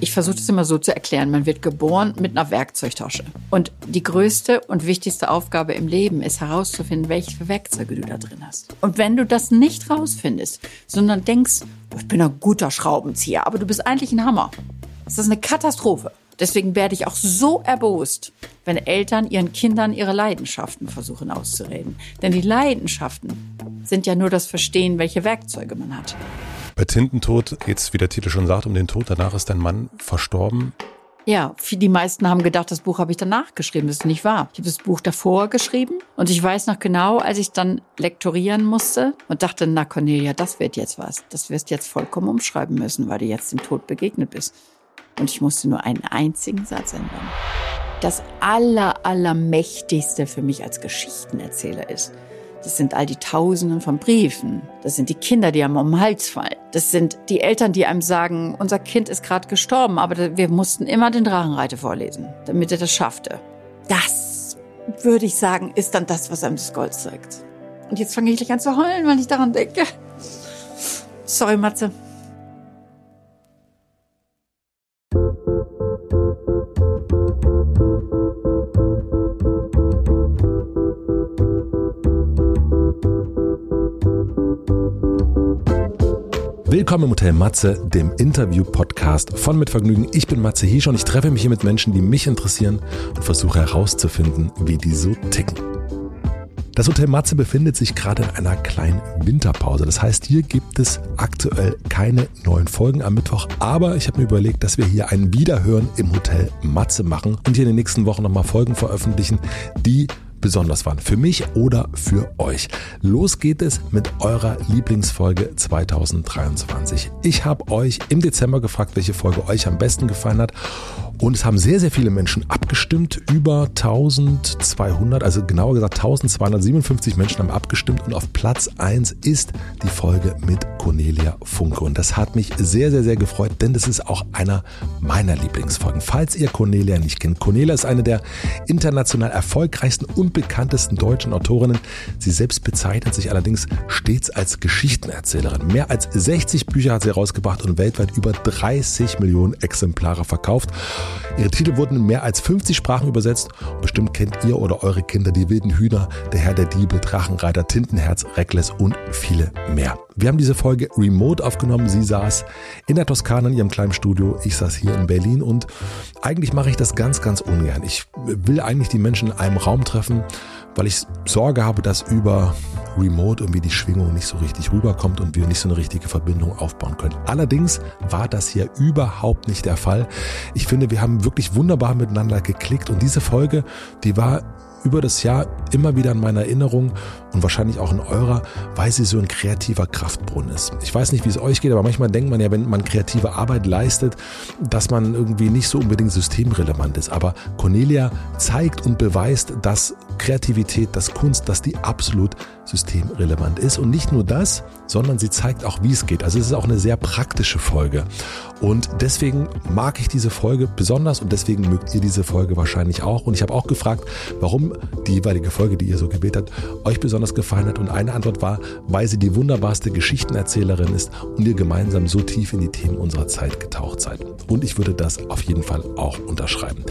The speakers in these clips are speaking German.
Ich versuche das immer so zu erklären. Man wird geboren mit einer Werkzeugtasche. Und die größte und wichtigste Aufgabe im Leben ist herauszufinden, welche Werkzeuge du da drin hast. Und wenn du das nicht rausfindest, sondern denkst, ich bin ein guter Schraubenzieher, aber du bist eigentlich ein Hammer, ist das eine Katastrophe. Deswegen werde ich auch so erbost, wenn Eltern ihren Kindern ihre Leidenschaften versuchen auszureden. Denn die Leidenschaften sind ja nur das Verstehen, welche Werkzeuge man hat. Bei Tintentod geht es, wie der Titel schon sagt, um den Tod. Danach ist dein Mann verstorben. Ja, die meisten haben gedacht, das Buch habe ich danach geschrieben. Das ist nicht wahr. Ich habe das Buch davor geschrieben und ich weiß noch genau, als ich dann lektorieren musste und dachte, na Cornelia, das wird jetzt was. Das wirst jetzt vollkommen umschreiben müssen, weil du jetzt dem Tod begegnet bist. Und ich musste nur einen einzigen Satz ändern. Das aller, allermächtigste für mich als Geschichtenerzähler ist, das sind all die Tausenden von Briefen. Das sind die Kinder, die einem um den Hals fallen. Das sind die Eltern, die einem sagen, unser Kind ist gerade gestorben, aber wir mussten immer den Drachenreiter vorlesen, damit er das schaffte. Das, würde ich sagen, ist dann das, was einem das Gold zeigt. Und jetzt fange ich gleich an zu heulen, weil ich daran denke. Sorry, Matze. Willkommen im Hotel Matze, dem Interview-Podcast von Mit Vergnügen. Ich bin Matze Hiesch und ich treffe mich hier mit Menschen, die mich interessieren und versuche herauszufinden, wie die so ticken. Das Hotel Matze befindet sich gerade in einer kleinen Winterpause. Das heißt, hier gibt es aktuell keine neuen Folgen am Mittwoch. Aber ich habe mir überlegt, dass wir hier ein Wiederhören im Hotel Matze machen und hier in den nächsten Wochen nochmal Folgen veröffentlichen, die besonders waren. Für mich oder für euch. Los geht es mit eurer Lieblingsfolge 2023. Ich habe euch im Dezember gefragt, welche Folge euch am besten gefallen hat. Und es haben sehr, sehr viele Menschen abgestimmt. Über 1200, also genauer gesagt 1257 Menschen haben abgestimmt. Und auf Platz 1 ist die Folge mit Cornelia Funke. Und das hat mich sehr, sehr, sehr gefreut, denn das ist auch einer meiner Lieblingsfolgen. Falls ihr Cornelia nicht kennt, Cornelia ist eine der international erfolgreichsten und bekanntesten deutschen Autorinnen. Sie selbst bezeichnet sich allerdings stets als Geschichtenerzählerin. Mehr als 60 Bücher hat sie herausgebracht und weltweit über 30 Millionen Exemplare verkauft. Ihre Titel wurden in mehr als 50 Sprachen übersetzt bestimmt kennt ihr oder eure Kinder die wilden Hühner, der Herr der Diebe, Drachenreiter, Tintenherz, Reckless und viele mehr. Wir haben diese Folge remote aufgenommen. Sie saß in der Toskana in ihrem kleinen Studio. Ich saß hier in Berlin und eigentlich mache ich das ganz, ganz ungern. Ich will eigentlich die Menschen in einem Raum treffen, weil ich Sorge habe, dass über Remote irgendwie die Schwingung nicht so richtig rüberkommt und wir nicht so eine richtige Verbindung aufbauen können. Allerdings war das hier überhaupt nicht der Fall. Ich finde, wir haben wirklich wunderbar miteinander geklickt und diese Folge, die war über das Jahr immer wieder in meiner Erinnerung und wahrscheinlich auch in eurer, weil sie so ein kreativer Kraftbrunnen ist. Ich weiß nicht, wie es euch geht, aber manchmal denkt man ja, wenn man kreative Arbeit leistet, dass man irgendwie nicht so unbedingt systemrelevant ist. Aber Cornelia zeigt und beweist, dass Kreativität, dass Kunst, dass die absolut systemrelevant ist. Und nicht nur das, sondern sie zeigt auch, wie es geht. Also es ist auch eine sehr praktische Folge. Und deswegen mag ich diese Folge besonders und deswegen mögt ihr diese Folge wahrscheinlich auch. Und ich habe auch gefragt, warum die jeweilige Folge, die ihr so gewählt habt, euch besonders gefallen hat. Und eine Antwort war, weil sie die wunderbarste Geschichtenerzählerin ist und ihr gemeinsam so tief in die Themen unserer Zeit getaucht seid. Und ich würde das auf jeden Fall auch unterschreiben.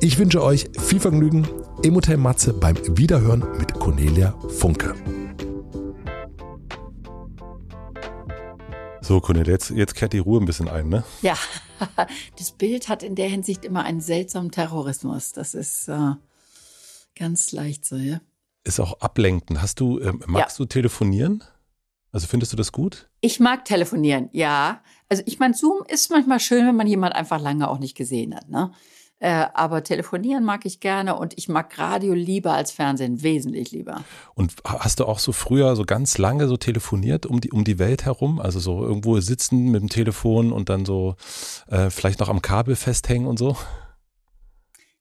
Ich wünsche euch viel Vergnügen im Hotel Matze beim Wiederhören mit Cornelia Funke. So, Cornelia, jetzt, jetzt kehrt die Ruhe ein bisschen ein, ne? Ja, das Bild hat in der Hinsicht immer einen seltsamen Terrorismus. Das ist äh, ganz leicht so, ja. Ist auch ablenkend. Hast du, äh, magst ja. du telefonieren? Also findest du das gut? Ich mag telefonieren, ja. Also ich meine, Zoom ist manchmal schön, wenn man jemand einfach lange auch nicht gesehen hat, ne? Äh, aber telefonieren mag ich gerne und ich mag Radio lieber als Fernsehen, wesentlich lieber. Und hast du auch so früher so ganz lange so telefoniert um die, um die Welt herum? Also so irgendwo sitzen mit dem Telefon und dann so äh, vielleicht noch am Kabel festhängen und so?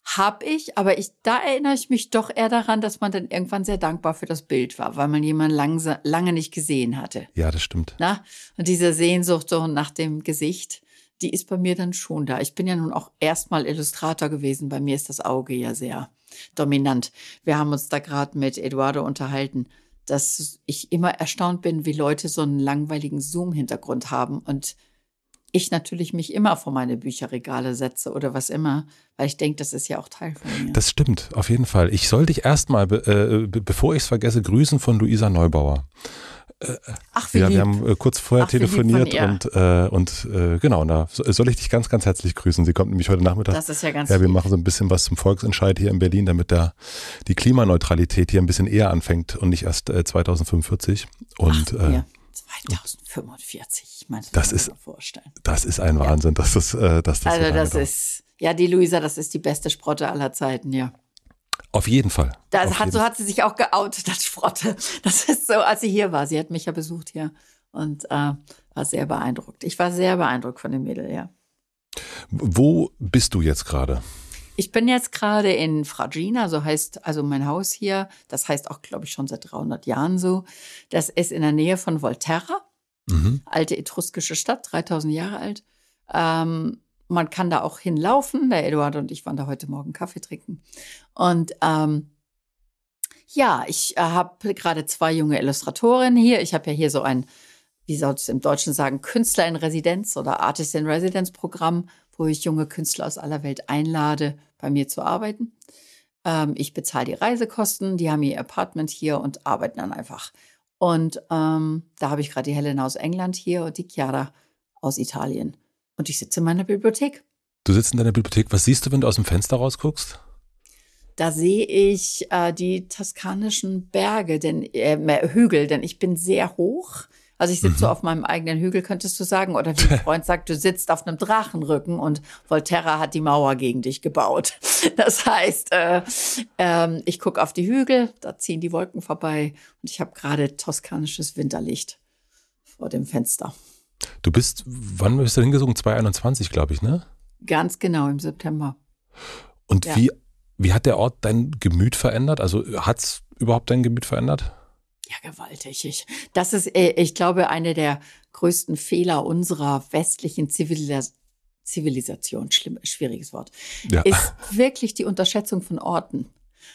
Hab ich, aber ich, da erinnere ich mich doch eher daran, dass man dann irgendwann sehr dankbar für das Bild war, weil man jemanden lange, lange nicht gesehen hatte. Ja, das stimmt. Na? Und diese Sehnsucht so nach dem Gesicht die ist bei mir dann schon da. Ich bin ja nun auch erstmal Illustrator gewesen. Bei mir ist das Auge ja sehr dominant. Wir haben uns da gerade mit Eduardo unterhalten, dass ich immer erstaunt bin, wie Leute so einen langweiligen Zoom-Hintergrund haben und ich natürlich mich immer vor meine Bücherregale setze oder was immer, weil ich denke, das ist ja auch Teil von mir. Das stimmt, auf jeden Fall. Ich soll dich erstmal, äh, bevor ich es vergesse, grüßen von Luisa Neubauer. Ach, wie ja, wir haben äh, kurz vorher Ach, telefoniert und, äh, und äh, genau, na, so- soll ich dich ganz, ganz herzlich grüßen. Sie kommt nämlich heute Nachmittag. Das ist ja ganz ja, wir machen so ein bisschen was zum Volksentscheid hier in Berlin, damit da die Klimaneutralität hier ein bisschen eher anfängt und nicht erst äh, 2045. Und Ach, äh, ja. 2045, ich meine, das, Das ist- vorstellen. das ist ein Wahnsinn, dass das, äh, dass das so Also das ist, ja, die Luisa, das ist die beste Sprotte aller Zeiten, ja. Auf jeden Fall. Da Auf hat, so hat sie sich auch geoutet als Sprotte. Das ist so, als sie hier war. Sie hat mich ja besucht hier und äh, war sehr beeindruckt. Ich war sehr beeindruckt von dem Mädel, ja. Wo bist du jetzt gerade? Ich bin jetzt gerade in Fragina, so heißt also mein Haus hier. Das heißt auch, glaube ich, schon seit 300 Jahren so. Das ist in der Nähe von Volterra, Mhm. alte etruskische Stadt, 3000 Jahre alt. Ähm, man kann da auch hinlaufen. Der Eduard und ich waren da heute Morgen Kaffee trinken. Und ähm, ja, ich äh, habe gerade zwei junge Illustratorinnen hier. Ich habe ja hier so ein, wie soll es im Deutschen sagen, Künstler in Residenz oder Artist in Residence Programm, wo ich junge Künstler aus aller Welt einlade, bei mir zu arbeiten. Ähm, ich bezahle die Reisekosten, die haben ihr Apartment hier und arbeiten dann einfach. Und ähm, da habe ich gerade die Helena aus England hier und die Chiara aus Italien. Und ich sitze in meiner Bibliothek. Du sitzt in deiner Bibliothek. Was siehst du, wenn du aus dem Fenster rausguckst? Da sehe ich äh, die toskanischen Berge, denn äh, Hügel, denn ich bin sehr hoch. Also ich sitze so auf meinem eigenen Hügel, könntest du sagen. Oder wie ein Freund sagt, du sitzt auf einem Drachenrücken und Volterra hat die Mauer gegen dich gebaut. Das heißt, äh, ähm, ich gucke auf die Hügel, da ziehen die Wolken vorbei und ich habe gerade toskanisches Winterlicht vor dem Fenster. Du bist, wann bist du hingesogen? 2021, glaube ich, ne? Ganz genau im September. Und Ja. wie, wie hat der Ort dein Gemüt verändert? Also hat's überhaupt dein Gemüt verändert? Ja, gewaltig. Ich, das ist, äh, ich glaube, eine der größten Fehler unserer westlichen Zivilis Zivilisation, schlimm, schwieriges Wort, Ja. ist wirklich die Unterschätzung von Orten.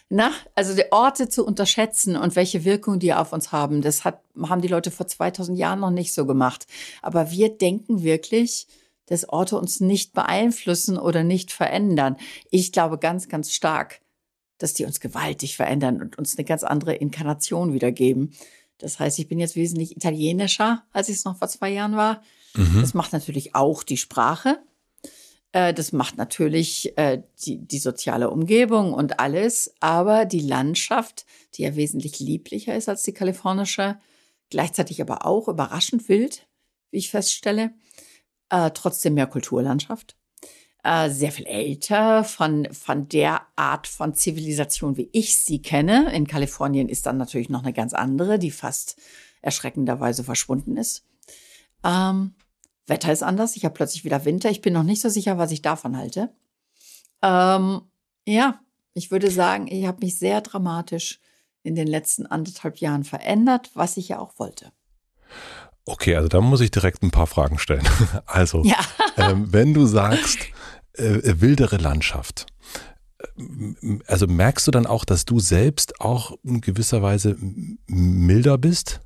Na, also die Orte zu unterschätzen und welche Wirkung die auf uns haben, das hat, haben die Leute vor 2000 Jahren noch nicht so gemacht. Aber wir denken wirklich, dass Orte uns nicht beeinflussen oder nicht verändern. Ich glaube ganz, ganz stark, dass die uns gewaltig verändern und uns eine ganz andere Inkarnation wiedergeben. Das heißt, ich bin jetzt wesentlich italienischer, als ich es noch vor zwei Jahren war. Mhm. Das macht natürlich auch die Sprache. Äh, Das macht natürlich äh, die, die soziale Umgebung und alles. Aber die Landschaft, die ja wesentlich lieblicher ist als die kalifornische, gleichzeitig aber auch überraschend wild, wie ich feststelle. Äh, trotzdem mehr Kulturlandschaft. Sehr viel älter von, von der Art von Zivilisation, wie ich sie kenne. In Kalifornien ist dann natürlich noch eine ganz andere, die fast erschreckenderweise verschwunden ist. Ähm, Wetter ist anders. Ich habe plötzlich wieder Winter. Ich bin noch nicht so sicher, was ich davon halte. Ähm, ja, ich würde sagen, ich habe mich sehr dramatisch in den letzten anderthalb Jahren verändert, was ich ja auch wollte. Okay, also da muss ich direkt ein paar Fragen stellen. Also, Ja. ähm, wenn du sagst, äh, wildere Landschaft, ähm, also merkst du dann auch, dass du selbst auch in gewisser Weise milder bist?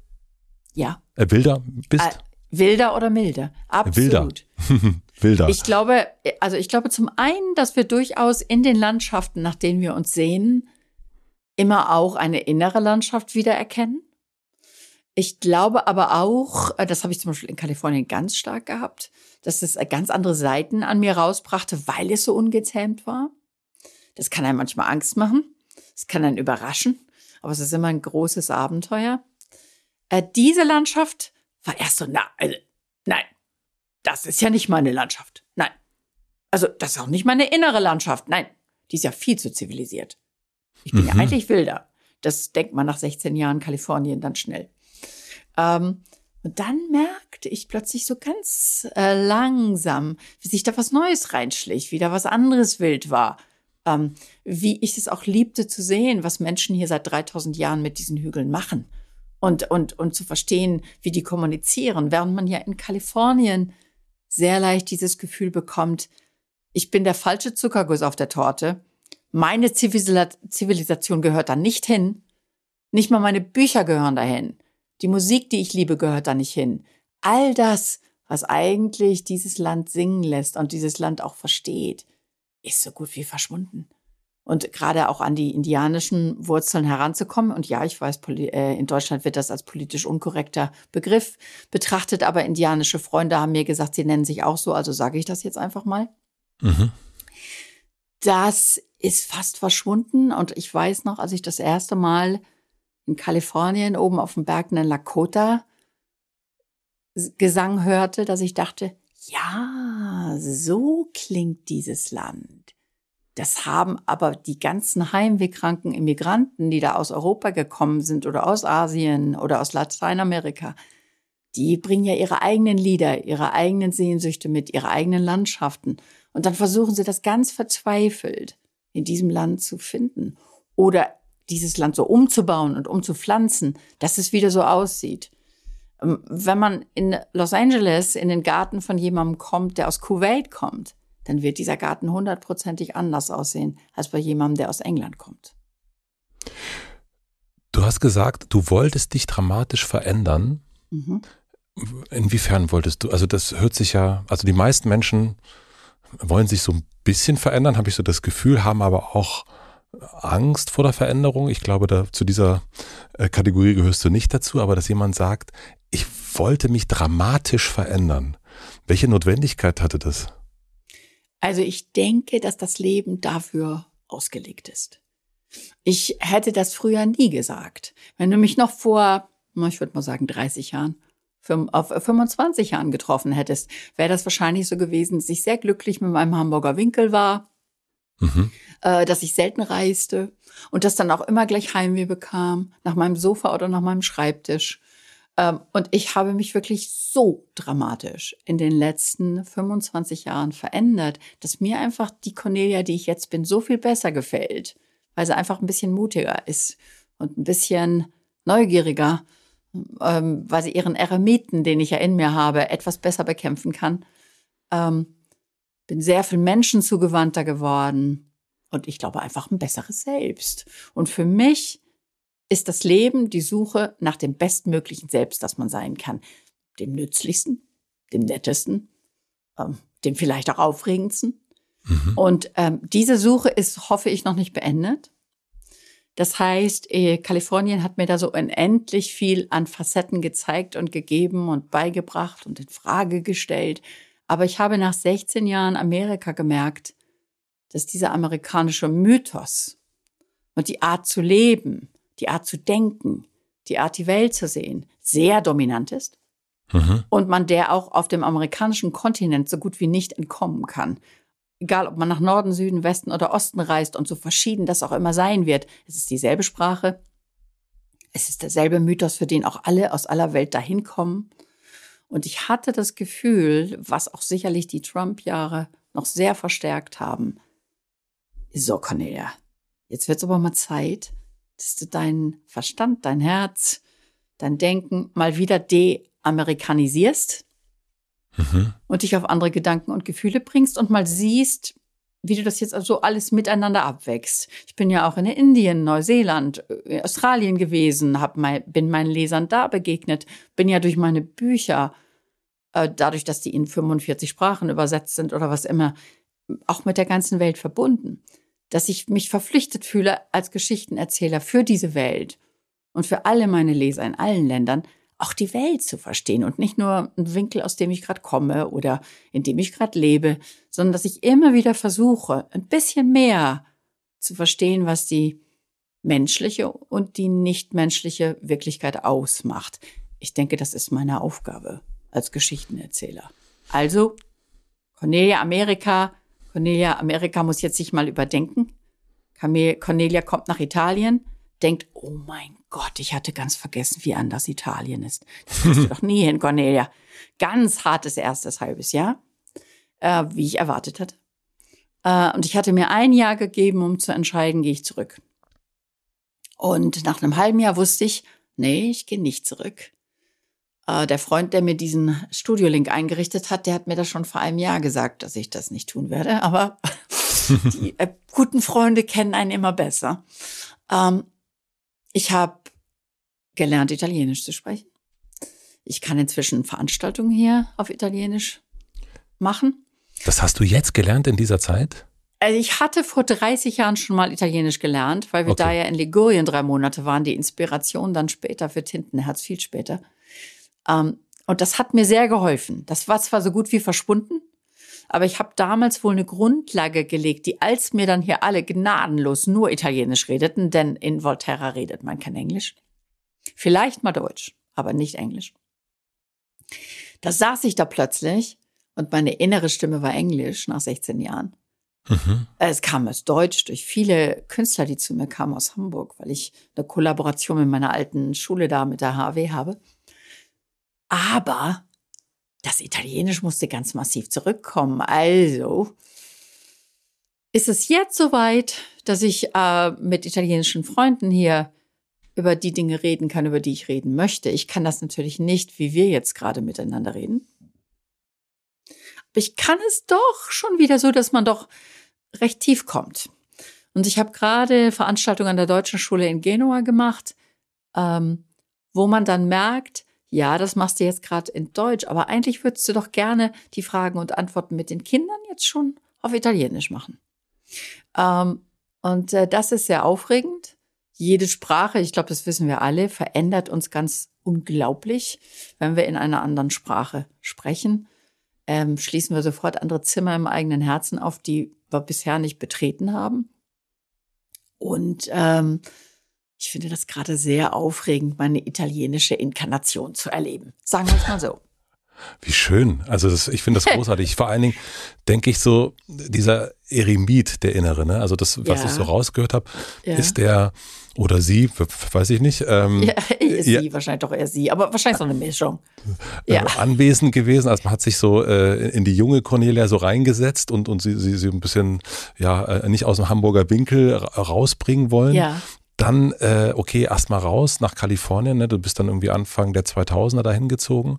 Ja. Äh, wilder bist? Wilder oder milde? Absolut. Wilder. wilder. Ich glaube, also ich glaube zum einen, dass wir durchaus in den Landschaften, nach denen wir uns sehen, immer auch eine innere Landschaft wiedererkennen. Ich glaube aber auch, äh, das habe ich zum Beispiel in Kalifornien ganz stark gehabt, dass es äh, ganz andere Seiten an mir rausbrachte, weil es so ungezähmt war. Das kann einem manchmal Angst machen. Es kann einen überraschen. Aber es ist immer ein großes Abenteuer. Äh, diese Landschaft war erst so, na, also, nein, das ist ja nicht meine Landschaft. Nein. Also, das ist auch nicht meine innere Landschaft. Nein, die ist ja viel zu zivilisiert. Ich bin ja Mhm. eigentlich wilder. Das denkt man nach 16 Jahren Kalifornien dann schnell. Ähm, und dann merkte ich plötzlich so ganz äh, langsam, wie sich da was Neues reinschlich, wieder was anderes wild war. Ähm, wie ich es auch liebte zu sehen, was Menschen hier seit 3000 Jahren mit diesen Hügeln machen. Und, und, und zu verstehen, wie die kommunizieren, während man ja in Kalifornien sehr leicht dieses Gefühl bekommt, ich bin der falsche Zuckerguss auf der Torte. Meine Zivilisat Zivilisation gehört da nicht hin. Nicht mal meine Bücher gehören dahin. Die Musik, die ich liebe, gehört da nicht hin. All das was eigentlich dieses Land singen lässt und dieses Land auch versteht, ist so gut wie verschwunden. Und gerade auch an die indianischen Wurzeln heranzukommen. Und ja, ich weiß, äh, in Deutschland wird das als politisch unkorrekter Begriff betrachtet, aber indianische Freunde haben mir gesagt, sie nennen sich auch so, also sage ich das jetzt einfach mal. Mhm. Das ist fast verschwunden. Und ich weiß noch, als ich das erste Mal in Kalifornien oben auf dem Berg in Lakota Gesang hörte, dass ich dachte, ja, so klingt dieses Land. Das haben aber die ganzen heimwehkranken Immigranten, die da aus Europa gekommen sind oder aus Asien oder aus Lateinamerika, die bringen ja ihre eigenen Lieder, ihre eigenen Sehnsüchte mit, ihre eigenen Landschaften. Und dann versuchen sie das ganz verzweifelt in diesem Land zu finden oder dieses Land so umzubauen und umzupflanzen, dass es wieder so aussieht. Ähm, wenn man in Los Angeles in den Garten von jemandem kommt, der aus Kuwait kommt, dann wird dieser Garten hundertprozentig anders aussehen als bei jemandem, der aus England kommt. Du hast gesagt, du wolltest dich dramatisch verändern. Mhm. Inwiefern wolltest du? Also das hört sich ja, also die meisten Menschen wollen sich so ein bisschen verändern, habe ich so das Gefühl, haben aber auch Angst vor der Veränderung. Ich glaube, da zu dieser äh, Kategorie gehörst du nicht dazu, aber dass jemand sagt, ich wollte mich dramatisch verändern. Welche Notwendigkeit hatte das? Also ich denke, dass das Leben dafür ausgelegt ist. Ich hätte das früher nie gesagt. Wenn du mich noch vor, ich würde mal sagen, 30 Jahren, auf 25 Jahren getroffen hättest, wäre das wahrscheinlich so gewesen, dass ich sehr glücklich mit meinem Hamburger Winkel war, mhm. äh, dass ich selten reiste und das dann auch immer gleich Heimweh bekam, nach meinem Sofa oder nach meinem Schreibtisch. Ähm, und ich habe mich wirklich so dramatisch in den letzten 25 Jahren verändert, dass mir einfach die Cornelia, die ich jetzt bin, so viel besser gefällt, weil sie einfach ein bisschen mutiger ist und ein bisschen neugieriger, ähm, weil sie ihren Eremiten, den ich ja in mir habe, etwas besser bekämpfen kann. Ähm, bin sehr viel Menschen zugewandter geworden und ich glaube einfach ein besseres Selbst. Und für mich ist das Leben die Suche nach dem bestmöglichen Selbst, das man sein kann. Dem nützlichsten, dem nettesten, ähm, dem vielleicht auch aufregendsten. Mhm. Und ähm, diese Suche ist, hoffe ich, noch nicht beendet. Das heißt, äh, Kalifornien hat mir da so unendlich viel an Facetten gezeigt und gegeben und beigebracht und in Frage gestellt. Aber ich habe nach 16 Jahren Amerika gemerkt, dass dieser amerikanische Mythos und die Art zu leben, die Art zu denken, die Art, die Welt zu sehen, sehr dominant ist. Mhm. Und man der auch auf dem amerikanischen Kontinent so gut wie nicht entkommen kann. Egal, ob man nach Norden, Süden, Westen oder Osten reist und so verschieden das auch immer sein wird. Es ist dieselbe Sprache. Es ist derselbe Mythos, für den auch alle aus aller Welt dahin kommen. Und ich hatte das Gefühl, was auch sicherlich die Trump-Jahre noch sehr verstärkt haben. So, Cornelia, jetzt wird es aber mal Zeit, dass du deinen Verstand, dein Herz, dein Denken mal wieder de-amerikanisierst mhm. und dich auf andere Gedanken und Gefühle bringst und mal siehst, wie du das jetzt so alles miteinander abwächst. Ich bin ja auch in Indien, Neuseeland, äh, Australien gewesen, hab mein, bin meinen Lesern da begegnet, bin ja durch meine Bücher, äh, dadurch, dass die in 45 Sprachen übersetzt sind oder was immer, auch mit der ganzen Welt verbunden dass ich mich verpflichtet fühle als Geschichtenerzähler für diese Welt und für alle meine Leser in allen Ländern, auch die Welt zu verstehen und nicht nur einen Winkel, aus dem ich gerade komme oder in dem ich gerade lebe, sondern dass ich immer wieder versuche, ein bisschen mehr zu verstehen, was die menschliche und die nichtmenschliche Wirklichkeit ausmacht. Ich denke, das ist meine Aufgabe als Geschichtenerzähler. Also, Cornelia Amerika, Cornelia, Amerika muss jetzt sich mal überdenken. Cornelia kommt nach Italien, denkt, oh mein Gott, ich hatte ganz vergessen, wie anders Italien ist. Das hast du doch nie hin, Cornelia. Ganz hartes erstes halbes Jahr, äh, wie ich erwartet hatte. Äh, und ich hatte mir ein Jahr gegeben, um zu entscheiden, gehe ich zurück. Und nach einem halben Jahr wusste ich, nee, ich gehe nicht zurück. Äh, der Freund, der mir diesen Studiolink eingerichtet hat, der hat mir das schon vor einem Jahr gesagt, dass ich das nicht tun werde. Aber die äh, guten Freunde kennen einen immer besser. Ähm, ich habe gelernt, Italienisch zu sprechen. Ich kann inzwischen Veranstaltungen hier auf Italienisch machen. Das hast du jetzt gelernt in dieser Zeit? Also ich hatte vor 30 Jahren schon mal Italienisch gelernt, weil wir Okay. da ja in Ligurien drei Monate waren, die Inspiration dann später für Tintenherz, viel später. Ähm, und das hat mir sehr geholfen. Das war zwar so gut wie verschwunden, aber ich habe damals wohl eine Grundlage gelegt, die als mir dann hier alle gnadenlos nur Italienisch redeten, denn in Volterra redet man kein Englisch. Vielleicht mal Deutsch, aber nicht Englisch. Da saß ich da plötzlich und meine innere Stimme war Englisch nach 16 Jahren. Mhm. Es kam aus Deutsch durch viele Künstler, die zu mir kamen aus Hamburg, weil ich eine Kollaboration mit meiner alten Schule da mit der HW habe. Aber das Italienisch musste ganz massiv zurückkommen. Also ist es jetzt soweit, dass ich äh, mit italienischen Freunden hier über die Dinge reden kann, über die ich reden möchte. Ich kann das natürlich nicht, wie wir jetzt gerade miteinander reden. Aber ich kann es doch schon wieder so, dass man doch recht tief kommt. Und ich habe gerade Veranstaltungen an der Deutschen Schule in Genua gemacht, ähm, wo man dann merkt, ja, das machst du jetzt gerade in Deutsch, aber eigentlich würdest du doch gerne die Fragen und Antworten mit den Kindern jetzt schon auf Italienisch machen. Ähm, und äh, das ist sehr aufregend. Jede Sprache, ich glaube, das wissen wir alle, verändert uns ganz unglaublich, wenn wir in einer anderen Sprache sprechen ähm, schließen wir sofort andere Zimmer im eigenen Herzen auf, die wir bisher nicht betreten haben. Und ähm, ich finde das gerade sehr aufregend, meine italienische Inkarnation zu erleben. Sagen wir es mal so. Wie schön. Also das, ich finde das großartig. Vor allen Dingen denke ich so, dieser Eremit, der Innere, ne? also das, was Ja. ich so rausgehört habe, Ja. ist der, oder sie, weiß ich nicht, ähm, Ja, sie, Ja. wahrscheinlich doch eher sie, aber wahrscheinlich so eine Mischung. äh, Ja. anwesend gewesen. Also man hat sich so äh, in die junge Cornelia so reingesetzt und, und sie, sie, sie ein bisschen, ja, äh, nicht aus dem Hamburger Winkel ra- rausbringen wollen. Ja, Dann, äh, okay, erst mal raus nach Kalifornien. Ne? Du bist dann irgendwie Anfang der 2000er dahin gezogen.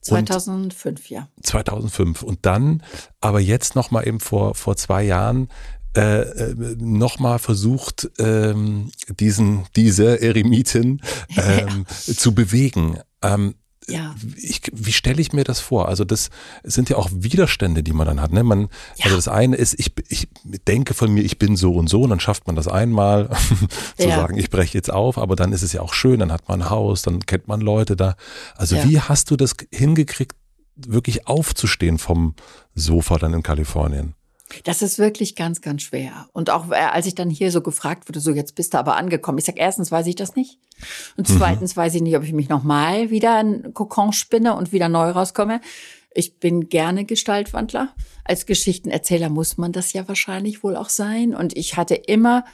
2005, ja. 2005 und dann aber jetzt noch mal eben vor vor zwei Jahren äh, äh, noch mal versucht ähm, diesen diese Eremitin ähm, zu bewegen. Ähm, Ja. ich, wie stelle ich mir das vor? Also das sind ja auch Widerstände, die man dann hat. Ne? Man, Ja. Also das eine ist, ich, ich denke von mir, ich bin so und so, und dann schafft man das einmal, zu Ja. sagen, ich breche jetzt auf, aber dann ist es ja auch schön, dann hat man ein Haus, dann kennt man Leute da. Also wie hast du das hingekriegt, wirklich aufzustehen vom Sofa dann in Kalifornien? Das ist wirklich ganz, ganz schwer. Und auch äh, als ich dann hier so gefragt wurde, so jetzt bist du aber angekommen. Ich sag, erstens weiß ich das nicht. Und zweitens weiß ich nicht, ob ich mich nochmal wieder in Kokon spinne und wieder neu rauskomme. Ich bin gerne Gestaltwandler. Als Geschichtenerzähler muss man das ja wahrscheinlich wohl auch sein. Und ich hatte immer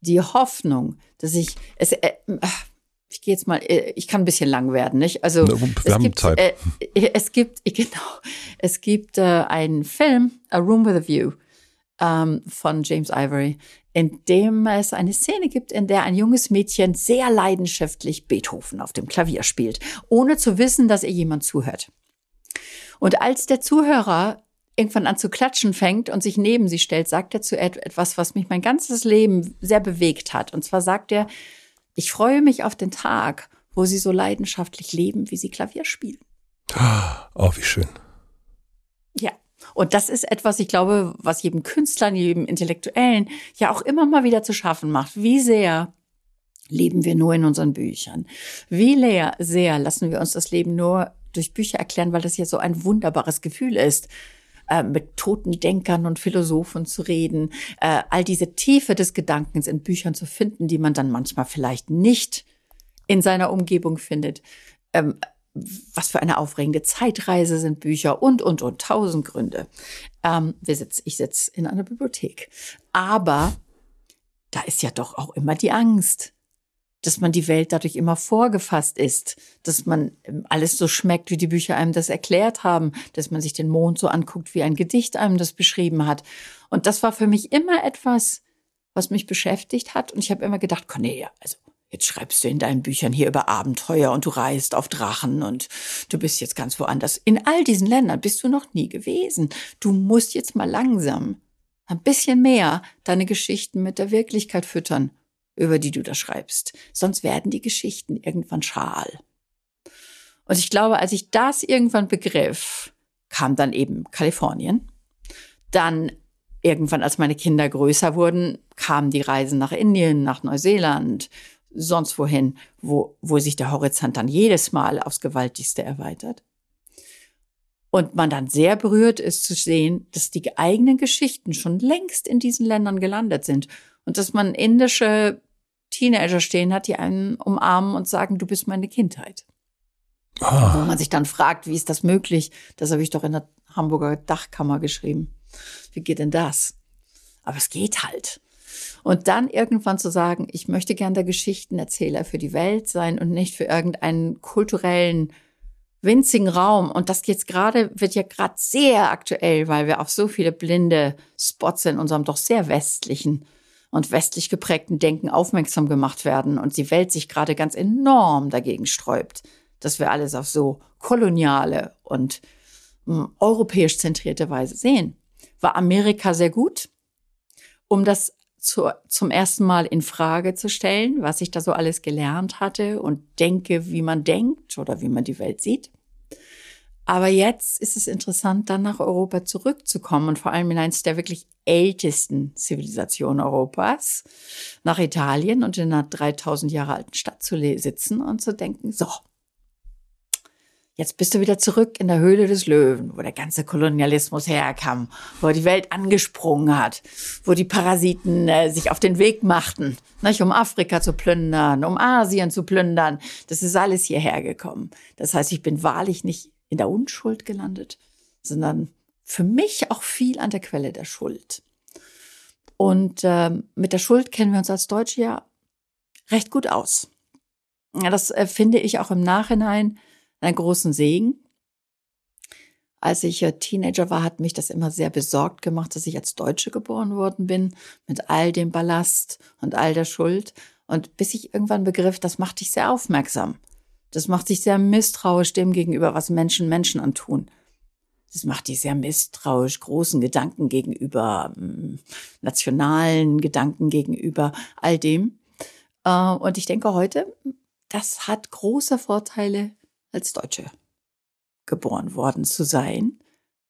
die Hoffnung, dass ich es, äh, ich gehe jetzt mal, äh, ich kann ein bisschen lang werden, nicht? Also wir es haben gibt, Zeit. Äh, es gibt, genau, es gibt äh, einen Film, A Room with a View, ähm, von James Ivory, in dem es eine Szene gibt, in der ein junges Mädchen sehr leidenschaftlich Beethoven auf dem Klavier spielt, ohne zu wissen, dass ihr jemand zuhört. Und als der Zuhörer irgendwann an zu klatschen fängt und sich neben sie stellt, sagt er zu et- etwas, was mich mein ganzes Leben sehr bewegt hat. Und zwar sagt er, ich freue mich auf den Tag, wo sie so leidenschaftlich leben, wie sie Klavier spielen. Oh, wie schön. Ja. Und das ist etwas, ich glaube, was jedem Künstler, jedem Intellektuellen ja auch immer mal wieder zu schaffen macht. Wie sehr leben wir nur in unseren Büchern? Wie leer, sehr lassen wir uns das Leben nur durch Bücher erklären, weil das ja so ein wunderbares Gefühl ist, äh, mit toten Denkern und Philosophen zu reden, äh, all diese Tiefe des Gedankens in Büchern zu finden, die man dann manchmal vielleicht nicht in seiner Umgebung findet. Ähm, was für eine aufregende Zeitreise sind Bücher und, und, und, tausend Gründe. Ähm, wir sitz, ich sitze in einer Bibliothek. Aber da ist ja doch auch immer die Angst, dass man die Welt dadurch immer vorgefasst ist, dass man ähm, alles so schmeckt, wie die Bücher einem das erklärt haben, dass man sich den Mond so anguckt, wie ein Gedicht einem das beschrieben hat. Und das war für mich immer etwas, was mich beschäftigt hat. Und ich habe immer gedacht, Cornelia, also jetzt schreibst du in deinen Büchern hier über Abenteuer und du reist auf Drachen und du bist jetzt ganz woanders. In all diesen Ländern bist du noch nie gewesen. Du musst jetzt mal langsam ein bisschen mehr deine Geschichten mit der Wirklichkeit füttern, über die du da schreibst. Sonst werden die Geschichten irgendwann schal. Und ich glaube, als ich das irgendwann begriff, kam dann eben Kalifornien. Dann irgendwann, als meine Kinder größer wurden, kamen die Reisen nach Indien, nach Neuseeland, sonst wohin, wo, wo sich der Horizont dann jedes Mal aufs Gewaltigste erweitert. Und man dann sehr berührt ist zu sehen, dass die eigenen Geschichten schon längst in diesen Ländern gelandet sind und dass man indische Teenager stehen hat, die einen umarmen und sagen, du bist meine Kindheit. Ah. Wo man sich dann fragt, wie ist das möglich? Das habe ich doch in der Hamburger Dachkammer geschrieben. Wie geht denn das? Aber es geht halt. Und dann irgendwann zu sagen, ich möchte gern der Geschichtenerzähler für die Welt sein und nicht für irgendeinen kulturellen winzigen Raum. Und das jetzt gerade wird ja gerade sehr aktuell, weil wir auf so viele blinde Spots in unserem doch sehr westlichen und westlich geprägten Denken aufmerksam gemacht werden und die Welt sich gerade ganz enorm dagegen sträubt, dass wir alles auf so koloniale und hm, europäisch zentrierte Weise sehen. War Amerika sehr gut, um das zu, zum ersten Mal in Frage zu stellen, was ich da so alles gelernt hatte und denke, wie man denkt oder wie man die Welt sieht. Aber jetzt ist es interessant, dann nach Europa zurückzukommen und vor allem in eines der wirklich ältesten Zivilisationen Europas, nach Italien und in einer 3000 Jahre alten Stadt zu sitzen und zu denken, so, Jetzt bist du wieder zurück in der Höhle des Löwen, wo der ganze Kolonialismus herkam, wo die Welt angesprungen hat, wo die Parasiten äh, sich auf den Weg machten, nicht, um Afrika zu plündern, um Asien zu plündern. Das ist alles hierher gekommen. Das heißt, ich bin wahrlich nicht in der Unschuld gelandet, sondern für mich auch viel an der Quelle der Schuld. Und äh, mit der Schuld kennen wir uns als Deutsche ja recht gut aus. Ja, das äh, finde ich auch im Nachhinein einen großen Segen. Als ich Teenager war, hat mich das immer sehr besorgt gemacht, dass ich als Deutsche geboren worden bin, mit all dem Ballast und all der Schuld. Und bis ich irgendwann begriff, das macht dich sehr aufmerksam. Das macht dich sehr misstrauisch dem gegenüber, was Menschen Menschen antun. Das macht dich sehr misstrauisch großen Gedanken gegenüber, hm, nationalen Gedanken gegenüber, all dem. Äh, und ich denke heute, das hat große Vorteile als Deutsche geboren worden zu sein,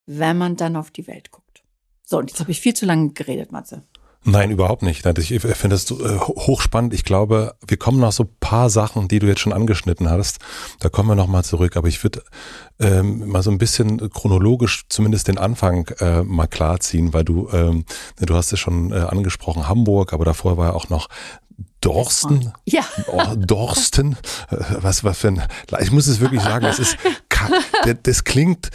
wenn man dann auf die Welt guckt. So, und jetzt habe ich viel zu lange geredet, Matze. Nein, überhaupt nicht. Ich finde das äh, hochspannend. Ich glaube, wir kommen nach so paar Sachen, die du jetzt schon angeschnitten hast. Da kommen wir nochmal zurück. Aber ich würde ähm, mal so ein bisschen chronologisch zumindest den Anfang äh, mal klarziehen, weil du, ähm, du hast es schon äh, angesprochen, Hamburg, aber davor war ja auch noch Dorsten? Ja. Oh, Dorsten? Äh, was, was für ein, ich muss es wirklich sagen, das ist, das klingt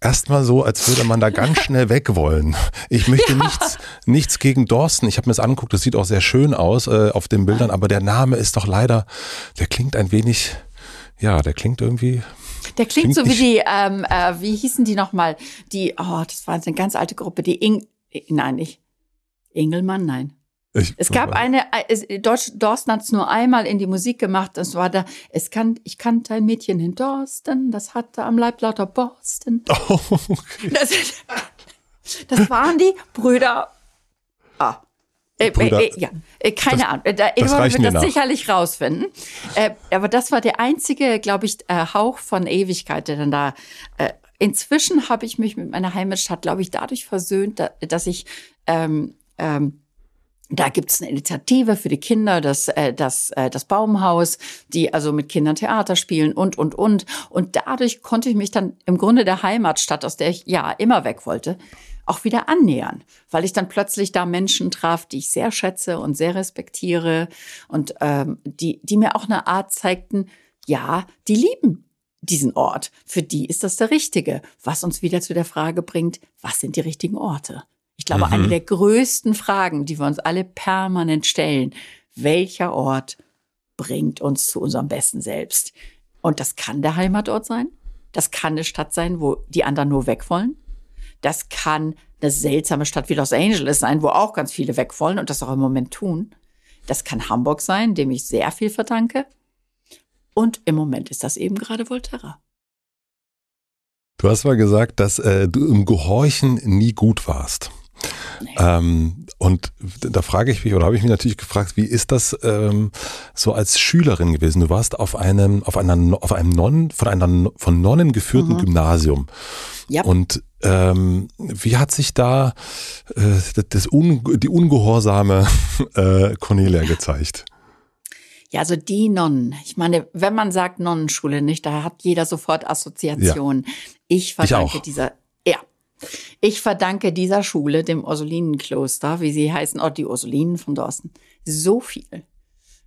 erstmal so, als würde man da ganz schnell weg wollen. Ich möchte ja. nichts, nichts gegen Dorsten. Ich habe mir das angeguckt, das sieht auch sehr schön aus äh, auf den Bildern, aber der Name ist doch leider, der klingt ein wenig, ja, der klingt irgendwie. Der klingt, klingt so wie die, ähm, äh, wie hießen die nochmal? Die, oh, das war eine ganz alte Gruppe, die Ing, nein, nicht. Engelmann, nein. Ich, es gab eine, äh, Deutsch, Dorsten hat es nur einmal in die Musik gemacht, das war da, es kann, ich kannte ein Mädchen in Dorsten, das hatte am Leib lauter Borsten. Oh, okay. das, das waren die Brüder. Ah. Äh, Brüder, äh, ja, äh, keine das, Ahnung. Da, Eduard wird das nach. sicherlich rausfinden. Äh, aber das war der einzige, glaube ich, äh, Hauch von Ewigkeit, der dann da. Äh, inzwischen habe ich mich mit meiner Heimatstadt, glaube ich, dadurch versöhnt, dass ich ähm, ähm, da gibt's eine Initiative für die Kinder, das, äh, das, äh, das Baumhaus, die also mit Kindern Theater spielen und, und, und. Und dadurch konnte ich mich dann im Grunde der Heimatstadt, aus der ich ja immer weg wollte, auch wieder annähern, weil ich dann plötzlich da Menschen traf, die ich sehr schätze und sehr respektiere und ähm, die, die mir auch eine Art zeigten, ja, die lieben diesen Ort. Für die ist das der richtige, was uns wieder zu der Frage bringt, was sind die richtigen Orte? Ich glaube, mhm. eine der größten Fragen, die wir uns alle permanent stellen, welcher Ort bringt uns zu unserem besten Selbst? Und das kann der Heimatort sein. Das kann eine Stadt sein, wo die anderen nur weg wollen. Das kann eine seltsame Stadt wie Los Angeles sein, wo auch ganz viele weg wollen und das auch im Moment tun. Das kann Hamburg sein, dem ich sehr viel verdanke. Und im Moment ist das eben gerade Volterra. Du hast mal gesagt, dass äh, du im Gehorchen nie gut warst. Nee. Ähm, Und da frage ich mich, oder habe ich mich natürlich gefragt, wie ist das ähm, so als Schülerin gewesen? Du warst auf einem, auf einer, auf einem Nonnen, von einer von Nonnen geführten mhm. Gymnasium. Ja. Und ähm, wie hat sich da äh, das Un die ungehorsame äh, Cornelia gezeigt? Ja, also die Nonnen. Ich meine, wenn man sagt Nonnenschule, nicht, da hat jeder sofort Assoziationen. Ja. Ich verdanke ich dieser, ich verdanke dieser Schule, dem Ursulinenkloster, wie sie heißen, oh, die Ursulinen von Dorsten, so viel,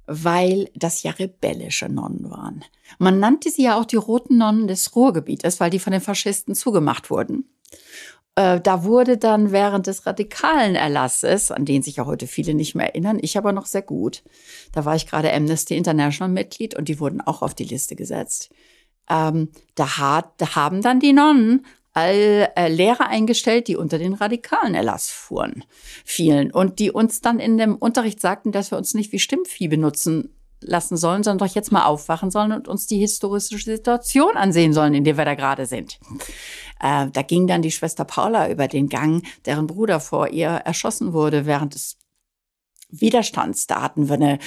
weil das ja rebellische Nonnen waren. Man nannte sie ja auch die roten Nonnen des Ruhrgebietes, weil die von den Faschisten zugemacht wurden. Äh, da wurde dann während des radikalen Erlasses, an den sich ja heute viele nicht mehr erinnern, ich aber noch sehr gut, da war ich gerade Amnesty International Mitglied und die wurden auch auf die Liste gesetzt. Ähm, da, hat, da haben dann die Nonnen all äh, Lehrer eingestellt, die unter den radikalen Erlass fuhren, fielen und die uns dann in dem Unterricht sagten, dass wir uns nicht wie Stimmvieh benutzen lassen sollen, sondern doch jetzt mal aufwachen sollen und uns die historische Situation ansehen sollen, in der wir da gerade sind. Äh, da ging dann die Schwester Paula über den Gang, deren Bruder vor ihr erschossen wurde während des Widerstands. Da hatten wir eine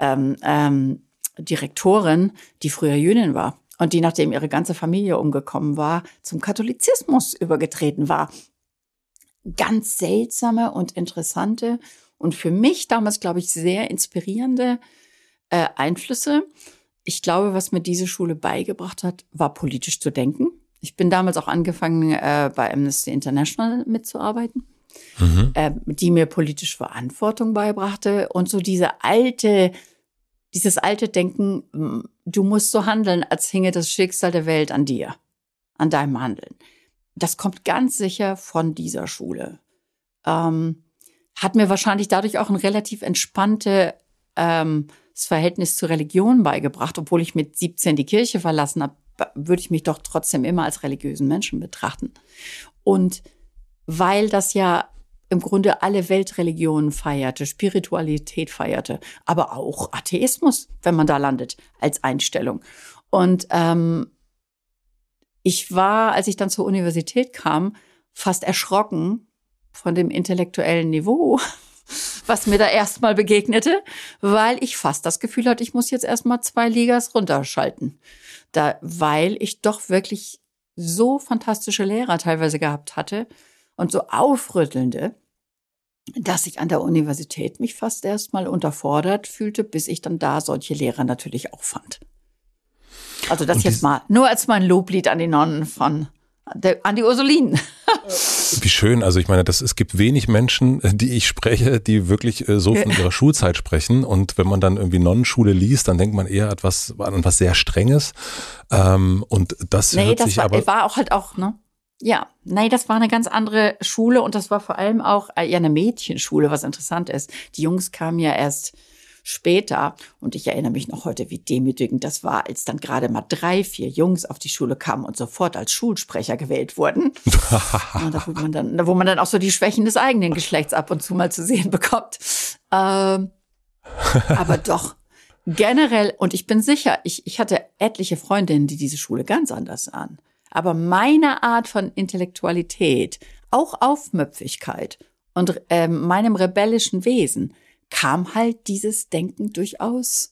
ähm, ähm, Direktorin, die früher Jüdin war und die, nachdem ihre ganze Familie umgekommen war, zum Katholizismus übergetreten war. Ganz seltsame und interessante und für mich damals, glaube ich, sehr inspirierende äh, Einflüsse. Ich glaube, was mir diese Schule beigebracht hat, war politisch zu denken. Ich bin damals auch angefangen, äh, bei Amnesty International mitzuarbeiten, mhm. äh, die mir politische Verantwortung beibrachte und so diese alte, dieses alte Denken, du musst so handeln, als hinge das Schicksal der Welt an dir, an deinem Handeln. Das kommt ganz sicher von dieser Schule. Ähm, hat mir wahrscheinlich dadurch auch ein relativ entspannte ähm, Verhältnis zur Religion beigebracht, obwohl ich mit 17 die Kirche verlassen habe, würde ich mich doch trotzdem immer als religiösen Menschen betrachten. Und weil das ja im Grunde alle Weltreligionen feierte, Spiritualität feierte, aber auch Atheismus, wenn man da landet, als Einstellung. Und ähm, ich war, als ich dann zur Universität kam, fast erschrocken von dem intellektuellen Niveau was mir da erstmal begegnete, weil ich fast das Gefühl hatte, ich muss jetzt erstmal zwei Ligas runterschalten. Da, weil ich doch wirklich so fantastische Lehrer teilweise gehabt hatte und so aufrüttelnde, dass ich an der Universität mich fast erstmal unterfordert fühlte, bis ich dann da solche Lehrer natürlich auch fand. Also das jetzt mal nur als mein Loblied an die Nonnen von an die Ursulinen. Wie schön. Also ich meine, das, es gibt wenig Menschen, die ich spreche, die wirklich äh, so von ihrer Schulzeit sprechen. Und wenn man dann irgendwie Nonnenschule liest, dann denkt man eher etwas, an was sehr Strenges. Ähm, und das nee, hört das sich war, aber war auch halt auch, ne? Ja, nee, das war eine ganz andere Schule und das war vor allem auch äh, ja eine Mädchenschule, was interessant ist. Die Jungs kamen ja erst später. Und ich erinnere mich noch heute, wie demütigend das war, als dann gerade mal drei, vier Jungs auf die Schule kamen und sofort als Schulsprecher gewählt wurden. da, wo, man dann, wo man dann auch so die Schwächen des eigenen Geschlechts ab und zu mal zu sehen bekommt. Ähm, aber doch generell, und ich bin sicher, ich, ich hatte etliche Freundinnen, die diese Schule ganz anders sahen. Aber meine Art von Intellektualität, auch Aufmüpfigkeit und äh, meinem rebellischen Wesen kam halt dieses Denken durchaus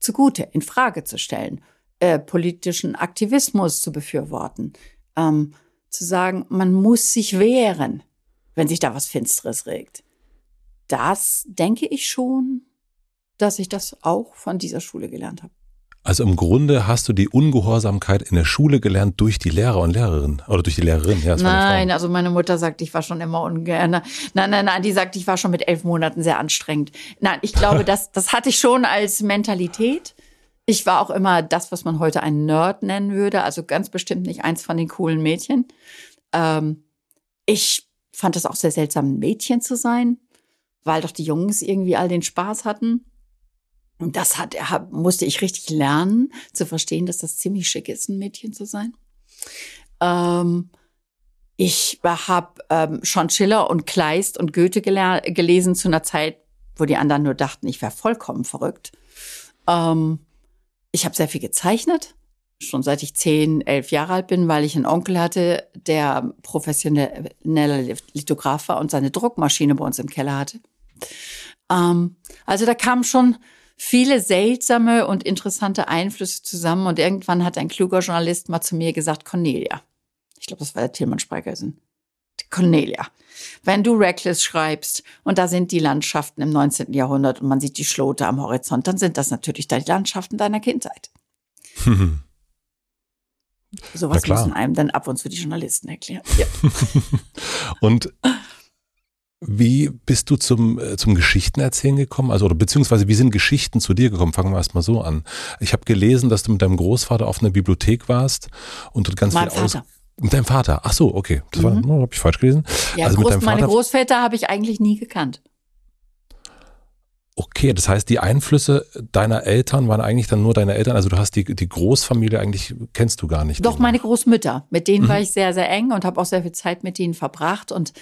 zugute, in Frage zu stellen, äh, politischen Aktivismus zu befürworten, ähm, zu sagen, man muss sich wehren, wenn sich da was Finsteres regt. Das denke ich schon, dass ich das auch von dieser Schule gelernt habe. Also im Grunde hast du die Ungehorsamkeit in der Schule gelernt durch die Lehrer und Lehrerin oder durch die Lehrerin. Ja, nein, also meine Mutter sagt, ich war schon immer ungern. Nein, nein, nein, die sagt, ich war schon mit elf Monaten sehr anstrengend. Nein, ich glaube, das, das hatte ich schon als Mentalität. Ich war auch immer das, was man heute einen Nerd nennen würde, also ganz bestimmt nicht eins von den coolen Mädchen. Ähm, ich fand es auch sehr seltsam, ein Mädchen zu sein, weil doch die Jungs irgendwie all den Spaß hatten. Und das hat, musste ich richtig lernen, zu verstehen, dass das ziemlich schick ist, ein Mädchen zu sein. Ähm, ich habe ähm, schon Schiller und Kleist und Goethe gelesen zu einer Zeit, wo die anderen nur dachten, ich wäre vollkommen verrückt. Ähm, ich habe sehr viel gezeichnet, schon seit ich zehn, elf Jahre alt bin, weil ich einen Onkel hatte, der professioneller Lithograf war und seine Druckmaschine bei uns im Keller hatte. Ähm, also da kamen schon viele seltsame und interessante Einflüsse zusammen und irgendwann hat ein kluger Journalist mal zu mir gesagt, Cornelia. Ich glaube, das war der Tilman Spreigersen. Cornelia, wenn du Reckless schreibst und da sind die Landschaften im 19. Jahrhundert und man sieht die Schlote am Horizont, dann sind das natürlich die Landschaften deiner Kindheit. Sowas müssen einem dann ab und zu die Journalisten erklären. Ja. und wie bist du zum, äh, zum Geschichtenerzählen gekommen? Also, oder beziehungsweise wie sind Geschichten zu dir gekommen? Fangen wir erstmal so an. Ich habe gelesen, dass du mit deinem Großvater auf einer Bibliothek warst und dort ganz mein viel aus. Mit deinem Vater? Ach so, okay. Das mhm. war, oh, habe ich falsch gelesen. Ja, also Groß, mit deinem Vater, meine Großväter habe ich eigentlich nie gekannt. Okay, das heißt, die Einflüsse deiner Eltern waren eigentlich dann nur deine Eltern. Also du hast die, die Großfamilie eigentlich, kennst du gar nicht. Doch, meine Großmütter. Mit denen mhm. war ich sehr, sehr eng und habe auch sehr viel Zeit mit ihnen verbracht. Und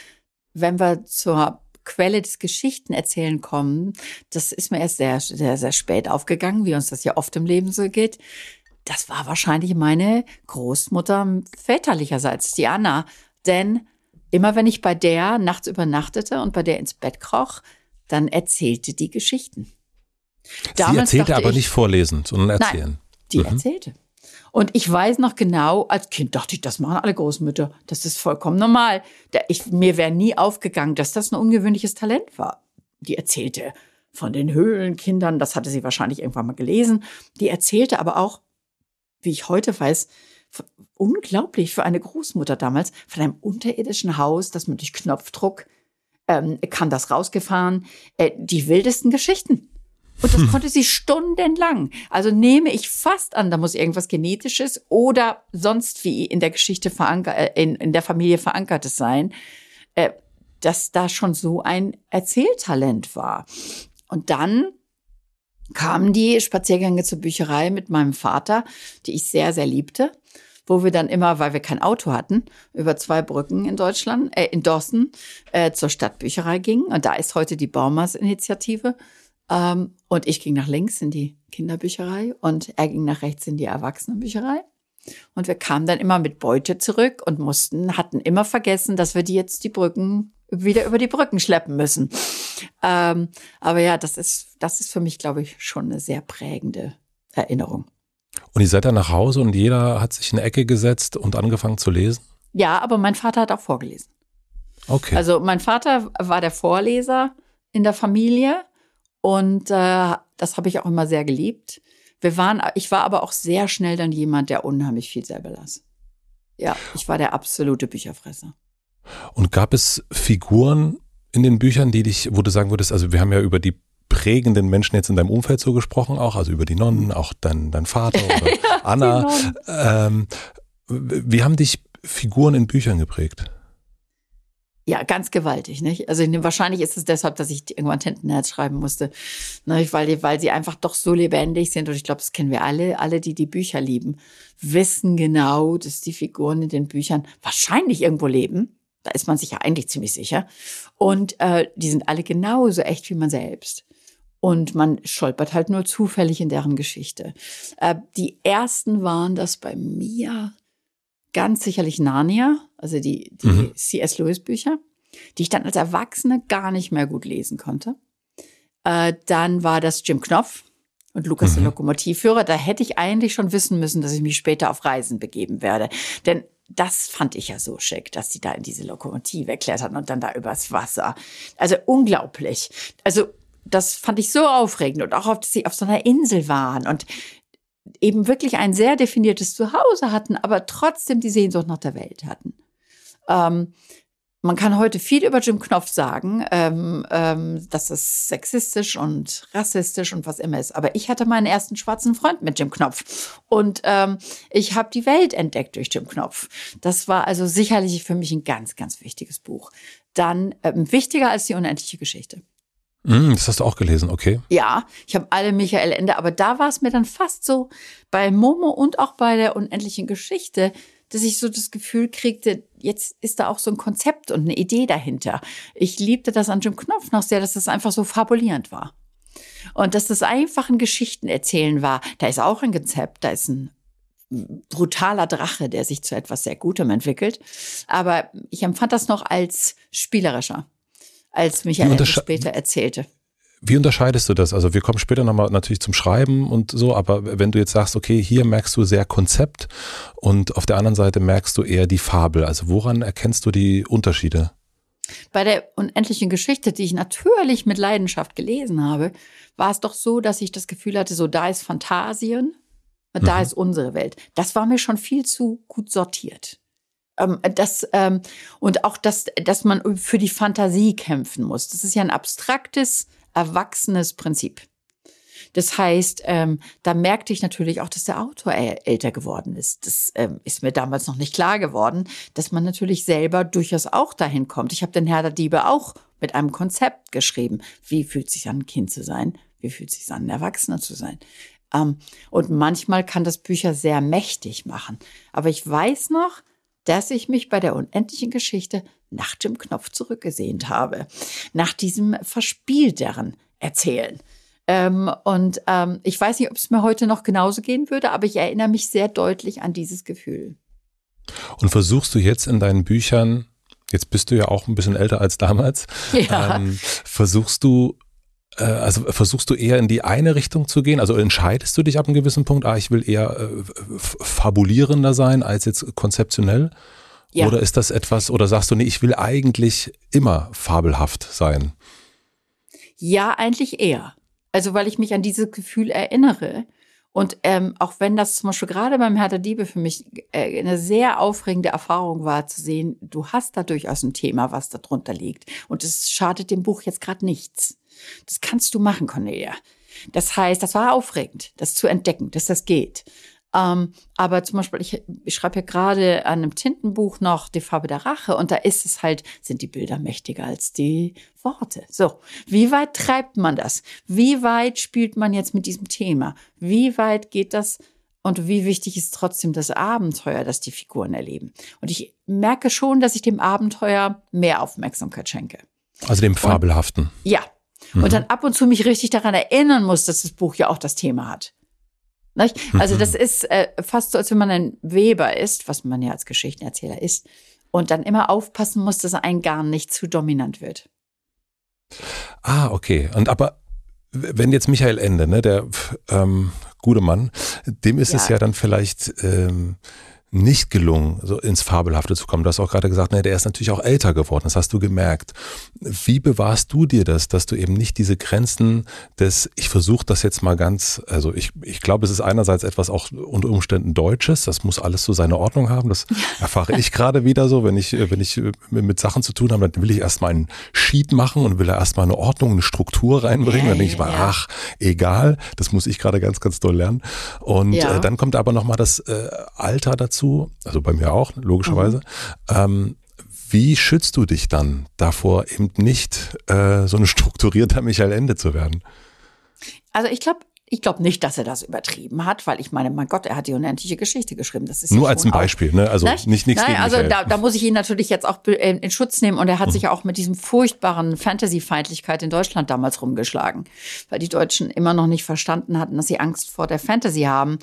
wenn wir zur Quelle des Geschichtenerzählen kommen, das ist mir erst sehr, sehr, sehr spät aufgegangen, wie uns das ja oft im Leben so geht. Das war wahrscheinlich meine Großmutter väterlicherseits, die Anna. Denn immer wenn ich bei der nachts übernachtete und bei der ins Bett kroch, dann erzählte die Geschichten. Damals Sie erzählte aber ich, nicht vorlesen, sondern erzählen. Nein, die mhm. erzählte. Und ich weiß noch genau, als Kind dachte ich, das machen alle Großmütter. Das ist vollkommen normal. Ich, mir wäre nie aufgegangen, dass das ein ungewöhnliches Talent war. Die erzählte von den Höhlenkindern, das hatte sie wahrscheinlich irgendwann mal gelesen. Die erzählte aber auch, wie ich heute weiß, unglaublich für eine Großmutter damals, von einem unterirdischen Haus, das man durch Knopfdruck ähm, kann das rausgefahren. Äh, die wildesten Geschichten. Und das konnte sie stundenlang. Also nehme ich fast an, da muss irgendwas Genetisches oder sonst wie in der Geschichte verankert, äh, in, in der Familie verankertes sein, äh, dass da schon so ein Erzähltalent war. Und dann kamen die Spaziergänge zur Bücherei mit meinem Vater, die ich sehr, sehr liebte wo wir dann immer, weil wir kein Auto hatten, über zwei Brücken in Deutschland, äh, in Dorsten, äh, zur Stadtbücherei gingen. Und da ist heute die Baumers-Initiative. Ähm, und ich ging nach links in die Kinderbücherei und er ging nach rechts in die Erwachsenenbücherei. Und wir kamen dann immer mit Beute zurück und mussten, hatten immer vergessen, dass wir die jetzt die Brücken wieder über die Brücken schleppen müssen. Ähm, aber ja, das ist, das ist für mich, glaube ich, schon eine sehr prägende Erinnerung. Und ihr seid dann nach Hause und jeder hat sich in eine Ecke gesetzt und angefangen zu lesen? Ja, aber mein Vater hat auch vorgelesen. Okay. Also mein Vater war der Vorleser in der Familie und äh, das habe ich auch immer sehr geliebt. Wir waren, ich war aber auch sehr schnell dann jemand, der unheimlich viel selber las. Ja, ich war der absolute Bücherfresser. Und gab es Figuren in den Büchern, die dich, wo du sagen würdest, also wir haben ja über die prägenden Menschen jetzt in deinem Umfeld so gesprochen, auch, also über die Nonnen, auch dein, dein Vater oder ja, Anna. Ähm, wie haben dich Figuren in Büchern geprägt? Ja, ganz gewaltig, nicht? Also wahrscheinlich ist es deshalb, dass ich irgendwann Tintenherz schreiben musste, nicht? Weil, weil sie einfach doch so lebendig sind und ich glaube, das kennen wir alle, alle, die die Bücher lieben, wissen genau, dass die Figuren in den Büchern wahrscheinlich irgendwo leben. Da ist man sich ja eigentlich ziemlich sicher. Und äh, die sind alle genauso echt wie man selbst. Und man stolpert halt nur zufällig in deren Geschichte. Äh, die ersten waren das bei mir ganz sicherlich Narnia, also die, die mhm. C.S. Lewis Bücher, die ich dann als Erwachsene gar nicht mehr gut lesen konnte. Äh, dann war das Jim Knopf und Lukas mhm. der Lokomotivführer. Da hätte ich eigentlich schon wissen müssen, dass ich mich später auf Reisen begeben werde. Denn das fand ich ja so schick, dass die da in diese Lokomotive klettern und dann da übers Wasser. Also unglaublich. Also das fand ich so aufregend und auch, dass sie auf so einer Insel waren und eben wirklich ein sehr definiertes Zuhause hatten, aber trotzdem die Sehnsucht nach der Welt hatten. Ähm, man kann heute viel über Jim Knopf sagen, ähm, ähm, dass es sexistisch und rassistisch und was immer ist. Aber ich hatte meinen ersten schwarzen Freund mit Jim Knopf. Und ähm, ich habe die Welt entdeckt durch Jim Knopf. Das war also sicherlich für mich ein ganz, ganz wichtiges Buch. Dann ähm, wichtiger als die unendliche Geschichte. Mm, das hast du auch gelesen, okay. Ja, ich habe alle Michael Ende, aber da war es mir dann fast so bei Momo und auch bei der unendlichen Geschichte, dass ich so das Gefühl kriegte, jetzt ist da auch so ein Konzept und eine Idee dahinter. Ich liebte das an Jim Knopf noch sehr, dass das einfach so fabulierend war. Und dass das einfach ein Geschichtenerzählen war. Da ist auch ein Konzept, da ist ein brutaler Drache, der sich zu etwas sehr Gutem entwickelt. Aber ich empfand das noch als spielerischer, als Michael später erzählte. Wie unterscheidest du das? Also wir kommen später nochmal natürlich zum Schreiben und so, aber wenn du jetzt sagst, okay, hier merkst du sehr Konzept und auf der anderen Seite merkst du eher die Fabel. Also woran erkennst du die Unterschiede? Bei der unendlichen Geschichte, die ich natürlich mit Leidenschaft gelesen habe, war es doch so, dass ich das Gefühl hatte, so da ist Fantasien, da mhm. ist unsere Welt. Das war mir schon viel zu gut sortiert. Ähm, das, ähm, und auch, dass, dass man für die Fantasie kämpfen muss. Das ist ja ein abstraktes, erwachsenes Prinzip. Das heißt, ähm, da merkte ich natürlich auch, dass der Autor älter geworden ist. Das ähm, ist mir damals noch nicht klar geworden, dass man natürlich selber durchaus auch dahin kommt. Ich habe den Herr der Diebe auch mit einem Konzept geschrieben. Wie fühlt sich an, ein Kind zu sein? Wie fühlt sich an, ein Erwachsener zu sein? Ähm, und manchmal kann das Bücher sehr mächtig machen. Aber ich weiß noch, dass ich mich bei der unendlichen Geschichte nach dem Knopf zurückgesehnt habe. Nach diesem verspielteren Erzählen. Ähm, und ähm, ich weiß nicht, ob es mir heute noch genauso gehen würde, aber ich erinnere mich sehr deutlich an dieses Gefühl. Und versuchst du jetzt in deinen Büchern, jetzt bist du ja auch ein bisschen älter als damals, ja. ähm, versuchst du also versuchst du eher in die eine Richtung zu gehen? Also entscheidest du dich ab einem gewissen Punkt, ah, ich will eher äh, fabulierender sein als jetzt konzeptionell? Ja. Oder ist das etwas, oder sagst du, nee, ich will eigentlich immer fabelhaft sein? Ja, eigentlich eher. Also weil ich mich an dieses Gefühl erinnere. Und ähm, auch wenn das zum Beispiel gerade beim Herr der Diebe für mich äh, eine sehr aufregende Erfahrung war, zu sehen, du hast da durchaus ein Thema, was da drunter liegt. Und es schadet dem Buch jetzt gerade nichts. Das kannst du machen, Cornelia. Das heißt, das war aufregend, das zu entdecken, dass das geht. Ähm, aber zum Beispiel, ich, ich schreibe ja gerade an einem Tintenbuch noch Die Farbe der Rache und da ist es halt, sind die Bilder mächtiger als die Worte. So, wie weit treibt man das? Wie weit spielt man jetzt mit diesem Thema? Wie weit geht das? Und wie wichtig ist trotzdem das Abenteuer, das die Figuren erleben? Und ich merke schon, dass ich dem Abenteuer mehr Aufmerksamkeit schenke. Also dem Fabelhaften. Und, ja, mhm. und dann ab und zu mich richtig daran erinnern muss, dass das Buch ja auch das Thema hat. Nicht? Also das mhm. ist äh, fast so, als wenn man ein Weber ist, was man ja als Geschichtenerzähler ist, und dann immer aufpassen muss, dass ein Garn nicht zu dominant wird. Ah, okay. Und aber wenn jetzt Michael Ende, ne, der ähm, gute Mann, dem ist ja. es ja dann vielleicht ähm, nicht gelungen, so ins Fabelhafte zu kommen. Du hast auch gerade gesagt, ne, der ist natürlich auch älter geworden, das hast du gemerkt. Wie bewahrst du dir das, dass du eben nicht diese Grenzen des, ich versuche das jetzt mal ganz, also ich, ich glaube, es ist einerseits etwas auch unter Umständen Deutsches, das muss alles so seine Ordnung haben, das erfahre ich gerade wieder so, wenn ich, wenn ich mit Sachen zu tun habe, dann will ich erstmal einen Sheet machen und will da erstmal eine Ordnung, eine Struktur reinbringen, ja, dann denke ich mal, ja. ach, egal, das muss ich gerade ganz, ganz doll lernen. Und ja. äh, dann kommt aber nochmal das äh, Alter dazu, dazu, also bei mir auch, logischerweise. Mhm. Ähm, wie schützt du dich dann davor, eben nicht äh, so ein strukturierter Michael Ende zu werden? Also ich glaube, ich glaube nicht, dass er das übertrieben hat, weil ich meine, mein Gott, er hat die unendliche Geschichte geschrieben. Das ist nur als ein Beispiel, ne? Also nicht nicht nichts Nein, gegen also da, da muss ich ihn natürlich jetzt auch in Schutz nehmen und er hat mhm. sich ja auch mit diesem furchtbaren Fantasy-Feindlichkeit in Deutschland damals rumgeschlagen, weil die Deutschen immer noch nicht verstanden hatten, dass sie Angst vor der Fantasy haben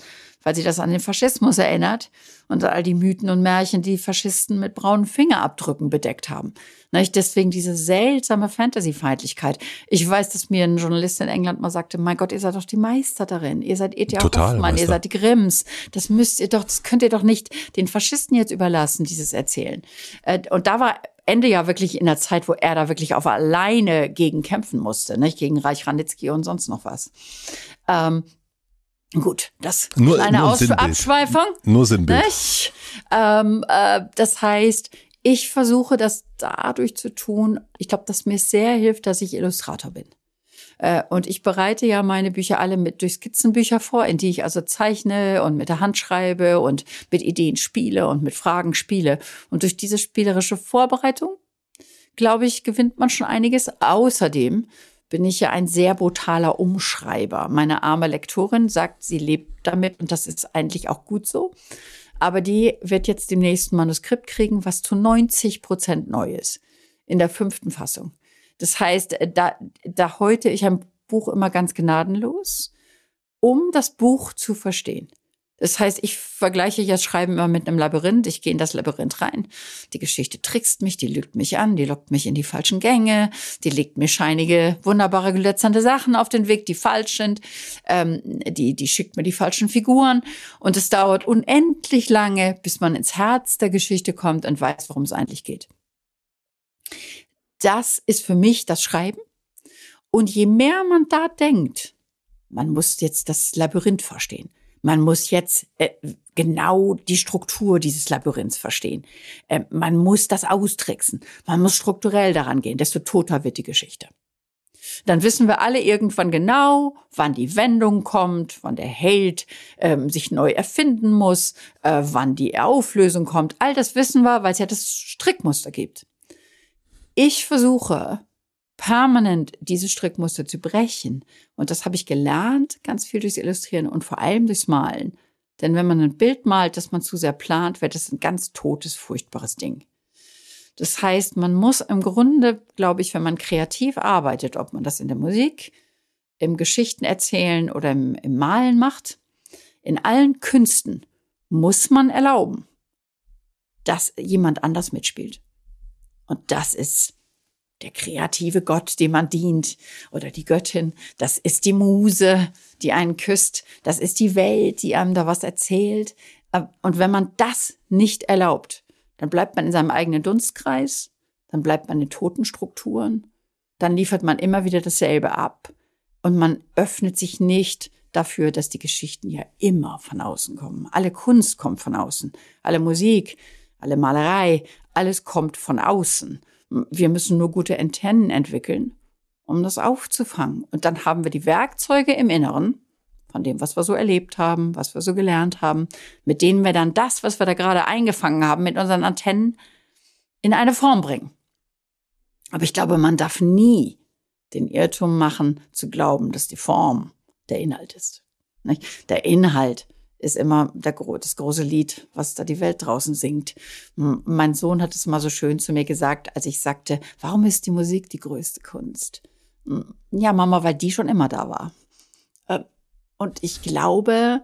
weil sie das an den Faschismus erinnert und all die Mythen und Märchen, die Faschisten mit braunen Fingerabdrücken bedeckt haben. Deswegen diese seltsame Fantasy-Feindlichkeit. Ich weiß, dass mir ein Journalist in England mal sagte, mein Gott, ihr seid doch die Meister darin. Ihr seid E.T.A. Hoffmann, Meister. ihr seid die Grimms. Das müsst ihr doch, das könnt ihr doch nicht den Faschisten jetzt überlassen, dieses Erzählen. Äh, und da war Ende ja wirklich in der Zeit, wo er da wirklich auf alleine gegen kämpfen musste, nicht gegen Reich Ranitzky und sonst noch was. Ähm, Gut, das nur, eine nur Aus Abschweifung. Nur Sinnbild. Ähm, äh, das heißt, ich versuche das dadurch zu tun. Ich glaube, dass mir sehr hilft, dass ich Illustrator bin. Äh, und ich bereite ja meine Bücher alle mit durch Skizzenbücher vor, in die ich also zeichne und mit der Hand schreibe und mit Ideen spiele und mit Fragen spiele. Und durch diese spielerische Vorbereitung, glaube ich, gewinnt man schon einiges. Außerdem bin ich ja ein sehr brutaler Umschreiber. Meine arme Lektorin sagt, sie lebt damit und das ist eigentlich auch gut so. Aber die wird jetzt dem nächsten Manuskript kriegen, was zu 90 Prozent neu ist. In der fünften Fassung. Das heißt, da, da heute ich ein Buch immer ganz gnadenlos, um das Buch zu verstehen. Das heißt, ich vergleiche jetzt Schreiben immer mit einem Labyrinth. Ich gehe in das Labyrinth rein. Die Geschichte trickst mich, die lügt mich an, die lockt mich in die falschen Gänge, die legt mir scheinige, wunderbare, glitzernde Sachen auf den Weg, die falsch sind. Ähm, die, die schickt mir die falschen Figuren. Und es dauert unendlich lange, bis man ins Herz der Geschichte kommt und weiß, worum es eigentlich geht. Das ist für mich das Schreiben. Und je mehr man da denkt, man muss jetzt das Labyrinth verstehen man muss jetzt äh, genau die Struktur dieses Labyrinths verstehen. Äh, man muss das austricksen. Man muss strukturell daran gehen, desto toter wird die Geschichte. Dann wissen wir alle irgendwann genau, wann die Wendung kommt, wann der Held ähm, sich neu erfinden muss, äh, wann die Auflösung kommt. All das wissen wir, weil es ja das Strickmuster gibt. Ich versuche permanent diese Strickmuster zu brechen. Und das habe ich gelernt, ganz viel durchs Illustrieren und vor allem durchs Malen. Denn wenn man ein Bild malt, das man zu sehr plant, wird es ein ganz totes, furchtbares Ding. Das heißt, man muss im Grunde, glaube ich, wenn man kreativ arbeitet, ob man das in der Musik, im Geschichten erzählen oder im, im Malen macht, in allen Künsten muss man erlauben, dass jemand anders mitspielt. Und das ist der kreative Gott, dem man dient, oder die Göttin, das ist die Muse, die einen küsst, das ist die Welt, die einem da was erzählt. Und wenn man das nicht erlaubt, dann bleibt man in seinem eigenen Dunstkreis, dann bleibt man in toten Strukturen, dann liefert man immer wieder dasselbe ab und man öffnet sich nicht dafür, dass die Geschichten ja immer von außen kommen. Alle Kunst kommt von außen, alle Musik, alle Malerei, alles kommt von außen. Wir müssen nur gute Antennen entwickeln, um das aufzufangen. Und dann haben wir die Werkzeuge im Inneren, von dem, was wir so erlebt haben, was wir so gelernt haben, mit denen wir dann das, was wir da gerade eingefangen haben, mit unseren Antennen in eine Form bringen. Aber ich glaube, man darf nie den Irrtum machen, zu glauben, dass die Form der Inhalt ist. Der Inhalt ist immer der, das große Lied, was da die Welt draußen singt. Mein Sohn hat es mal so schön zu mir gesagt, als ich sagte, warum ist die Musik die größte Kunst? Ja, Mama, weil die schon immer da war. Äh, und ich glaube,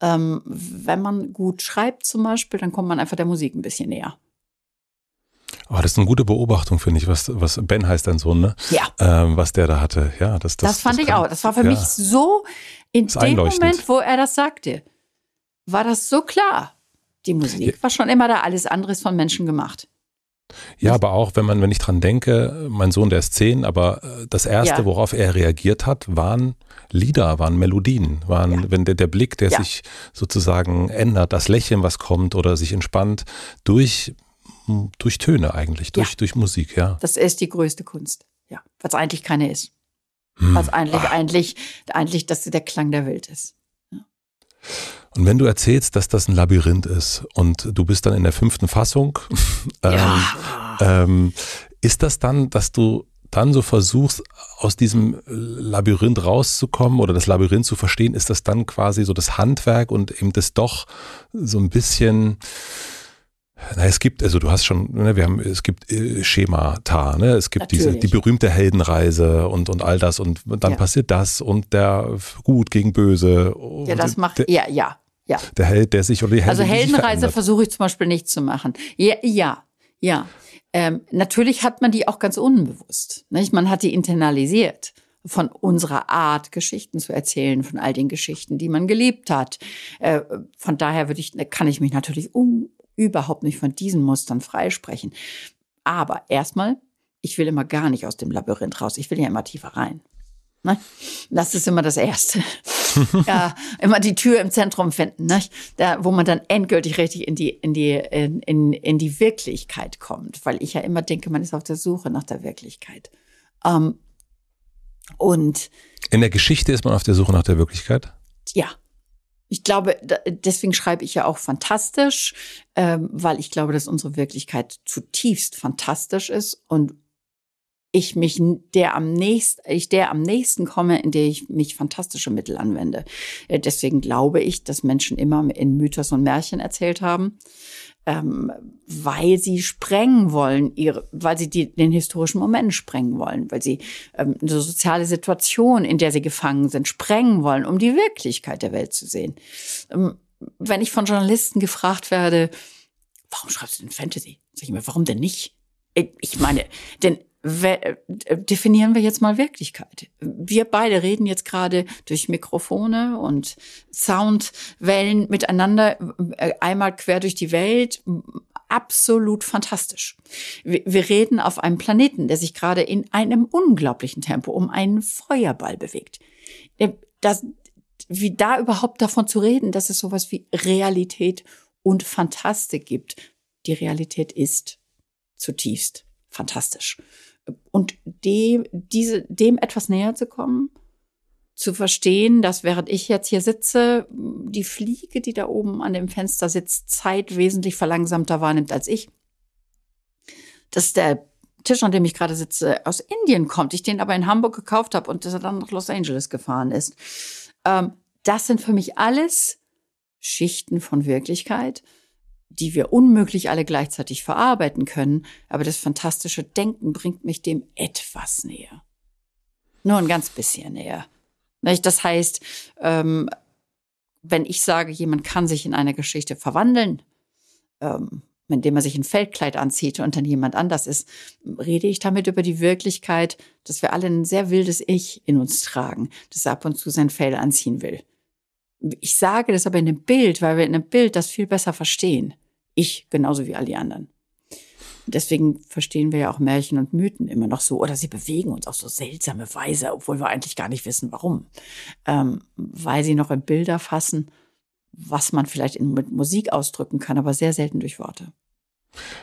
ähm, wenn man gut schreibt zum Beispiel, dann kommt man einfach der Musik ein bisschen näher. Oh, das ist eine gute Beobachtung, finde ich, was, was Ben heißt dein Sohn, ne? Ja. Ähm, was der da hatte. Ja, das, das, das fand das ich auch. Das war für ja. mich so, in dem Moment, wo er das sagte, war das so klar. Die Musik ja. war schon immer da, alles andere ist von Menschen gemacht. Ja, aber auch, wenn man, wenn ich dran denke, mein Sohn, der ist zehn, aber äh, das erste, ja. worauf er reagiert hat, waren Lieder, waren Melodien, waren, ja. wenn der, der Blick, der ja. sich sozusagen ändert, das Lächeln, was kommt oder sich entspannt, durch durch Töne eigentlich, durch, durch Musik, ja. Das ist die größte Kunst, ja. Was eigentlich keine ist. Hm. Was eigentlich, Ach. eigentlich, eigentlich, dass der Klang der Welt ist. Ja. Und wenn du erzählst, dass das ein Labyrinth ist und du bist dann in der fünften Fassung, ähm, ähm, ist das dann, dass du dann so versuchst, aus diesem Labyrinth rauszukommen oder das Labyrinth zu verstehen, ist das dann quasi so das Handwerk und eben das doch so ein bisschen na, es gibt, also du hast schon, ne, wir haben, es gibt äh, Schemata, ne? Es gibt Natürlich. diese, die berühmte Heldenreise und, und all das und dann ja. passiert das und der Gut gegen Böse. Ja, das macht, der, ja, ja, ja. Der Held, der sich oder die Heldin, Also Heldenreise versuche ich zum Beispiel nicht zu machen. Ja, ja, ja. Ähm, natürlich hat man die auch ganz unbewusst. Nicht? Man hat die internalisiert von unserer Art, Geschichten zu erzählen, von all den Geschichten, die man gelebt hat. Äh, von daher würde ich, kann ich mich natürlich um, überhaupt nicht von diesen Mustern freisprechen. Aber erstmal, ich will immer gar nicht aus dem Labyrinth raus. Ich will ja immer tiefer rein. Ne? Das ist immer das Erste. ja, immer die Tür im Zentrum finden, ne? da, wo man dann endgültig richtig in die, in, die, in, in, in die Wirklichkeit kommt. Weil ich ja immer denke, man ist auf der Suche nach der Wirklichkeit. Ähm, und in der Geschichte ist man auf der Suche nach der Wirklichkeit? Ja, ich glaube, deswegen schreibe ich ja auch fantastisch, ähm, weil ich glaube, dass unsere Wirklichkeit zutiefst fantastisch ist und ich mich der am nächsten, ich der am nächsten komme, in der ich mich fantastische Mittel anwende. Äh, deswegen glaube ich, dass Menschen immer in Mythos und Märchen erzählt haben, ähm, weil sie sprengen wollen, ihre, weil sie die, den historischen Moment sprengen wollen, weil sie ähm, eine soziale Situation, in der sie gefangen sind, sprengen wollen, um die Wirklichkeit der Welt zu sehen. Ähm, wenn ich von Journalisten gefragt werde, warum schreibst du denn Fantasy? Sag ich mir, warum denn nicht? Ich meine, denn äh, definieren wir jetzt mal Wirklichkeit. Wir beide reden jetzt gerade durch Mikrofone und Soundwellen miteinander äh, einmal quer durch die Welt. Absolut fantastisch. Wir reden auf einem Planeten, der sich gerade in einem unglaublichen Tempo um einen Feuerball bewegt. Äh, das, wie da überhaupt davon zu reden, dass es sowas wie Realität und Fantastik gibt. Die Realität ist zutiefst fantastisch und dem, diese, dem etwas näher zu kommen, zu verstehen, dass während ich jetzt hier sitze, die Fliege, die da oben an dem Fenster sitzt, Zeit wesentlich verlangsamter wahrnimmt als ich. Dass der Tisch, an dem ich gerade sitze, aus Indien kommt, ich den aber in Hamburg gekauft habe und dass er dann nach Los Angeles gefahren ist. Ähm, das sind für mich alles Schichten von Wirklichkeit, die wir unmöglich alle gleichzeitig verarbeiten können, aber das fantastische Denken bringt mich dem etwas näher. Nur ein ganz bisschen näher. Das heißt, ähm, wenn ich sage, jemand kann sich in einer Geschichte verwandeln, ähm, indem er sich ein Feldkleid anzieht und dann jemand anders ist, rede ich damit über die Wirklichkeit, dass wir alle ein sehr wildes Ich in uns tragen, das ab und zu sein Fell anziehen will. Ich sage das aber in einem Bild, weil wir in einem Bild das viel besser verstehen. Ich genauso wie all die anderen. Deswegen verstehen wir ja auch Märchen und Mythen immer noch so, oder sie bewegen uns auf so seltsame Weise, obwohl wir eigentlich gar nicht wissen, warum. Ähm, weil sie noch in Bilder fassen, was man vielleicht in, mit Musik ausdrücken kann, aber sehr selten durch Worte.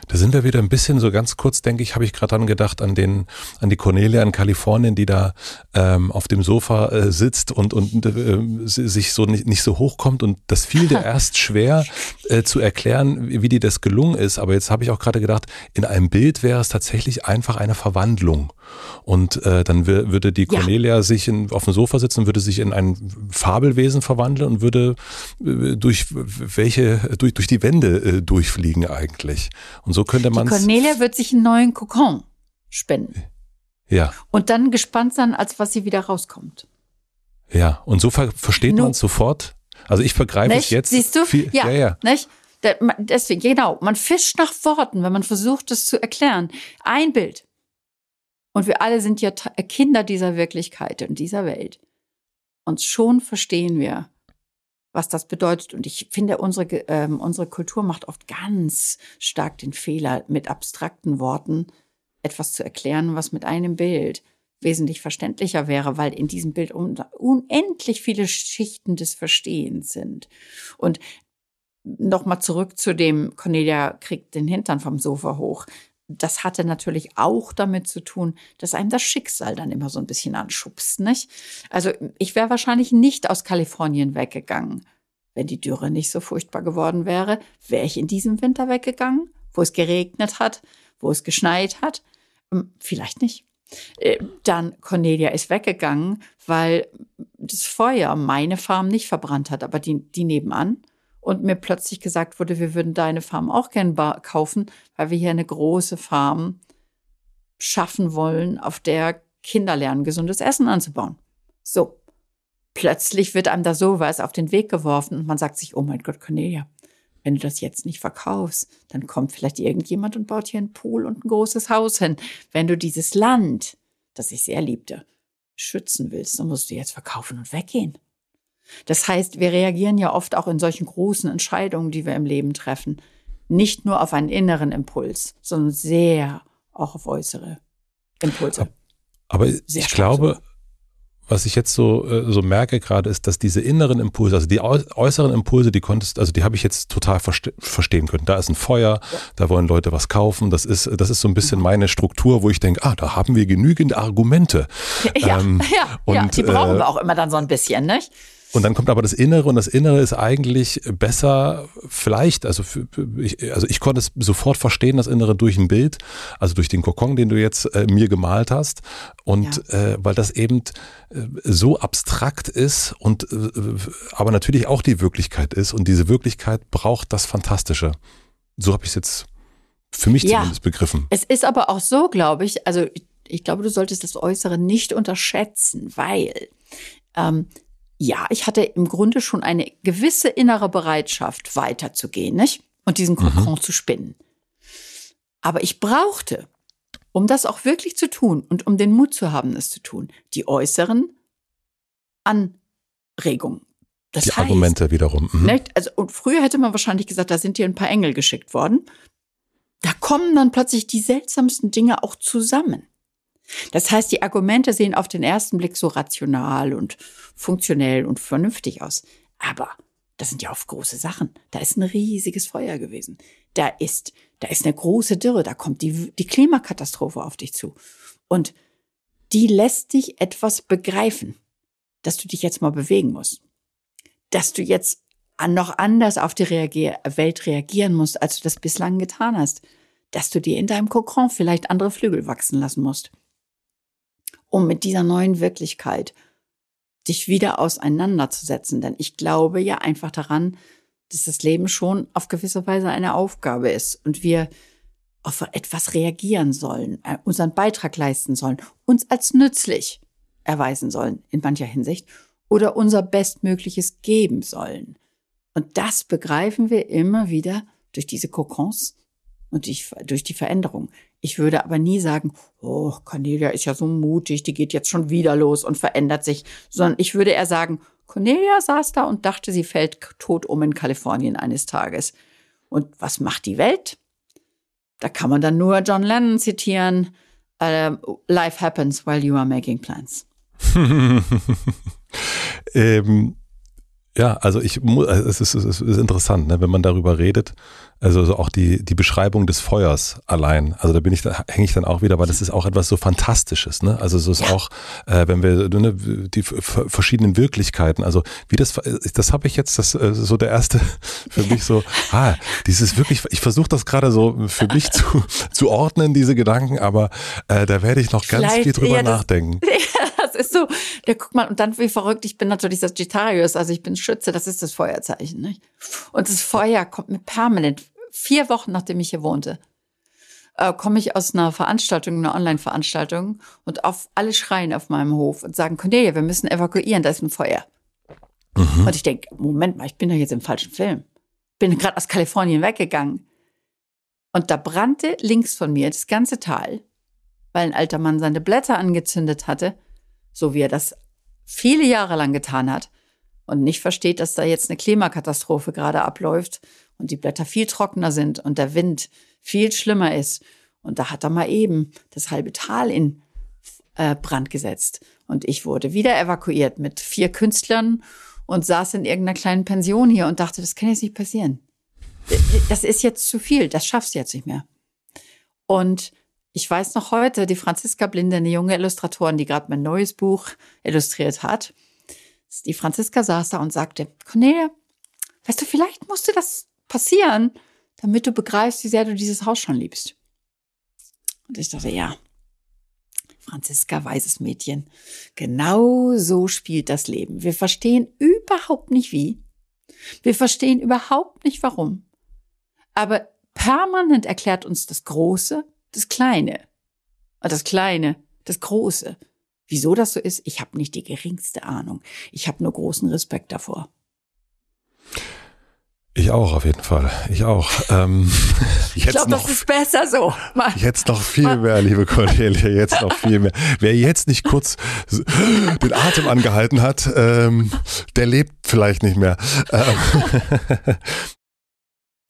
Da sind wir wieder ein bisschen so ganz kurz, denke ich, habe ich gerade dran gedacht an den an die Cornelia in Kalifornien, die da ähm, auf dem Sofa äh, sitzt und und äh, sich so nicht, nicht so hochkommt und das fiel dir erst schwer äh, zu erklären, wie, wie dir das gelungen ist. Aber jetzt habe ich auch gerade gedacht, in einem Bild wäre es tatsächlich einfach eine Verwandlung und äh, dann würde die Cornelia ja. sich in, auf dem Sofa sitzen, würde sich in ein Fabelwesen verwandeln und würde äh, durch welche durch durch die Wände äh, durchfliegen eigentlich. Und so könnte man. Cornelia wird sich einen neuen Kokon spenden. Ja. Und dann gespannt sein, als was sie wieder rauskommt. Ja, und so ver versteht man es sofort. Also ich vergreife es jetzt. Siehst du? Viel, ja, ja, ja. Nicht? Deswegen, genau, man fischt nach Worten, wenn man versucht, das zu erklären. Ein Bild. Und wir alle sind ja Kinder dieser Wirklichkeit und dieser Welt. Und schon verstehen wir, was das bedeutet. Und ich finde, unsere, ähm, unsere Kultur macht oft ganz stark den Fehler, mit abstrakten Worten etwas zu erklären, was mit einem Bild wesentlich verständlicher wäre, weil in diesem Bild unendlich viele Schichten des Verstehens sind. Und nochmal zurück zu dem, Cornelia kriegt den Hintern vom Sofa hoch das hatte natürlich auch damit zu tun, dass einem das Schicksal dann immer so ein bisschen anschubst, nicht? Also ich wäre wahrscheinlich nicht aus Kalifornien weggegangen. Wenn die Dürre nicht so furchtbar geworden wäre, wäre ich in diesem Winter weggegangen, wo es geregnet hat, wo es geschneit hat. Hm, vielleicht nicht. Äh, dann Cornelia ist weggegangen, weil das Feuer meine Farm nicht verbrannt hat, aber die, die nebenan und mir plötzlich gesagt wurde, wir würden deine Farm auch gern kaufen, weil wir hier eine große Farm schaffen wollen, auf der Kinder lernen, gesundes Essen anzubauen. So. Plötzlich wird einem da sowas auf den Weg geworfen und man sagt sich, oh mein Gott, Cornelia, wenn du das jetzt nicht verkaufst, dann kommt vielleicht irgendjemand und baut hier einen Pool und ein großes Haus hin. Wenn du dieses Land, das ich sehr liebte, schützen willst, dann musst du jetzt verkaufen und weggehen. Das heißt, wir reagieren ja oft auch in solchen großen Entscheidungen, die wir im Leben treffen, nicht nur auf einen inneren Impuls, sondern sehr auch auf äußere Impulse. Aber sehr ich glaube, sogar. was ich jetzt so, äh, so merke gerade, ist, dass diese inneren Impulse, also die äußeren Impulse, die konntest, also die habe ich jetzt total verste verstehen können. Da ist ein Feuer, ja. da wollen Leute was kaufen. Das ist, das ist so ein bisschen mhm. meine Struktur, wo ich denke, ah, da haben wir genügend Argumente. Ja, ähm, ja, und, ja die brauchen äh, wir auch immer dann so ein bisschen, nicht? Und dann kommt aber das Innere und das Innere ist eigentlich besser, vielleicht, also, für, ich, also ich konnte es sofort verstehen, das Innere durch ein Bild, also durch den Kokon, den du jetzt äh, mir gemalt hast. Und ja. äh, weil das eben äh, so abstrakt ist und äh, aber natürlich auch die Wirklichkeit ist. Und diese Wirklichkeit braucht das Fantastische. So habe ich es jetzt für mich ja. zumindest begriffen. Es ist aber auch so, glaube ich, also ich glaube, du solltest das Äußere nicht unterschätzen, weil ähm, ja, ich hatte im Grunde schon eine gewisse innere Bereitschaft, weiterzugehen, nicht? Und diesen mhm. Kokon mhm. zu spinnen. Aber ich brauchte, um das auch wirklich zu tun und um den Mut zu haben, es zu tun, die äußeren Anregungen. Das die heißt, Argumente wiederum. Mhm. Nicht? Also, und früher hätte man wahrscheinlich gesagt, da sind dir ein paar Engel geschickt worden. Da kommen dann plötzlich die seltsamsten Dinge auch zusammen. Das heißt, die Argumente sehen auf den ersten Blick so rational und funktionell und vernünftig aus. Aber das sind ja oft große Sachen. Da ist ein riesiges Feuer gewesen. Da ist, da ist eine große Dürre. Da kommt die, die Klimakatastrophe auf dich zu. Und die lässt dich etwas begreifen, dass du dich jetzt mal bewegen musst. Dass du jetzt noch anders auf die Reagier Welt reagieren musst, als du das bislang getan hast. Dass du dir in deinem Kokon vielleicht andere Flügel wachsen lassen musst um mit dieser neuen Wirklichkeit dich wieder auseinanderzusetzen. Denn ich glaube ja einfach daran, dass das Leben schon auf gewisse Weise eine Aufgabe ist und wir auf etwas reagieren sollen, äh, unseren Beitrag leisten sollen, uns als nützlich erweisen sollen in mancher Hinsicht oder unser Bestmögliches geben sollen. Und das begreifen wir immer wieder durch diese Kokons und durch die Veränderung. Ich würde aber nie sagen, oh, Cornelia ist ja so mutig, die geht jetzt schon wieder los und verändert sich, sondern ich würde eher sagen, Cornelia saß da und dachte, sie fällt tot um in Kalifornien eines Tages. Und was macht die Welt? Da kann man dann nur John Lennon zitieren. Uh, life happens while you are making plans. ähm, ja, also ich muss, es ist, es ist interessant, ne, wenn man darüber redet. Also so auch die, die Beschreibung des Feuers allein. Also da bin ich, da hänge ich dann auch wieder, weil das ist auch etwas so Fantastisches, ne? Also so ist ja. auch, äh, wenn wir ne, die verschiedenen Wirklichkeiten, also wie das, das habe ich jetzt, das ist so der erste für mich so, ah, dieses wirklich, ich versuche das gerade so für mich zu, zu ordnen, diese Gedanken, aber äh, da werde ich noch ganz Vielleicht, viel drüber ja, nachdenken. Das, das ist so, ja, guck mal, und dann wie verrückt, ich bin natürlich Sagittarius, also ich bin Schütze, das ist das Feuerzeichen, nicht? Und das Feuer kommt mir permanent vier Wochen nachdem ich hier wohnte, äh, komme ich aus einer Veranstaltung, einer Online-Veranstaltung und auf alle schreien auf meinem Hof und sagen, Cornelia, wir müssen evakuieren, da ist ein Feuer. Mhm. Und ich denke, Moment mal, ich bin doch jetzt im falschen Film. Bin gerade aus Kalifornien weggegangen. Und da brannte links von mir das ganze Tal, weil ein alter Mann seine Blätter angezündet hatte, so wie er das viele Jahre lang getan hat und nicht versteht, dass da jetzt eine Klimakatastrophe gerade abläuft und die Blätter viel trockener sind und der Wind viel schlimmer ist. Und da hat er mal eben das halbe Tal in äh, Brand gesetzt. Und ich wurde wieder evakuiert mit vier Künstlern und saß in irgendeiner kleinen Pension hier und dachte, das kann jetzt nicht passieren. Das ist jetzt zu viel, das schaffst du jetzt nicht mehr. Und ich weiß noch heute, die Franziska Blinde, eine junge Illustratorin, die gerade mein neues Buch illustriert hat, die Franziska saß da und sagte, Cornelia, weißt du, vielleicht musst du das passieren, damit du begreifst, wie sehr du dieses Haus schon liebst. Und ich dachte, ja, Franziska, weißes Mädchen, genau so spielt das Leben. Wir verstehen überhaupt nicht wie. Wir verstehen überhaupt nicht warum. Aber permanent erklärt uns das Große, das Kleine. Und das Kleine, das Große. Wieso das so ist, ich habe nicht die geringste Ahnung. Ich habe nur großen Respekt davor. Ich auch, auf jeden Fall. Ich auch. Ähm, ich glaube, das ist besser so. Mal. Jetzt noch viel mehr, liebe Cornelia, jetzt noch viel mehr. Wer jetzt nicht kurz den Atem angehalten hat, ähm, der lebt vielleicht nicht mehr. Ähm,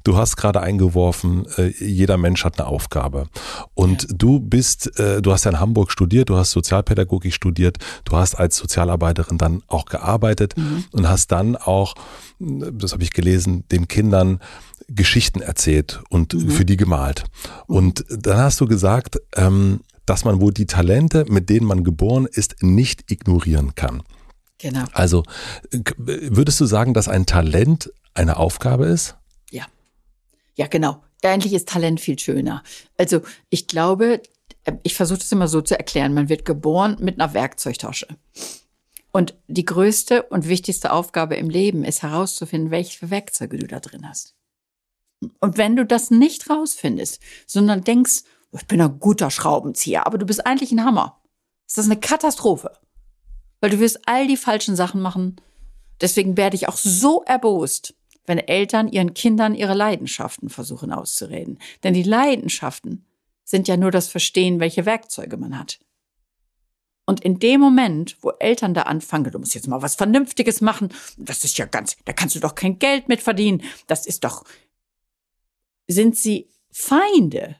Du hast gerade eingeworfen, äh, jeder Mensch hat eine Aufgabe. Und ja. du bist, äh, du hast ja in Hamburg studiert, du hast Sozialpädagogik studiert, du hast als Sozialarbeiterin dann auch gearbeitet mhm. und hast dann auch, das habe ich gelesen, den Kindern Geschichten erzählt und mhm. für die gemalt. Mhm. Und dann hast du gesagt, ähm, dass man wohl die Talente, mit denen man geboren ist, nicht ignorieren kann. Genau. Also würdest du sagen, dass ein Talent eine Aufgabe ist? Ja. Genau. Eigentlich ist Talent viel schöner. Also ich glaube, ich versuche das immer so zu erklären. Man wird geboren mit einer Werkzeugtasche. Und die größte und wichtigste Aufgabe im Leben ist herauszufinden, welche Werkzeuge du da drin hast. Und wenn du das nicht rausfindest, sondern denkst, ich bin ein guter Schraubenzieher, aber du bist eigentlich ein Hammer, ist das eine Katastrophe. Weil du wirst all die falschen Sachen machen. Deswegen werde ich auch so erbost, wenn Eltern ihren Kindern ihre Leidenschaften versuchen auszureden. Denn die Leidenschaften sind ja nur das Verstehen, welche Werkzeuge man hat. Und in dem Moment, wo Eltern da anfangen, du musst jetzt mal was Vernünftiges machen, das ist ja ganz, da kannst du doch kein Geld mit verdienen, das ist doch, sind sie Feinde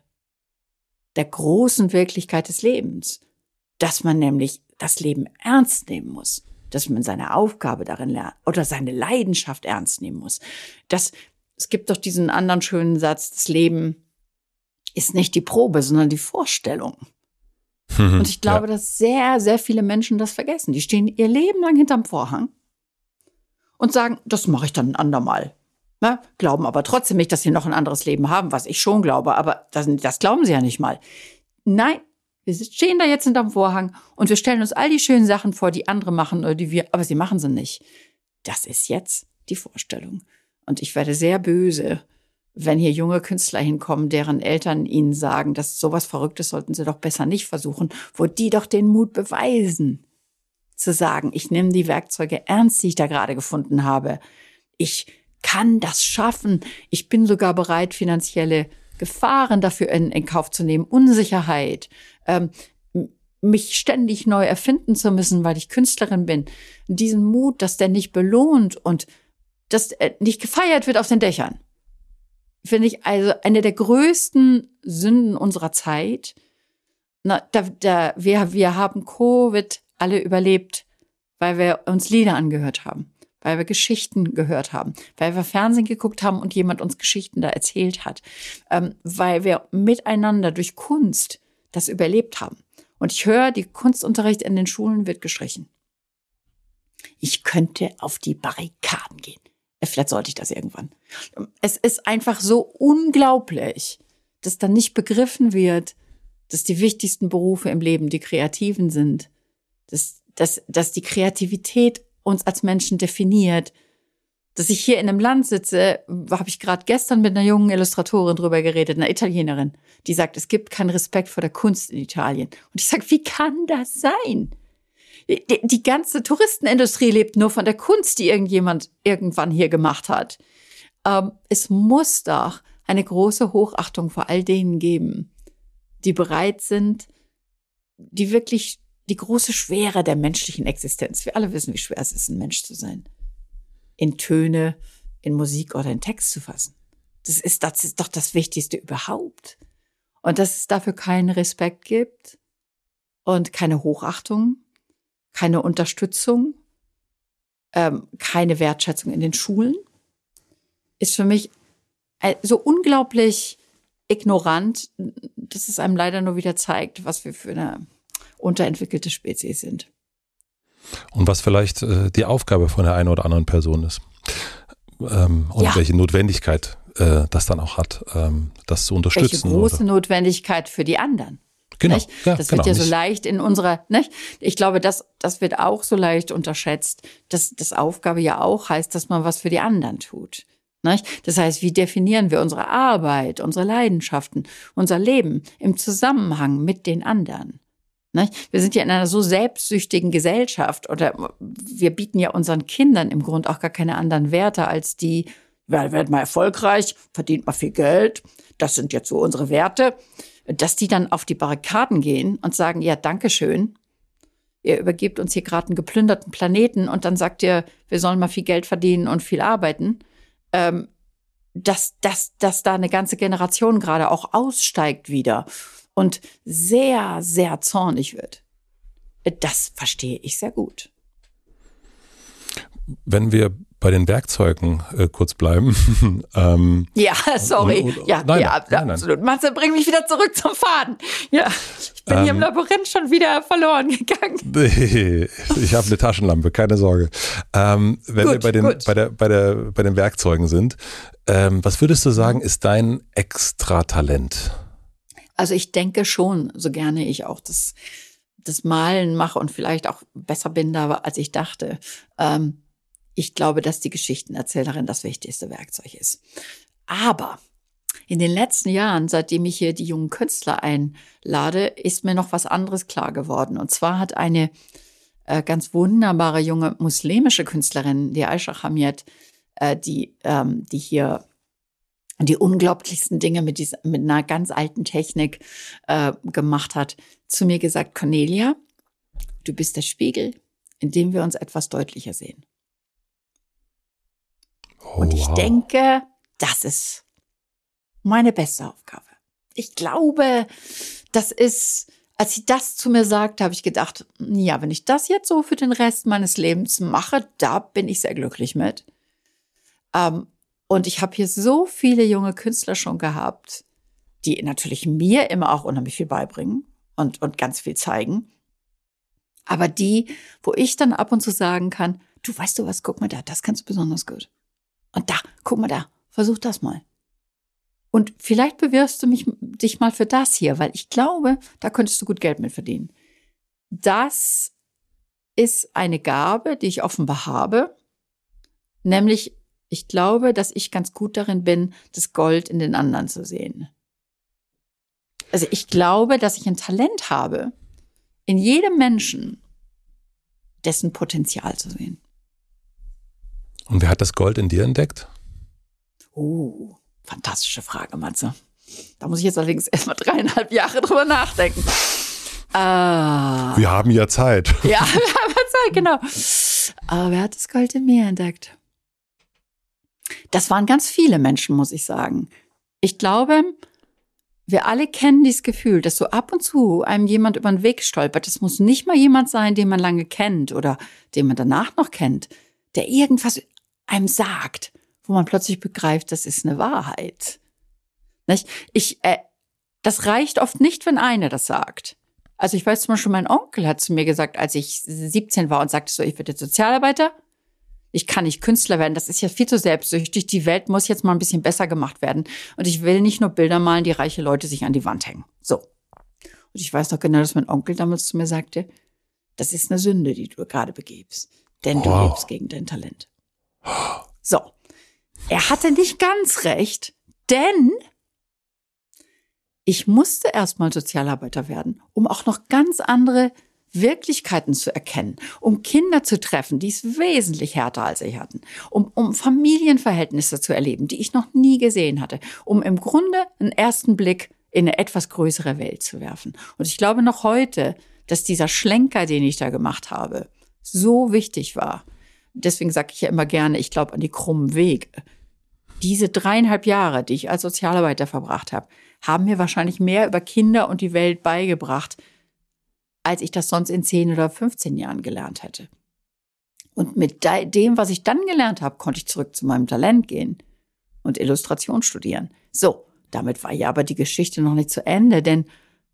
der großen Wirklichkeit des Lebens, dass man nämlich das Leben ernst nehmen muss, dass man seine Aufgabe darin lernt oder seine Leidenschaft ernst nehmen muss. Das, es gibt doch diesen anderen schönen Satz, das Leben ist nicht die Probe, sondern die Vorstellung. Und ich glaube, ja. dass sehr, sehr viele Menschen das vergessen. Die stehen ihr Leben lang hinterm Vorhang und sagen, das mache ich dann ein andermal. Ne? Glauben aber trotzdem nicht, dass sie noch ein anderes Leben haben, was ich schon glaube, aber das, das glauben sie ja nicht mal. Nein, wir stehen da jetzt hinterm Vorhang und wir stellen uns all die schönen Sachen vor, die andere machen oder die wir, aber sie machen sie nicht. Das ist jetzt die Vorstellung. Und ich werde sehr böse, wenn hier junge Künstler hinkommen, deren Eltern ihnen sagen, dass sowas Verrücktes sollten sie doch besser nicht versuchen, wo die doch den Mut beweisen, zu sagen, ich nehme die Werkzeuge ernst, die ich da gerade gefunden habe. Ich kann das schaffen. Ich bin sogar bereit, finanzielle Gefahren dafür in, in Kauf zu nehmen, Unsicherheit, ähm, mich ständig neu erfinden zu müssen, weil ich Künstlerin bin. Diesen Mut, dass der nicht belohnt und dass er nicht gefeiert wird auf den Dächern finde ich also eine der größten Sünden unserer Zeit. Na, da, da, wir, wir haben Covid alle überlebt, weil wir uns Lieder angehört haben, weil wir Geschichten gehört haben, weil wir Fernsehen geguckt haben und jemand uns Geschichten da erzählt hat, ähm, weil wir miteinander durch Kunst das überlebt haben. Und ich höre, die Kunstunterricht in den Schulen wird gestrichen. Ich könnte auf die Barrikaden gehen. Vielleicht sollte ich das irgendwann. Es ist einfach so unglaublich, dass dann nicht begriffen wird, dass die wichtigsten Berufe im Leben die Kreativen sind, dass, dass, dass die Kreativität uns als Menschen definiert. Dass ich hier in einem Land sitze, habe ich gerade gestern mit einer jungen Illustratorin drüber geredet, einer Italienerin, die sagt, es gibt keinen Respekt vor der Kunst in Italien. Und ich sage, wie kann das sein? Die, die ganze Touristenindustrie lebt nur von der Kunst, die irgendjemand irgendwann hier gemacht hat. Ähm, es muss doch eine große Hochachtung vor all denen geben, die bereit sind, die wirklich die große Schwere der menschlichen Existenz. Wir alle wissen, wie schwer es ist, ein Mensch zu sein. In Töne, in Musik oder in Text zu fassen. Das ist, das ist doch das Wichtigste überhaupt. Und dass es dafür keinen Respekt gibt und keine Hochachtung keine Unterstützung, ähm, keine Wertschätzung in den Schulen, ist für mich so unglaublich ignorant, dass es einem leider nur wieder zeigt, was wir für eine unterentwickelte Spezies sind. Und was vielleicht äh, die Aufgabe von der einen oder anderen Person ist. Ähm, und ja. welche Notwendigkeit äh, das dann auch hat, ähm, das zu unterstützen. Welche große oder? Notwendigkeit für die anderen. Genau. Nicht? Ja, das wird genau, ja so leicht in unserer, nicht? Ich glaube, das, das wird auch so leicht unterschätzt, dass das Aufgabe ja auch heißt, dass man was für die anderen tut. Nicht? Das heißt, wie definieren wir unsere Arbeit, unsere Leidenschaften, unser Leben im Zusammenhang mit den anderen? Nicht? Wir sind ja in einer so selbstsüchtigen Gesellschaft oder wir bieten ja unseren Kindern im Grunde auch gar keine anderen Werte als die, werdet mal erfolgreich, verdient mal viel Geld, das sind jetzt so unsere Werte dass die dann auf die Barrikaden gehen und sagen, ja, danke schön. Ihr übergebt uns hier gerade einen geplünderten Planeten und dann sagt ihr, wir sollen mal viel Geld verdienen und viel arbeiten. Ähm, dass, dass, dass da eine ganze Generation gerade auch aussteigt wieder und sehr, sehr zornig wird. Das verstehe ich sehr gut. Wenn wir bei den Werkzeugen äh, kurz bleiben. ähm, ja, sorry. Und, und, ja, nein, ja, nein, absolut. Matze, bring mich wieder zurück zum Faden. Ja, ich bin ähm, hier im ähm. Labyrinth schon wieder verloren gegangen. Nee, ich habe eine Taschenlampe, keine Sorge. Ähm, wenn gut, wir bei den, bei, der, bei, der, bei den Werkzeugen sind, ähm, was würdest du sagen, ist dein Extratalent? Also ich denke schon, so gerne ich auch das, das Malen mache und vielleicht auch besser bin da, als ich dachte. Ähm, ich glaube, dass die Geschichtenerzählerin das wichtigste Werkzeug ist. Aber in den letzten Jahren, seitdem ich hier die jungen Künstler einlade, ist mir noch was anderes klar geworden. Und zwar hat eine äh, ganz wunderbare junge muslimische Künstlerin, die Aisha Hamid, äh, die, ähm, die hier die unglaublichsten Dinge mit, dieser, mit einer ganz alten Technik äh, gemacht hat, zu mir gesagt, Cornelia, du bist der Spiegel, in dem wir uns etwas deutlicher sehen. Oh, und ich wow. denke, das ist meine beste Aufgabe. Ich glaube, das ist, als sie das zu mir sagte, habe ich gedacht, ja, wenn ich das jetzt so für den Rest meines Lebens mache, da bin ich sehr glücklich mit. Ähm, und ich habe hier so viele junge Künstler schon gehabt, die natürlich mir immer auch unheimlich viel beibringen und, und ganz viel zeigen. Aber die, wo ich dann ab und zu sagen kann, du weißt du was, guck mal da, das kannst du besonders gut. Und da, guck mal da, versuch das mal. Und vielleicht bewirbst du mich, dich mal für das hier, weil ich glaube, da könntest du gut Geld mit verdienen. Das ist eine Gabe, die ich offenbar habe. Nämlich, ich glaube, dass ich ganz gut darin bin, das Gold in den anderen zu sehen. Also ich glaube, dass ich ein Talent habe, in jedem Menschen dessen Potenzial zu sehen. Und wer hat das Gold in dir entdeckt? Oh, fantastische Frage, Matze. Da muss ich jetzt allerdings erstmal dreieinhalb Jahre drüber nachdenken. Ah. Wir haben ja Zeit. Ja, wir haben ja Zeit, genau. Aber wer hat das Gold in mir entdeckt? Das waren ganz viele Menschen, muss ich sagen. Ich glaube, wir alle kennen dieses Gefühl, dass so ab und zu einem jemand über den Weg stolpert. Das muss nicht mal jemand sein, den man lange kennt oder den man danach noch kennt, der irgendwas einem sagt, wo man plötzlich begreift, das ist eine Wahrheit. Nicht? Ich, äh, das reicht oft nicht, wenn einer das sagt. Also ich weiß zum Beispiel, mein Onkel hat zu mir gesagt, als ich 17 war und sagte so, ich werde Sozialarbeiter, ich kann nicht Künstler werden, das ist ja viel zu selbstsüchtig, die Welt muss jetzt mal ein bisschen besser gemacht werden. Und ich will nicht nur Bilder malen, die reiche Leute sich an die Wand hängen. So. Und ich weiß noch genau, dass mein Onkel damals zu mir sagte, das ist eine Sünde, die du gerade begibst. Denn wow. du lebst gegen dein Talent. So. Er hatte nicht ganz recht, denn ich musste erstmal Sozialarbeiter werden, um auch noch ganz andere Wirklichkeiten zu erkennen, um Kinder zu treffen, die es wesentlich härter als ich hatten, um, um Familienverhältnisse zu erleben, die ich noch nie gesehen hatte, um im Grunde einen ersten Blick in eine etwas größere Welt zu werfen. Und ich glaube noch heute, dass dieser Schlenker, den ich da gemacht habe, so wichtig war, deswegen sage ich ja immer gerne, ich glaube an die krummen Wege. Diese dreieinhalb Jahre, die ich als Sozialarbeiter verbracht habe, haben mir wahrscheinlich mehr über Kinder und die Welt beigebracht, als ich das sonst in 10 oder 15 Jahren gelernt hätte. Und mit dem, was ich dann gelernt habe, konnte ich zurück zu meinem Talent gehen und Illustration studieren. So, damit war ja aber die Geschichte noch nicht zu Ende, denn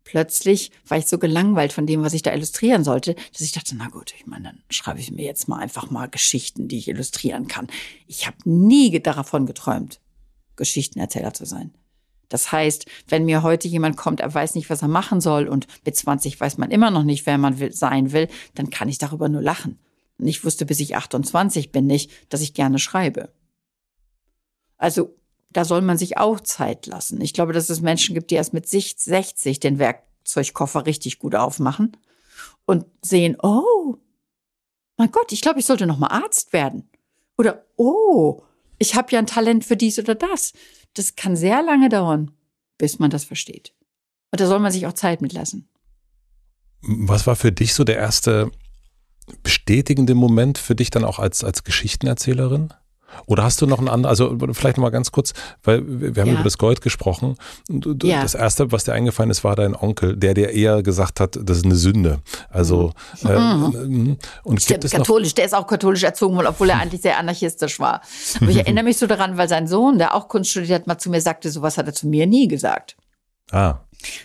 plötzlich war ich so gelangweilt von dem, was ich da illustrieren sollte, dass ich dachte, na gut, ich meine, dann schreibe ich mir jetzt mal einfach mal Geschichten, die ich illustrieren kann. Ich habe nie davon geträumt, Geschichtenerzähler zu sein. Das heißt, wenn mir heute jemand kommt, er weiß nicht, was er machen soll und mit 20 weiß man immer noch nicht, wer man will, sein will, dann kann ich darüber nur lachen. Und ich wusste, bis ich 28 bin nicht, dass ich gerne schreibe. Also da soll man sich auch Zeit lassen. Ich glaube, dass es Menschen gibt, die erst mit sich 60 den Werkzeugkoffer richtig gut aufmachen und sehen, oh, mein Gott, ich glaube, ich sollte noch mal Arzt werden. Oder, oh, ich habe ja ein Talent für dies oder das. Das kann sehr lange dauern, bis man das versteht. Und da soll man sich auch Zeit mitlassen. Was war für dich so der erste bestätigende Moment für dich dann auch als, als Geschichtenerzählerin? Oder hast du noch einen anderen, also vielleicht noch mal ganz kurz, weil wir haben ja. über das Gold gesprochen. Und ja. Das erste, was dir eingefallen ist, war dein Onkel, der dir eher gesagt hat, das ist eine Sünde. Also mhm. Äh, mhm. und Stimmt, gibt katholisch, der ist auch katholisch erzogen worden, obwohl er eigentlich sehr anarchistisch war. Aber ich erinnere mich so daran, weil sein Sohn, der auch Kunst studiert hat, mal zu mir sagte, sowas hat er zu mir nie gesagt. Ah.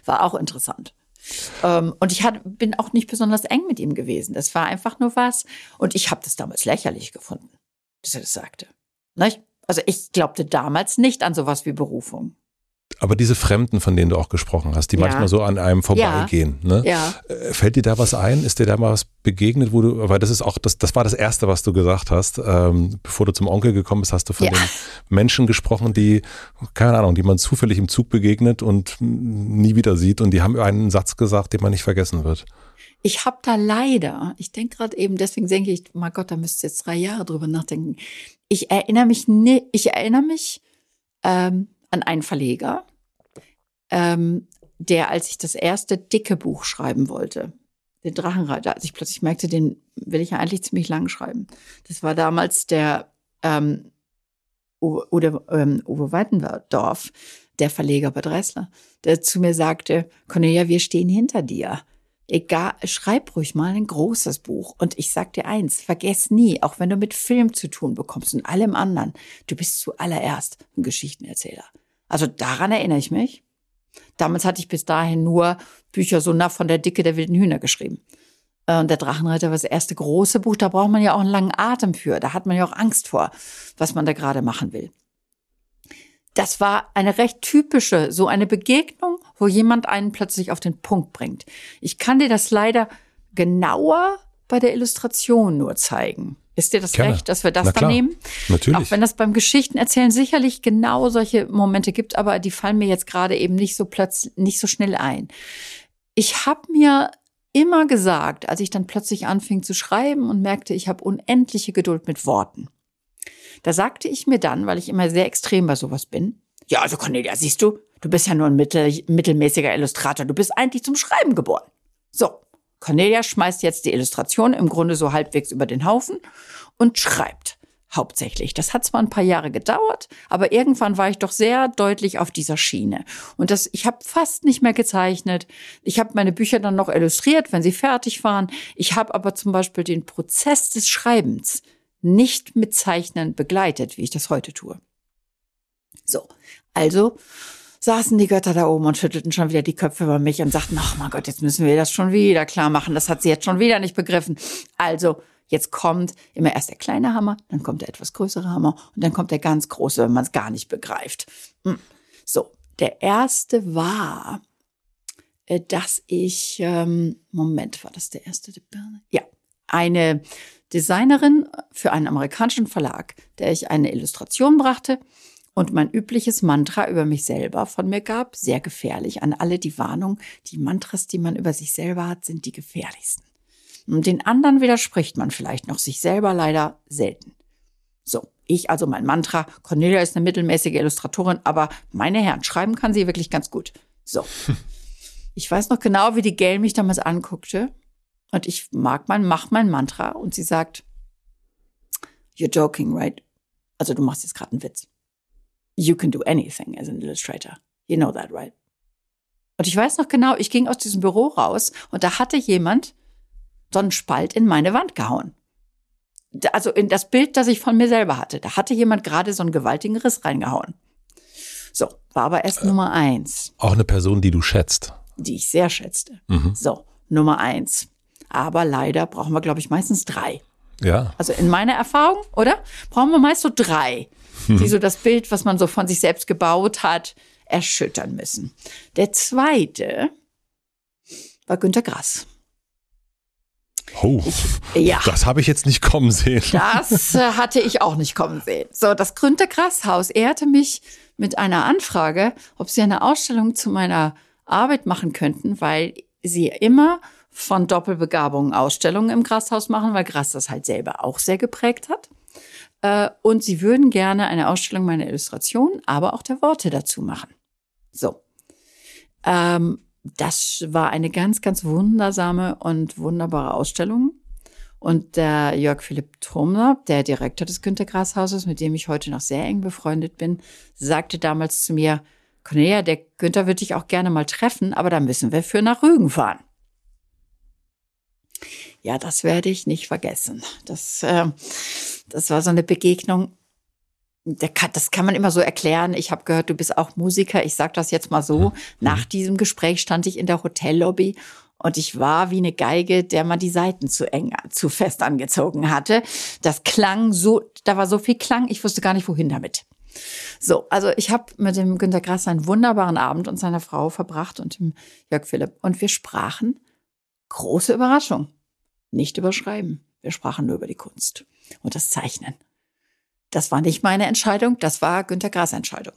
War auch interessant. Ähm, und ich hat, bin auch nicht besonders eng mit ihm gewesen. Das war einfach nur was. Und ich habe das damals lächerlich gefunden, dass er das sagte. Nicht? Also ich glaubte damals nicht an sowas wie Berufung. Aber diese Fremden, von denen du auch gesprochen hast, die ja. manchmal so an einem vorbeigehen, ja. Ne? Ja. Äh, fällt dir da was ein? Ist dir da mal was begegnet, wo du, weil das ist auch, das, das war das Erste, was du gesagt hast. Ähm, bevor du zum Onkel gekommen bist, hast du von den Menschen gesprochen, die, keine Ahnung, die man zufällig im Zug begegnet und nie wieder sieht und die haben einen Satz gesagt, den man nicht vergessen wird. Ich habe da leider, ich denke gerade eben, deswegen denke ich, mein Gott, da müsst ihr jetzt drei Jahre drüber nachdenken. Ich erinnere mich, ne, ich erinnere mich ähm, an einen Verleger, ähm, der, als ich das erste dicke Buch schreiben wollte, den Drachenreiter, als ich plötzlich merkte, den will ich ja eigentlich ziemlich lang schreiben. Das war damals der ähm, oder ähm, Uwe Weitendorf, der Verleger bei Dressler, der zu mir sagte, Cornelia, wir stehen hinter dir. Egal, schreib ruhig mal ein großes Buch. Und ich sag dir eins, vergess nie, auch wenn du mit Film zu tun bekommst und allem anderen, du bist zuallererst ein Geschichtenerzähler. Also daran erinnere ich mich. Damals hatte ich bis dahin nur Bücher so nah von der Dicke der wilden Hühner geschrieben. Und der Drachenreiter war das erste große Buch, da braucht man ja auch einen langen Atem für. Da hat man ja auch Angst vor, was man da gerade machen will das war eine recht typische, so eine Begegnung, wo jemand einen plötzlich auf den Punkt bringt. Ich kann dir das leider genauer bei der Illustration nur zeigen. Ist dir das Gerne. recht, dass wir das dann nehmen? Natürlich. Auch wenn das beim Geschichtenerzählen sicherlich genau solche Momente gibt, aber die fallen mir jetzt gerade eben nicht so plötzlich, nicht so schnell ein. Ich habe mir immer gesagt, als ich dann plötzlich anfing zu schreiben und merkte, ich habe unendliche Geduld mit Worten. Da sagte ich mir dann, weil ich immer sehr extrem bei sowas bin, ja, also Cornelia, siehst du, du bist ja nur ein mittel, mittelmäßiger Illustrator, du bist eigentlich zum Schreiben geboren. So, Cornelia schmeißt jetzt die Illustration im Grunde so halbwegs über den Haufen und schreibt hauptsächlich. Das hat zwar ein paar Jahre gedauert, aber irgendwann war ich doch sehr deutlich auf dieser Schiene. Und das, ich habe fast nicht mehr gezeichnet. Ich habe meine Bücher dann noch illustriert, wenn sie fertig waren. Ich habe aber zum Beispiel den Prozess des Schreibens nicht mit Zeichnen begleitet, wie ich das heute tue. So, also saßen die Götter da oben und schüttelten schon wieder die Köpfe über mich und sagten, ach mein Gott, jetzt müssen wir das schon wieder klar machen. Das hat sie jetzt schon wieder nicht begriffen. Also, jetzt kommt immer erst der kleine Hammer, dann kommt der etwas größere Hammer und dann kommt der ganz große, wenn man es gar nicht begreift. Hm. So, der erste war, äh, dass ich, ähm, Moment, war das der erste? Ja, eine Designerin für einen amerikanischen Verlag, der ich eine Illustration brachte und mein übliches Mantra über mich selber von mir gab. Sehr gefährlich. An alle die Warnung, die Mantras, die man über sich selber hat, sind die gefährlichsten. Und den anderen widerspricht man vielleicht noch sich selber leider selten. So, ich also mein Mantra, Cornelia ist eine mittelmäßige Illustratorin, aber meine Herren, schreiben kann sie wirklich ganz gut. So. Ich weiß noch genau, wie die Gail mich damals anguckte und ich mag mein, mach mein Mantra und sie sagt, you're joking, right? Also du machst jetzt gerade einen Witz. You can do anything as an illustrator. You know that, right? Und ich weiß noch genau, ich ging aus diesem Büro raus und da hatte jemand so einen Spalt in meine Wand gehauen. Also in das Bild, das ich von mir selber hatte. Da hatte jemand gerade so einen gewaltigen Riss reingehauen. So, war aber erst äh, Nummer eins. Auch eine Person, die du schätzt. Die ich sehr schätzte. Mhm. So, Nummer eins. Aber leider brauchen wir, glaube ich, meistens drei. Ja. Also in meiner Erfahrung, oder? Brauchen wir meist so drei, hm. die so das Bild, was man so von sich selbst gebaut hat, erschüttern müssen. Der zweite war Günter Grass. Oh, ich, ja. das habe ich jetzt nicht kommen sehen. Das äh, hatte ich auch nicht kommen sehen. So, das Grünter Grass Haus ehrte mich mit einer Anfrage, ob sie eine Ausstellung zu meiner Arbeit machen könnten, weil sie immer von Doppelbegabungen Ausstellungen im Grashaus machen, weil Gras das halt selber auch sehr geprägt hat. Äh, und sie würden gerne eine Ausstellung meiner Illustrationen, aber auch der Worte dazu machen. So. Ähm, das war eine ganz, ganz wundersame und wunderbare Ausstellung. Und der Jörg Philipp Trumner, der Direktor des Günter Grass Hauses, mit dem ich heute noch sehr eng befreundet bin, sagte damals zu mir, Cornelia, der Günther würde dich auch gerne mal treffen, aber da müssen wir für nach Rügen fahren. Ja, das werde ich nicht vergessen. Das, äh, das war so eine Begegnung. Das kann man immer so erklären. Ich habe gehört, du bist auch Musiker. Ich sage das jetzt mal so. Mhm. Nach diesem Gespräch stand ich in der Hotellobby und ich war wie eine Geige, der man die Seiten zu eng, zu fest angezogen hatte. Das klang so, da war so viel Klang, ich wusste gar nicht, wohin damit. So, also ich habe mit dem Günter Grass einen wunderbaren Abend und seiner Frau verbracht und dem Jörg Philipp. Und wir sprachen, große Überraschung, nicht überschreiben. Wir sprachen nur über die Kunst und das Zeichnen. Das war nicht meine Entscheidung, das war Günter Grass Entscheidung.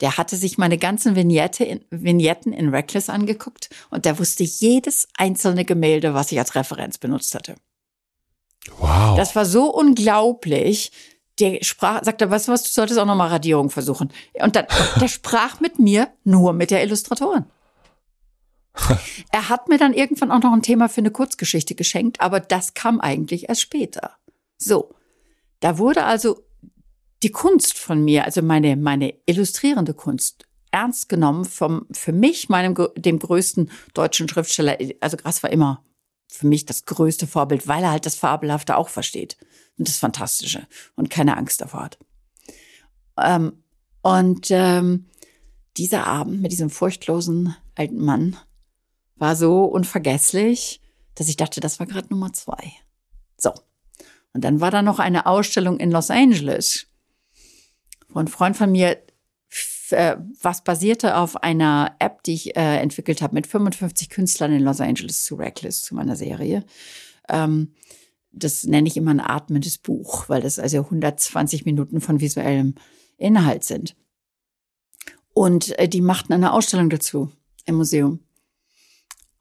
Der hatte sich meine ganzen Vignette in, Vignetten in Reckless angeguckt und der wusste jedes einzelne Gemälde, was ich als Referenz benutzt hatte. Wow. Das war so unglaublich. Der sprach, sagte, weißt du was, du solltest auch nochmal Radierung versuchen. Und dann, der sprach mit mir nur mit der Illustratorin. er hat mir dann irgendwann auch noch ein Thema für eine Kurzgeschichte geschenkt, aber das kam eigentlich erst später. So. Da wurde also die Kunst von mir, also meine, meine illustrierende Kunst, ernst genommen vom, für mich, meinem, dem größten deutschen Schriftsteller. Also Grass war immer für mich das größte Vorbild, weil er halt das Fabelhafte auch versteht und das Fantastische und keine Angst davor hat. Ähm, und ähm, dieser Abend mit diesem furchtlosen alten Mann war so unvergesslich, dass ich dachte, das war gerade Nummer zwei. So. Und dann war da noch eine Ausstellung in Los Angeles ein Freund von mir, äh, was basierte auf einer App, die ich äh, entwickelt habe mit 55 Künstlern in Los Angeles zu Reckless, zu meiner Serie. Ähm, das nenne ich immer ein atmendes Buch, weil das also 120 Minuten von visuellem Inhalt sind. Und äh, die machten eine Ausstellung dazu im Museum.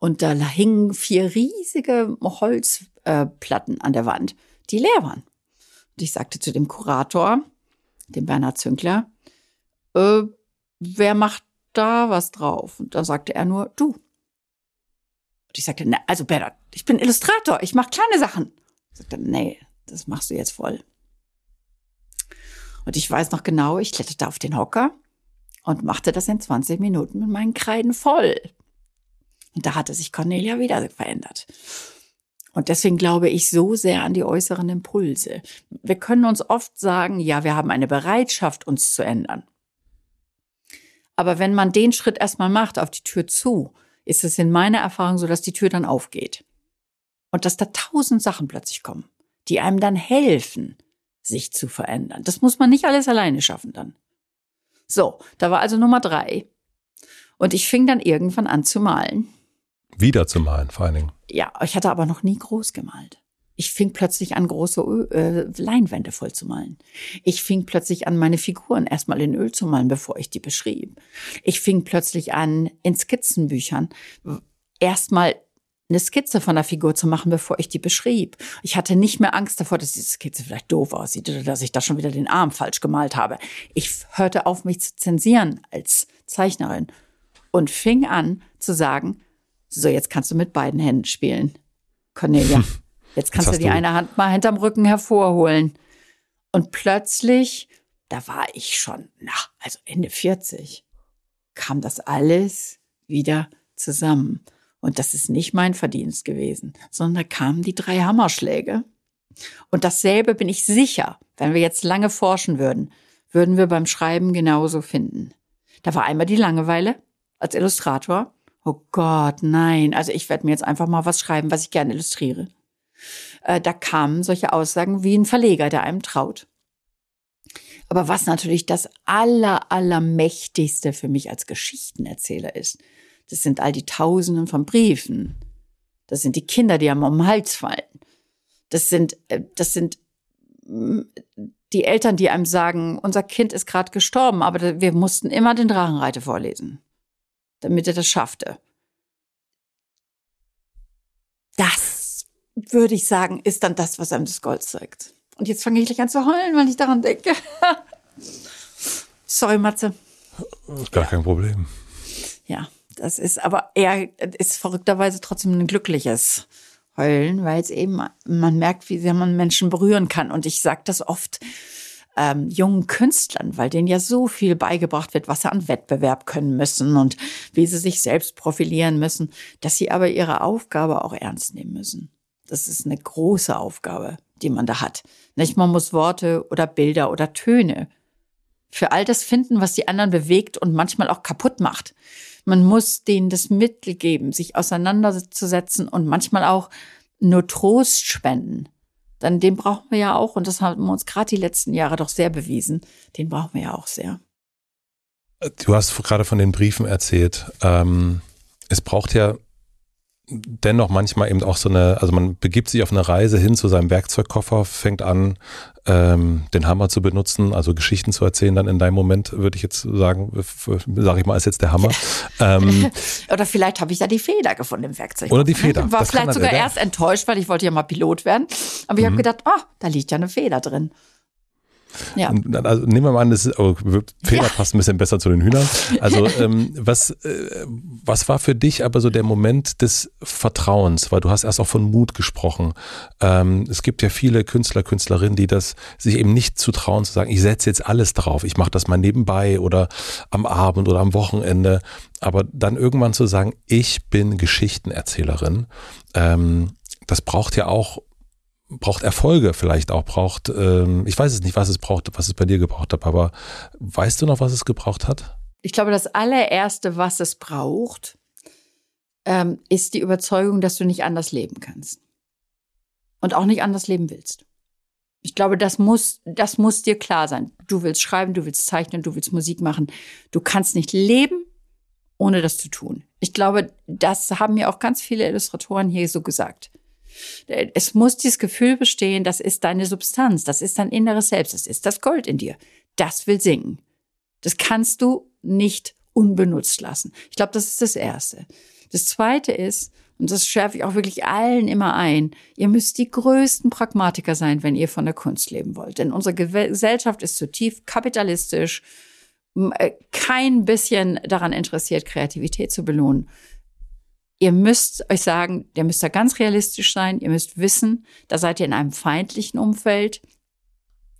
Und da hingen vier riesige Holzplatten an der Wand, die leer waren. Und ich sagte zu dem Kurator, dem Bernhard Zünkler, äh, wer macht da was drauf? Und dann sagte er nur, du. Und ich sagte, na, also Bernhard, ich bin Illustrator, ich mache kleine Sachen. Ich sagte, nee, das machst du jetzt voll. Und ich weiß noch genau, ich kletterte auf den Hocker und machte das in 20 Minuten mit meinen Kreiden voll. Und da hatte sich Cornelia wieder verändert. Und deswegen glaube ich so sehr an die äußeren Impulse. Wir können uns oft sagen, ja, wir haben eine Bereitschaft, uns zu ändern. Aber wenn man den Schritt erstmal macht, auf die Tür zu, ist es in meiner Erfahrung so, dass die Tür dann aufgeht. Und dass da tausend Sachen plötzlich kommen, die einem dann helfen, sich zu verändern. Das muss man nicht alles alleine schaffen dann. So, da war also Nummer drei. Und ich fing dann irgendwann an zu malen. Wieder zu malen, vor allen Dingen. Ja, ich hatte aber noch nie groß gemalt. Ich fing plötzlich an, große äh, Leinwände voll zu malen. Ich fing plötzlich an, meine Figuren erstmal in Öl zu malen, bevor ich die beschrieb. Ich fing plötzlich an, in Skizzenbüchern erstmal eine Skizze von der Figur zu machen, bevor ich die beschrieb. Ich hatte nicht mehr Angst davor, dass diese Skizze vielleicht doof aussieht oder dass ich da schon wieder den Arm falsch gemalt habe. Ich hörte auf, mich zu zensieren als Zeichnerin und fing an zu sagen, so, jetzt kannst du mit beiden Händen spielen. Cornelia, jetzt kannst du die du. eine Hand mal hinterm Rücken hervorholen. Und plötzlich, da war ich schon, na, also Ende 40, kam das alles wieder zusammen. Und das ist nicht mein Verdienst gewesen, sondern da kamen die drei Hammerschläge. Und dasselbe bin ich sicher, wenn wir jetzt lange forschen würden, würden wir beim Schreiben genauso finden. Da war einmal die Langeweile als Illustrator Oh Gott, nein. Also ich werde mir jetzt einfach mal was schreiben, was ich gerne illustriere. Äh, da kamen solche Aussagen wie ein Verleger, der einem traut. Aber was natürlich das aller, allermächtigste für mich als Geschichtenerzähler ist, das sind all die Tausenden von Briefen. Das sind die Kinder, die einem um den Hals fallen. Das sind, äh, das sind mm, die Eltern, die einem sagen, unser Kind ist gerade gestorben, aber wir mussten immer den Drachenreiter vorlesen damit er das schaffte. Das, würde ich sagen, ist dann das, was einem das Gold zeigt. Und jetzt fange ich gleich an zu heulen, weil ich daran denke. Sorry, Matze. Ist gar kein Problem. Ja, das ist, aber er ist verrückterweise trotzdem ein glückliches heulen, weil es eben, man merkt, wie sehr man Menschen berühren kann. Und ich sage das oft ähm, jungen Künstlern, weil denen ja so viel beigebracht wird, was sie an Wettbewerb können müssen und wie sie sich selbst profilieren müssen, dass sie aber ihre Aufgabe auch ernst nehmen müssen. Das ist eine große Aufgabe, die man da hat. Nicht, man muss Worte oder Bilder oder Töne für all das finden, was die anderen bewegt und manchmal auch kaputt macht. Man muss denen das Mittel geben, sich auseinanderzusetzen und manchmal auch nur Trost spenden. Dann den brauchen wir ja auch und das haben wir uns gerade die letzten Jahre doch sehr bewiesen. Den brauchen wir ja auch sehr. Du hast gerade von den Briefen erzählt. Ähm, es braucht ja dennoch manchmal eben auch so eine, also man begibt sich auf eine Reise hin zu seinem Werkzeugkoffer, fängt an, ähm, den Hammer zu benutzen, also Geschichten zu erzählen, dann in deinem Moment würde ich jetzt sagen, sage ich mal, ist jetzt der Hammer. ähm, oder vielleicht habe ich da die Feder gefunden im Werkzeug. Oder die Feder. Ich war das vielleicht sogar erst enttäuscht, weil ich wollte ja mal Pilot werden. Aber ich mhm. habe gedacht, oh, da liegt ja eine Feder drin. Ja. Also nehmen wir mal an, das ist, oh, Fehler ja. passt ein bisschen besser zu den Hühnern. Also ähm, was, äh, was war für dich aber so der Moment des Vertrauens? Weil du hast erst auch von Mut gesprochen. Ähm, es gibt ja viele Künstler, Künstlerinnen, die das sich eben nicht zutrauen zu sagen, ich setze jetzt alles drauf, ich mache das mal nebenbei oder am Abend oder am Wochenende. Aber dann irgendwann zu sagen, ich bin Geschichtenerzählerin, ähm, das braucht ja auch braucht Erfolge vielleicht auch, braucht, ähm, ich weiß es nicht, was es braucht, was es bei dir gebraucht hat, aber weißt du noch, was es gebraucht hat? Ich glaube, das allererste, was es braucht, ähm, ist die Überzeugung, dass du nicht anders leben kannst. Und auch nicht anders leben willst. Ich glaube, das muss, das muss dir klar sein. Du willst schreiben, du willst zeichnen, du willst Musik machen. Du kannst nicht leben, ohne das zu tun. Ich glaube, das haben mir auch ganz viele Illustratoren hier so gesagt. Es muss dieses Gefühl bestehen, das ist deine Substanz, das ist dein inneres Selbst, das ist das Gold in dir. Das will singen. Das kannst du nicht unbenutzt lassen. Ich glaube, das ist das Erste. Das Zweite ist, und das schärfe ich auch wirklich allen immer ein, ihr müsst die größten Pragmatiker sein, wenn ihr von der Kunst leben wollt. Denn unsere Gesellschaft ist zutiefst kapitalistisch, äh, kein bisschen daran interessiert, Kreativität zu belohnen. Ihr müsst euch sagen, der müsst da ganz realistisch sein. Ihr müsst wissen, da seid ihr in einem feindlichen Umfeld.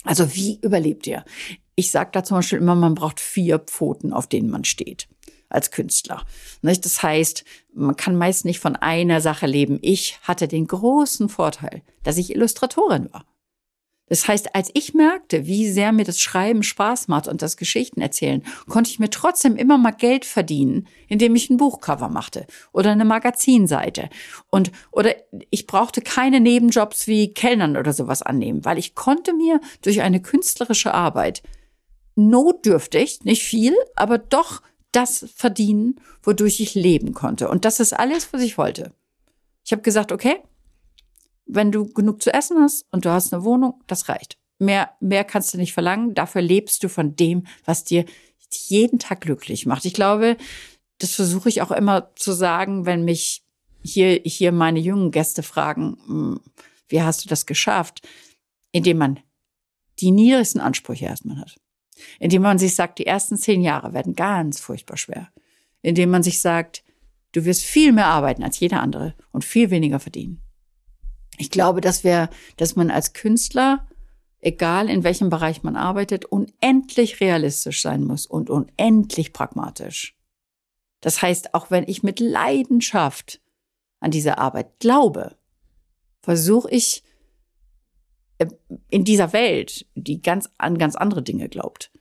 Also wie überlebt ihr? Ich sage da zum Beispiel immer, man braucht vier Pfoten, auf denen man steht als Künstler. Das heißt, man kann meist nicht von einer Sache leben. Ich hatte den großen Vorteil, dass ich Illustratorin war. Das heißt, als ich merkte, wie sehr mir das Schreiben Spaß macht und das Geschichten erzählen, konnte ich mir trotzdem immer mal Geld verdienen, indem ich ein Buchcover machte oder eine Magazinseite. Und, oder ich brauchte keine Nebenjobs wie Kellnern oder sowas annehmen, weil ich konnte mir durch eine künstlerische Arbeit notdürftig, nicht viel, aber doch das verdienen, wodurch ich leben konnte. Und das ist alles, was ich wollte. Ich habe gesagt, okay, wenn du genug zu essen hast und du hast eine Wohnung, das reicht. Mehr, mehr kannst du nicht verlangen. Dafür lebst du von dem, was dir jeden Tag glücklich macht. Ich glaube, das versuche ich auch immer zu sagen, wenn mich hier, hier meine jungen Gäste fragen, hm, wie hast du das geschafft? Indem man die niedrigsten Ansprüche erstmal hat. Indem man sich sagt, die ersten zehn Jahre werden ganz furchtbar schwer. Indem man sich sagt, du wirst viel mehr arbeiten als jeder andere und viel weniger verdienen. Ich glaube, dass wir, dass man als Künstler, egal in welchem Bereich man arbeitet, unendlich realistisch sein muss und unendlich pragmatisch. Das heißt, auch wenn ich mit Leidenschaft an diese Arbeit glaube, versuche ich äh, in dieser Welt, die ganz an ganz andere Dinge glaubt,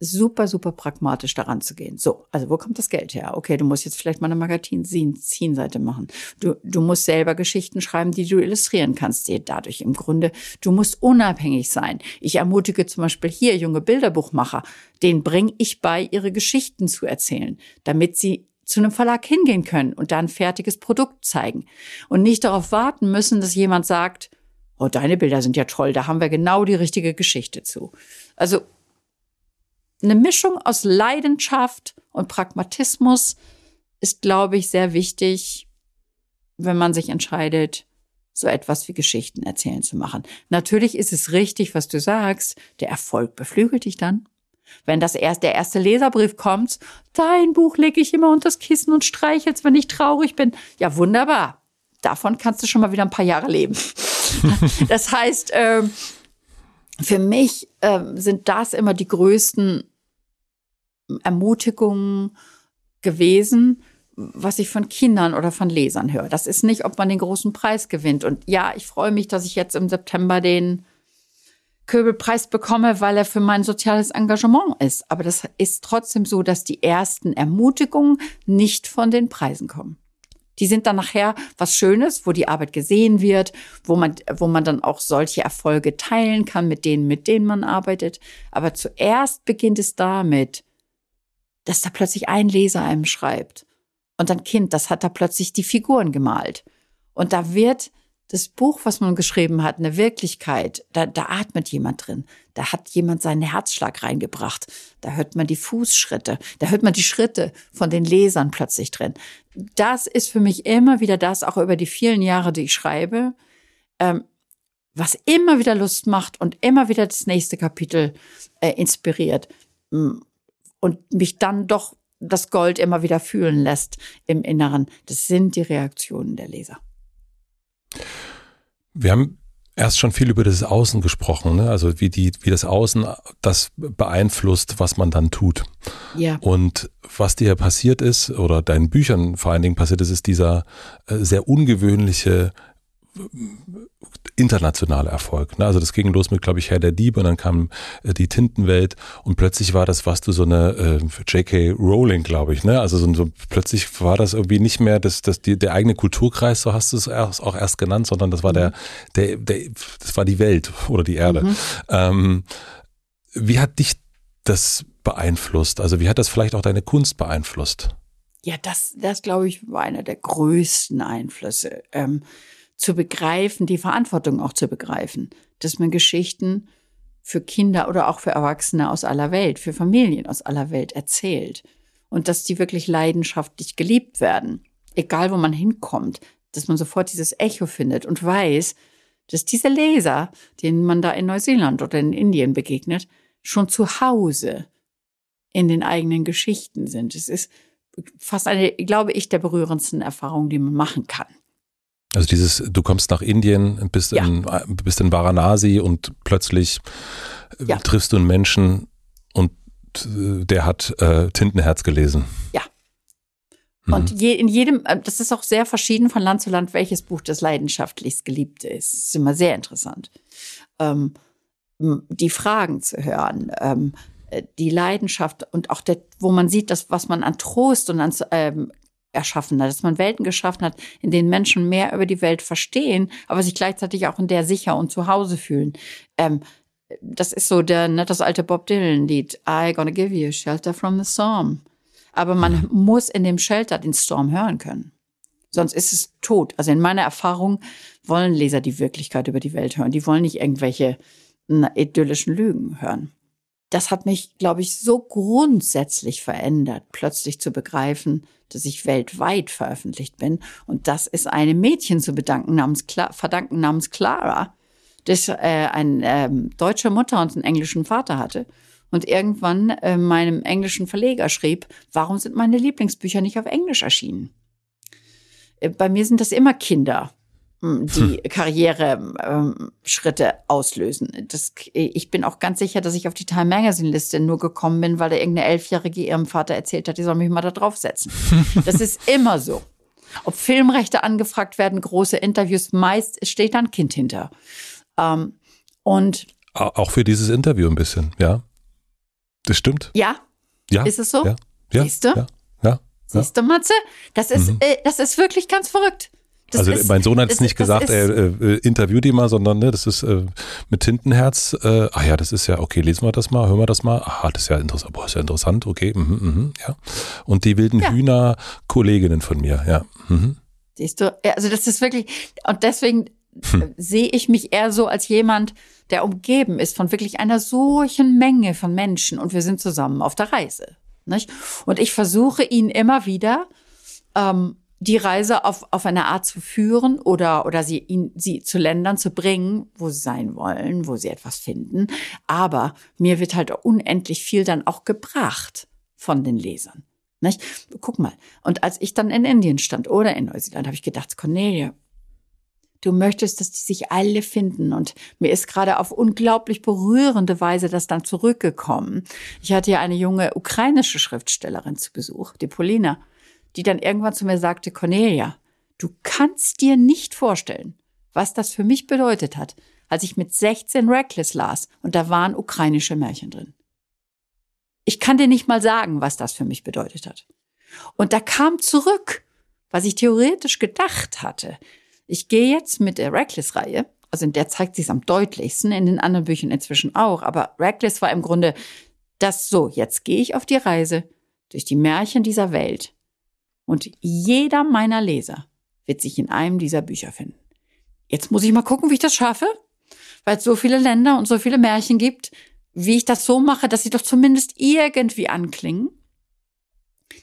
super, super pragmatisch daran zu gehen. So, also wo kommt das Geld her? Okay, du musst jetzt vielleicht mal eine Magazin-Seite machen. Du, du musst selber Geschichten schreiben, die du illustrieren kannst, dir dadurch im Grunde, du musst unabhängig sein. Ich ermutige zum Beispiel hier junge Bilderbuchmacher, denen bringe ich bei, ihre Geschichten zu erzählen, damit sie zu einem Verlag hingehen können und da ein fertiges Produkt zeigen und nicht darauf warten müssen, dass jemand sagt, oh, deine Bilder sind ja toll, da haben wir genau die richtige Geschichte zu. Also eine Mischung aus Leidenschaft und Pragmatismus ist, glaube ich, sehr wichtig, wenn man sich entscheidet, so etwas wie Geschichten erzählen zu machen. Natürlich ist es richtig, was du sagst. Der Erfolg beflügelt dich dann. Wenn das erst der erste Leserbrief kommt, dein Buch lege ich immer unter das Kissen und streichel's, wenn ich traurig bin. Ja, wunderbar. davon kannst du schon mal wieder ein paar Jahre leben. das heißt, ähm, für mich ähm, sind das immer die größten Ermutigungen gewesen, was ich von Kindern oder von Lesern höre. Das ist nicht, ob man den großen Preis gewinnt. Und ja, ich freue mich, dass ich jetzt im September den Köbelpreis bekomme, weil er für mein soziales Engagement ist. Aber das ist trotzdem so, dass die ersten Ermutigungen nicht von den Preisen kommen. Die sind dann nachher was Schönes, wo die Arbeit gesehen wird, wo man, wo man dann auch solche Erfolge teilen kann mit denen, mit denen man arbeitet. Aber zuerst beginnt es damit, dass da plötzlich ein Leser einem schreibt. Und dann Kind, das hat da plötzlich die Figuren gemalt. Und da wird das Buch, was man geschrieben hat, eine Wirklichkeit, da, da atmet jemand drin. Da hat jemand seinen Herzschlag reingebracht. Da hört man die Fußschritte. Da hört man die Schritte von den Lesern plötzlich drin. Das ist für mich immer wieder das, auch über die vielen Jahre, die ich schreibe, ähm, was immer wieder Lust macht und immer wieder das nächste Kapitel äh, inspiriert und mich dann doch das Gold immer wieder fühlen lässt im Inneren. Das sind die Reaktionen der Leser. Wir haben erst schon viel über das Außen gesprochen, ne? also wie die, wie das Außen das beeinflusst, was man dann tut. Ja. Und was dir passiert ist oder deinen Büchern vor allen Dingen passiert ist, ist dieser äh, sehr ungewöhnliche internationaler Erfolg. Ne? Also das ging los mit, glaube ich, Herr der Diebe und dann kam äh, die Tintenwelt und plötzlich war das, was du so eine äh, J.K. Rowling, glaube ich. Ne? Also so, so, plötzlich war das irgendwie nicht mehr das, das, die, der eigene Kulturkreis, so hast du es erst, auch erst genannt, sondern das war mhm. der, der, der, das war die Welt oder die Erde. Mhm. Ähm, wie hat dich das beeinflusst? Also wie hat das vielleicht auch deine Kunst beeinflusst? Ja, das, das glaube ich, war einer der größten Einflüsse. Ähm, zu begreifen, die Verantwortung auch zu begreifen, dass man Geschichten für Kinder oder auch für Erwachsene aus aller Welt, für Familien aus aller Welt erzählt und dass die wirklich leidenschaftlich geliebt werden, egal wo man hinkommt, dass man sofort dieses Echo findet und weiß, dass diese Leser, denen man da in Neuseeland oder in Indien begegnet, schon zu Hause in den eigenen Geschichten sind. Es ist fast eine, glaube ich, der berührendsten Erfahrungen, die man machen kann. Also dieses, du kommst nach Indien, bist, ja. in, bist in Varanasi und plötzlich äh, ja. triffst du einen Menschen und äh, der hat äh, Tintenherz gelesen. Ja. Mhm. Und je, in jedem, äh, das ist auch sehr verschieden von Land zu Land, welches Buch das leidenschaftlichst geliebte ist. Das ist immer sehr interessant. Ähm, die Fragen zu hören, ähm, die Leidenschaft und auch der, wo man sieht, dass was man an Trost und an ähm, erschaffen hat, dass man Welten geschaffen hat, in denen Menschen mehr über die Welt verstehen, aber sich gleichzeitig auch in der sicher und zu Hause fühlen. Ähm, das ist so der, ne, das alte Bob Dylan-Lied, I gonna give you shelter from the storm. Aber man muss in dem Shelter den Storm hören können. Sonst ist es tot. Also in meiner Erfahrung wollen Leser die Wirklichkeit über die Welt hören. Die wollen nicht irgendwelche idyllischen Lügen hören. Das hat mich, glaube ich, so grundsätzlich verändert, plötzlich zu begreifen, dass ich weltweit veröffentlicht bin. Und das ist einem Mädchen zu bedanken namens Cla verdanken namens Clara, das äh, eine ähm, deutsche Mutter und einen englischen Vater hatte. Und irgendwann äh, meinem englischen Verleger schrieb, warum sind meine Lieblingsbücher nicht auf Englisch erschienen? Äh, bei mir sind das immer Kinder, die hm. Karriereschritte ähm, auslösen. Das, ich bin auch ganz sicher, dass ich auf die Time Magazine Liste nur gekommen bin, weil da irgendeine Elfjährige ihrem Vater erzählt hat, die soll mich mal da draufsetzen. Das ist immer so. Ob Filmrechte angefragt werden, große Interviews, meist steht da ein Kind hinter. Ähm, und auch für dieses Interview ein bisschen, ja. Das stimmt. Ja. Ja. Ist es so? Ja. ja. Siehst du? Ja. ja. Siehst du, Matze? Das ist, mhm. äh, das ist wirklich ganz verrückt. Das also mein Sohn hat es nicht gesagt, er äh, äh, interviewt die mal, sondern ne, das ist äh, mit Tintenherz. Äh, ach ja, das ist ja, okay, lesen wir das mal, hören wir das mal. Aha, das ist ja interessant, boah, ist ja interessant, okay, mhm, mhm, ja. Und die wilden ja. Hühner, Kolleginnen von mir, ja. Mhm. Siehst du, also das ist wirklich, und deswegen hm. Äh, sehe ich mich eher so als jemand, der umgeben ist von wirklich einer solchen Menge von Menschen und wir sind zusammen auf der Reise. Nicht? Und ich versuche ihn immer wieder ähm, die Reise auf, auf eine Art zu führen oder, oder sie, ihn, sie zu Ländern zu bringen, wo sie sein wollen, wo sie etwas finden. Aber mir wird halt unendlich viel dann auch gebracht von den Lesern. Nicht? Guck mal. Und als ich dann in Indien stand oder in Neuseeland, habe ich gedacht, Cornelia, Du möchtest, dass die sich alle finden. Und mir ist gerade auf unglaublich berührende Weise das dann zurückgekommen. Ich hatte ja eine junge ukrainische Schriftstellerin zu Besuch, die Polina, die dann irgendwann zu mir sagte, Cornelia, du kannst dir nicht vorstellen, was das für mich bedeutet hat, als ich mit 16 Reckless las und da waren ukrainische Märchen drin. Ich kann dir nicht mal sagen, was das für mich bedeutet hat. Und da kam zurück, was ich theoretisch gedacht hatte. Ich gehe jetzt mit der Reckless-Reihe, also in der zeigt sich es am deutlichsten, in den anderen Büchern inzwischen auch, aber Reckless war im Grunde das so, jetzt gehe ich auf die Reise durch die Märchen dieser Welt und jeder meiner Leser wird sich in einem dieser Bücher finden. Jetzt muss ich mal gucken, wie ich das schaffe, weil es so viele Länder und so viele Märchen gibt, wie ich das so mache, dass sie doch zumindest irgendwie anklingen.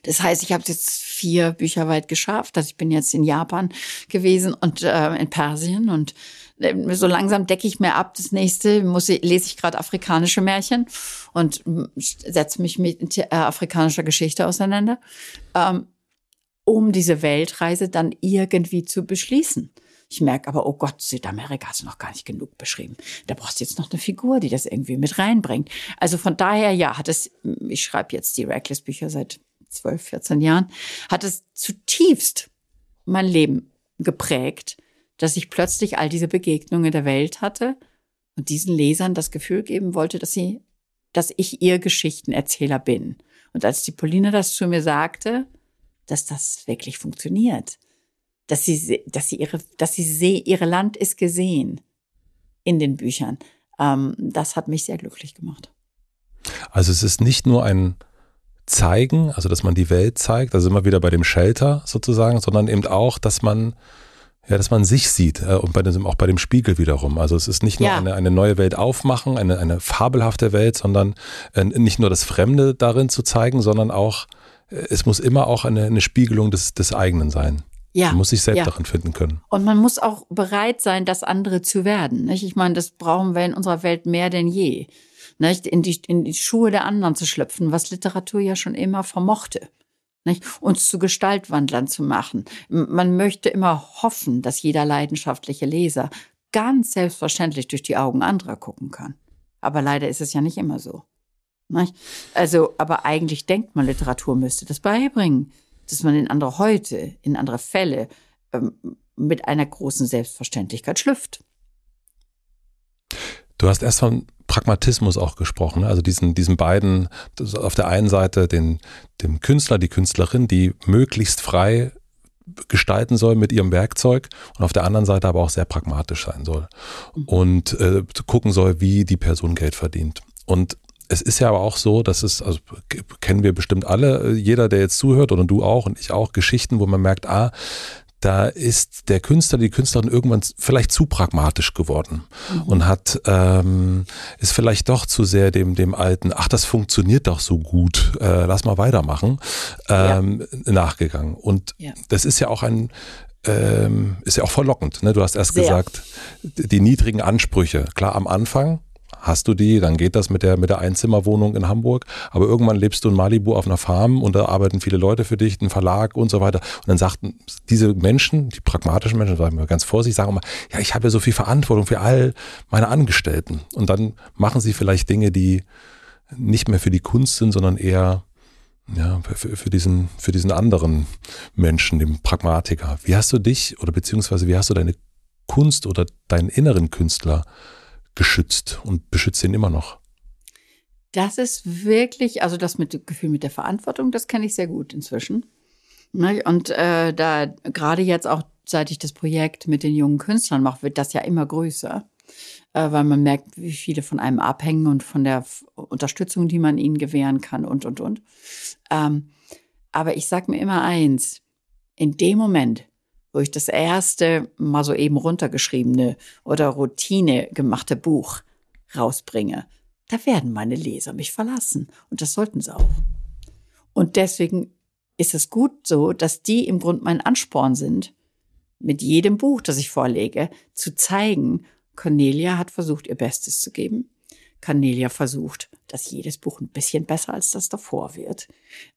Das heißt, ich habe jetzt vier Bücher weit geschafft. Also ich bin jetzt in Japan gewesen und äh, in Persien und äh, so langsam decke ich mir ab. Das nächste muss ich, lese ich gerade afrikanische Märchen und setze mich mit äh, afrikanischer Geschichte auseinander, ähm, um diese Weltreise dann irgendwie zu beschließen. Ich merke aber, oh Gott, Südamerika hast du noch gar nicht genug beschrieben. Da brauchst du jetzt noch eine Figur, die das irgendwie mit reinbringt. Also von daher, ja, hat es, ich schreibe jetzt die Reckless-Bücher seit 12, 14 Jahren, hat es zutiefst mein Leben geprägt, dass ich plötzlich all diese Begegnungen der Welt hatte und diesen Lesern das Gefühl geben wollte, dass sie, dass ich ihr Geschichtenerzähler bin. Und als die Pauline das zu mir sagte, dass das wirklich funktioniert, dass sie, dass sie ihre, dass sie sehe, ihre Land ist gesehen in den Büchern, ähm, das hat mich sehr glücklich gemacht. Also es ist nicht nur ein zeigen, also dass man die Welt zeigt, also immer wieder bei dem Shelter sozusagen, sondern eben auch, dass man ja, dass man sich sieht äh, und bei dem, auch bei dem Spiegel wiederum. Also es ist nicht nur ja. eine, eine neue Welt aufmachen, eine, eine fabelhafte Welt, sondern äh, nicht nur das Fremde darin zu zeigen, sondern auch, es muss immer auch eine, eine Spiegelung des, des eigenen sein. Ja. Man muss sich selbst ja. darin finden können. Und man muss auch bereit sein, das andere zu werden. Nicht? Ich meine, das brauchen wir in unserer Welt mehr denn je nicht? In, die, in die Schuhe der anderen zu schlüpfen, was Literatur ja schon immer vermochte. Nicht? Uns zu Gestaltwandlern zu machen. Man möchte immer hoffen, dass jeder leidenschaftliche Leser ganz selbstverständlich durch die Augen anderer gucken kann. Aber leider ist es ja nicht immer so. Nicht? Also, aber eigentlich denkt man, Literatur müsste das beibringen, dass man in andere heute, in andere Fälle ähm, mit einer großen Selbstverständlichkeit schlüpft. Du hast erst von Pragmatismus auch gesprochen, ne? also diesen, diesen beiden, auf der einen Seite den, dem Künstler, die Künstlerin, die möglichst frei gestalten soll mit ihrem Werkzeug und auf der anderen Seite aber auch sehr pragmatisch sein soll mhm. und äh, gucken soll, wie die Person Geld verdient. Und es ist ja aber auch so, dass es, also kennen wir bestimmt alle, jeder, der jetzt zuhört oder du auch und ich auch, Geschichten, wo man merkt, ah, da ist der Künstler, die Künstlerin irgendwann vielleicht zu pragmatisch geworden mhm. und hat ähm, ist vielleicht doch zu sehr dem dem alten, ach das funktioniert doch so gut, äh, lass mal weitermachen, ähm, ja. nachgegangen. Und ja. das ist ja auch ein ähm, ist ja auch verlockend. Ne? Du hast erst sehr. gesagt, die niedrigen Ansprüche. Klar, am Anfang hast du die, dann geht das mit der, mit der Einzimmerwohnung in Hamburg. Aber irgendwann lebst du in Malibu auf einer Farm und da arbeiten viele Leute für dich, ein Verlag und so weiter. Und dann sagten diese Menschen, die pragmatischen Menschen, sagen wir ganz vorsichtig, sagen immer, ja, ich habe ja so viel Verantwortung für all meine Angestellten. Und dann machen sie vielleicht Dinge, die nicht mehr für die Kunst sind, sondern eher ja, für, für, diesen, für diesen anderen Menschen, dem Pragmatiker. Wie hast du dich oder beziehungsweise wie hast du deine Kunst oder deinen inneren Künstler geschützt und beschützt ihn immer noch. Das ist wirklich, also das mit Gefühl mit der Verantwortung, das kenne ich sehr gut inzwischen. Ne? Und äh, da gerade jetzt auch, seit ich das Projekt mit den jungen Künstlern mache, wird das ja immer größer, äh, weil man merkt, wie viele von einem abhängen und von der Unterstützung, die man ihnen gewähren kann und, und, und. Ähm, aber ich sage mir immer eins, in dem Moment, wo ich das erste mal so eben runtergeschriebene oder Routine gemachte Buch rausbringe, da werden meine Leser mich verlassen. Und das sollten sie auch. Und deswegen ist es gut so, dass die im Grunde mein Ansporn sind, mit jedem Buch, das ich vorlege, zu zeigen, Cornelia hat versucht, ihr Bestes zu geben. Cornelia versucht, dass jedes Buch ein bisschen besser als das davor wird.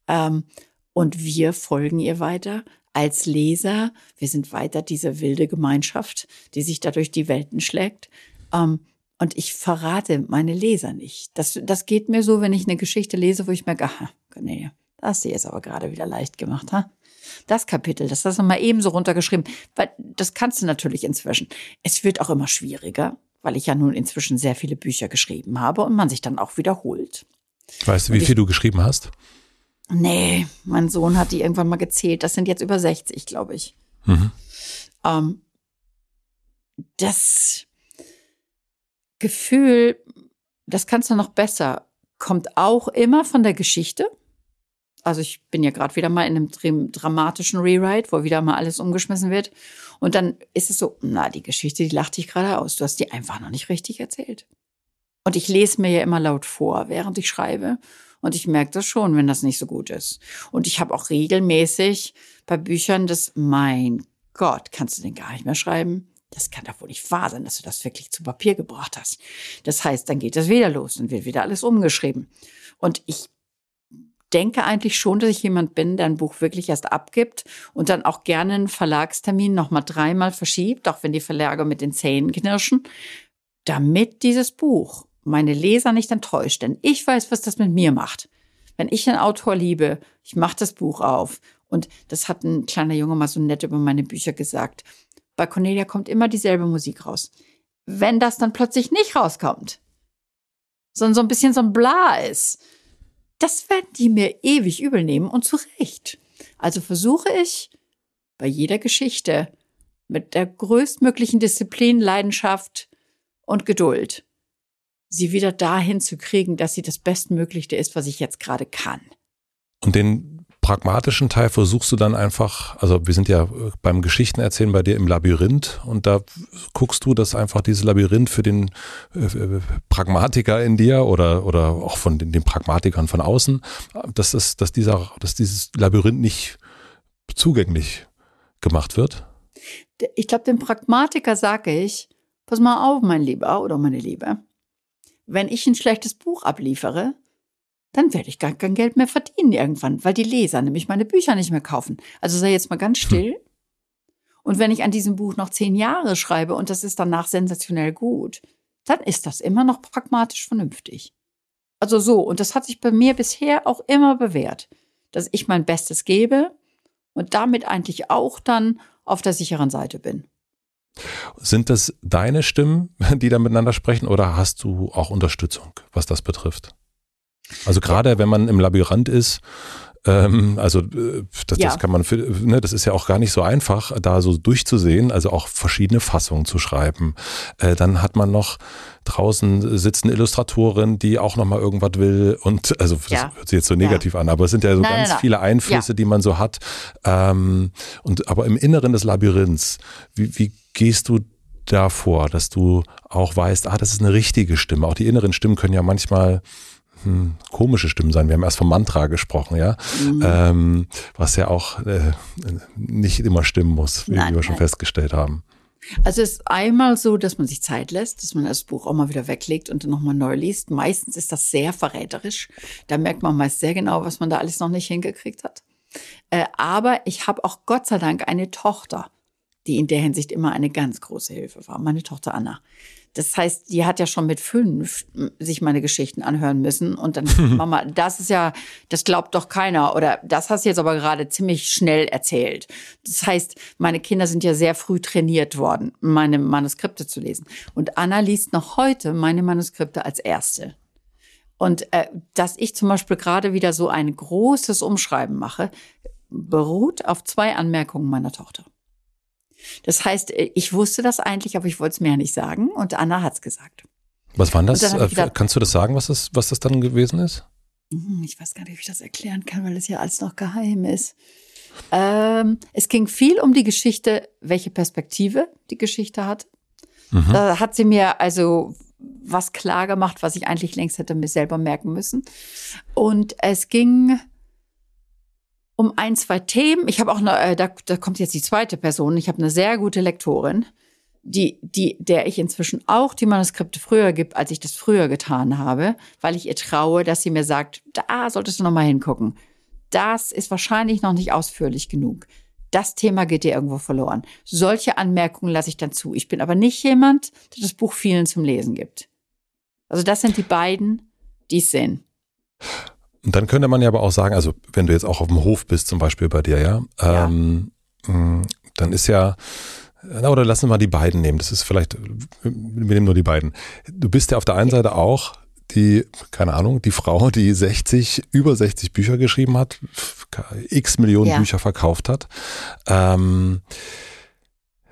Ähm, und wir folgen ihr weiter als Leser, wir sind weiter diese wilde Gemeinschaft, die sich dadurch die Welten schlägt. Ähm, und ich verrate meine Leser nicht. Das, das geht mir so, wenn ich eine Geschichte lese, wo ich merke, aha, nee, das hast du jetzt aber gerade wieder leicht gemacht, ha? Das Kapitel, das hast du mal ebenso runtergeschrieben, weil das kannst du natürlich inzwischen. Es wird auch immer schwieriger, weil ich ja nun inzwischen sehr viele Bücher geschrieben habe und man sich dann auch wiederholt. Weißt du, wie ich, viel du geschrieben hast? Nee, mein Sohn hat die irgendwann mal gezählt. Das sind jetzt über 60, glaube ich. Mhm. Ähm, das Gefühl, das kannst du noch besser, kommt auch immer von der Geschichte. Also ich bin ja gerade wieder mal in einem dramatischen Rewrite, wo wieder mal alles umgeschmissen wird. Und dann ist es so, na, die Geschichte, die lacht dich gerade aus. Du hast die einfach noch nicht richtig erzählt. Und ich lese mir ja immer laut vor, während ich schreibe. Und ich merke das schon, wenn das nicht so gut ist. Und ich habe auch regelmäßig bei Büchern das, mein Gott, kannst du den gar nicht mehr schreiben? Das kann doch wohl nicht wahr sein, dass du das wirklich zu Papier gebracht hast. Das heißt, dann geht das wieder los und wird wieder alles umgeschrieben. Und ich denke eigentlich schon, dass ich jemand bin, der ein Buch wirklich erst abgibt und dann auch gerne einen Verlagstermin nochmal dreimal verschiebt, auch wenn die Verlage mit den Zähnen knirschen, damit dieses Buch meine Leser nicht enttäuscht, denn ich weiß, was das mit mir macht. Wenn ich einen Autor liebe, ich mache das Buch auf und das hat ein kleiner Junge mal so nett über meine Bücher gesagt. Bei Cornelia kommt immer dieselbe Musik raus. Wenn das dann plötzlich nicht rauskommt, sondern so ein bisschen so ein Bla ist, das werden die mir ewig übel nehmen und zu Recht. Also versuche ich bei jeder Geschichte mit der größtmöglichen Disziplin, Leidenschaft und Geduld sie wieder dahin zu kriegen, dass sie das Bestmögliche ist, was ich jetzt gerade kann. Und den pragmatischen Teil versuchst du dann einfach, also wir sind ja beim Geschichtenerzählen bei dir im Labyrinth und da guckst du, dass einfach dieses Labyrinth für den äh, Pragmatiker in dir oder, oder auch von den, den Pragmatikern von außen, dass, das, dass, dieser, dass dieses Labyrinth nicht zugänglich gemacht wird? Ich glaube, dem Pragmatiker sage ich, pass mal auf, mein Lieber oder meine Liebe wenn ich ein schlechtes Buch abliefere, dann werde ich gar kein Geld mehr verdienen irgendwann, weil die Leser nämlich meine Bücher nicht mehr kaufen. Also sei jetzt mal ganz hm. still. Hm. Und wenn ich an diesem Buch noch zehn Jahre schreibe und das ist danach sensationell gut, dann ist das immer noch pragmatisch vernünftig. Also so, und das hat sich bei mir bisher auch immer bewährt, dass ich mein Bestes gebe und damit eigentlich auch dann auf der sicheren Seite bin. Sind das deine Stimmen, die da miteinander sprechen, oder hast du auch Unterstützung, was das betrifft? Also gerade wenn man im Labyrinth ist, ähm, also äh, das, ja. das kann man, für, ne, das ist ja auch gar nicht so einfach, da so durchzusehen, also auch verschiedene Fassungen zu schreiben. Äh, dann hat man noch draußen sitzen Illustratorin, die auch noch mal irgendwas will und also das ja. hört sich jetzt so negativ ja. an, aber es sind ja so nein, ganz nein, nein. viele Einflüsse, die man so hat. Ähm, und aber im Inneren des Labyrinths, wie, wie gehst du davor, dass du auch weißt, ah, das ist eine richtige Stimme. Auch die inneren Stimmen können ja manchmal hm, komische Stimmen sein. Wir haben erst vom Mantra gesprochen, ja, mhm. ähm, was ja auch äh, nicht immer stimmen muss, wie nein, wir schon nein. festgestellt haben. Also es ist einmal so, dass man sich Zeit lässt, dass man das Buch auch mal wieder weglegt und dann nochmal neu liest. Meistens ist das sehr verräterisch. Da merkt man meist sehr genau, was man da alles noch nicht hingekriegt hat. Äh, aber ich habe auch Gott sei Dank eine Tochter die in der Hinsicht immer eine ganz große Hilfe war, meine Tochter Anna. Das heißt, die hat ja schon mit fünf sich meine Geschichten anhören müssen und dann, Mama, das ist ja, das glaubt doch keiner oder das hast du jetzt aber gerade ziemlich schnell erzählt. Das heißt, meine Kinder sind ja sehr früh trainiert worden, meine Manuskripte zu lesen. Und Anna liest noch heute meine Manuskripte als erste. Und äh, dass ich zum Beispiel gerade wieder so ein großes Umschreiben mache, beruht auf zwei Anmerkungen meiner Tochter. Das heißt, äh, ich wusste das eigentlich, aber ich wollte es mir ja nicht sagen und Anna hat es gesagt. Was war das? Äh, gedacht, Kannst du das sagen, was das, was das dann gewesen ist? Hm, ich weiß gar nicht, ob ich das erklären kann, weil es ja alles noch geheim ist. Ähm, es ging viel um die Geschichte, welche Perspektive die Geschichte hat. Mhm. Da hat sie mir also was klar gemacht, was ich eigentlich längst hätte mir selber merken müssen. Und es ging um ein, zwei Themen. Ich habe auch eine, äh, da, da kommt jetzt die zweite Person. Ich habe eine sehr gute Lektorin, die, die, der ich inzwischen auch die Manuskripte früher gibt, als ich das früher getan habe, weil ich ihr traue, dass sie mir sagt, da solltest du noch mal hingucken. Das ist wahrscheinlich noch nicht ausführlich genug. das Thema geht dir irgendwo verloren. Solche Anmerkungen lasse ich dann zu. Ich bin aber nicht jemand, der das Buch vielen zum Lesen gibt. Also das sind die beiden, die es sehen. Und dann könnte man ja aber auch sagen, also wenn du jetzt auch auf dem Hof bist, zum Beispiel bei dir, ja, ja. Ähm, mm, dann ist ja, na, oder lassen wir mal die beiden nehmen. Das ist vielleicht, wir nehmen nur die beiden. Du bist ja auf der einen Seite auch die, keine Ahnung, die Frau, die 60, über 60 Bücher geschrieben hat, x Millionen ja. Bücher verkauft hat. Ähm,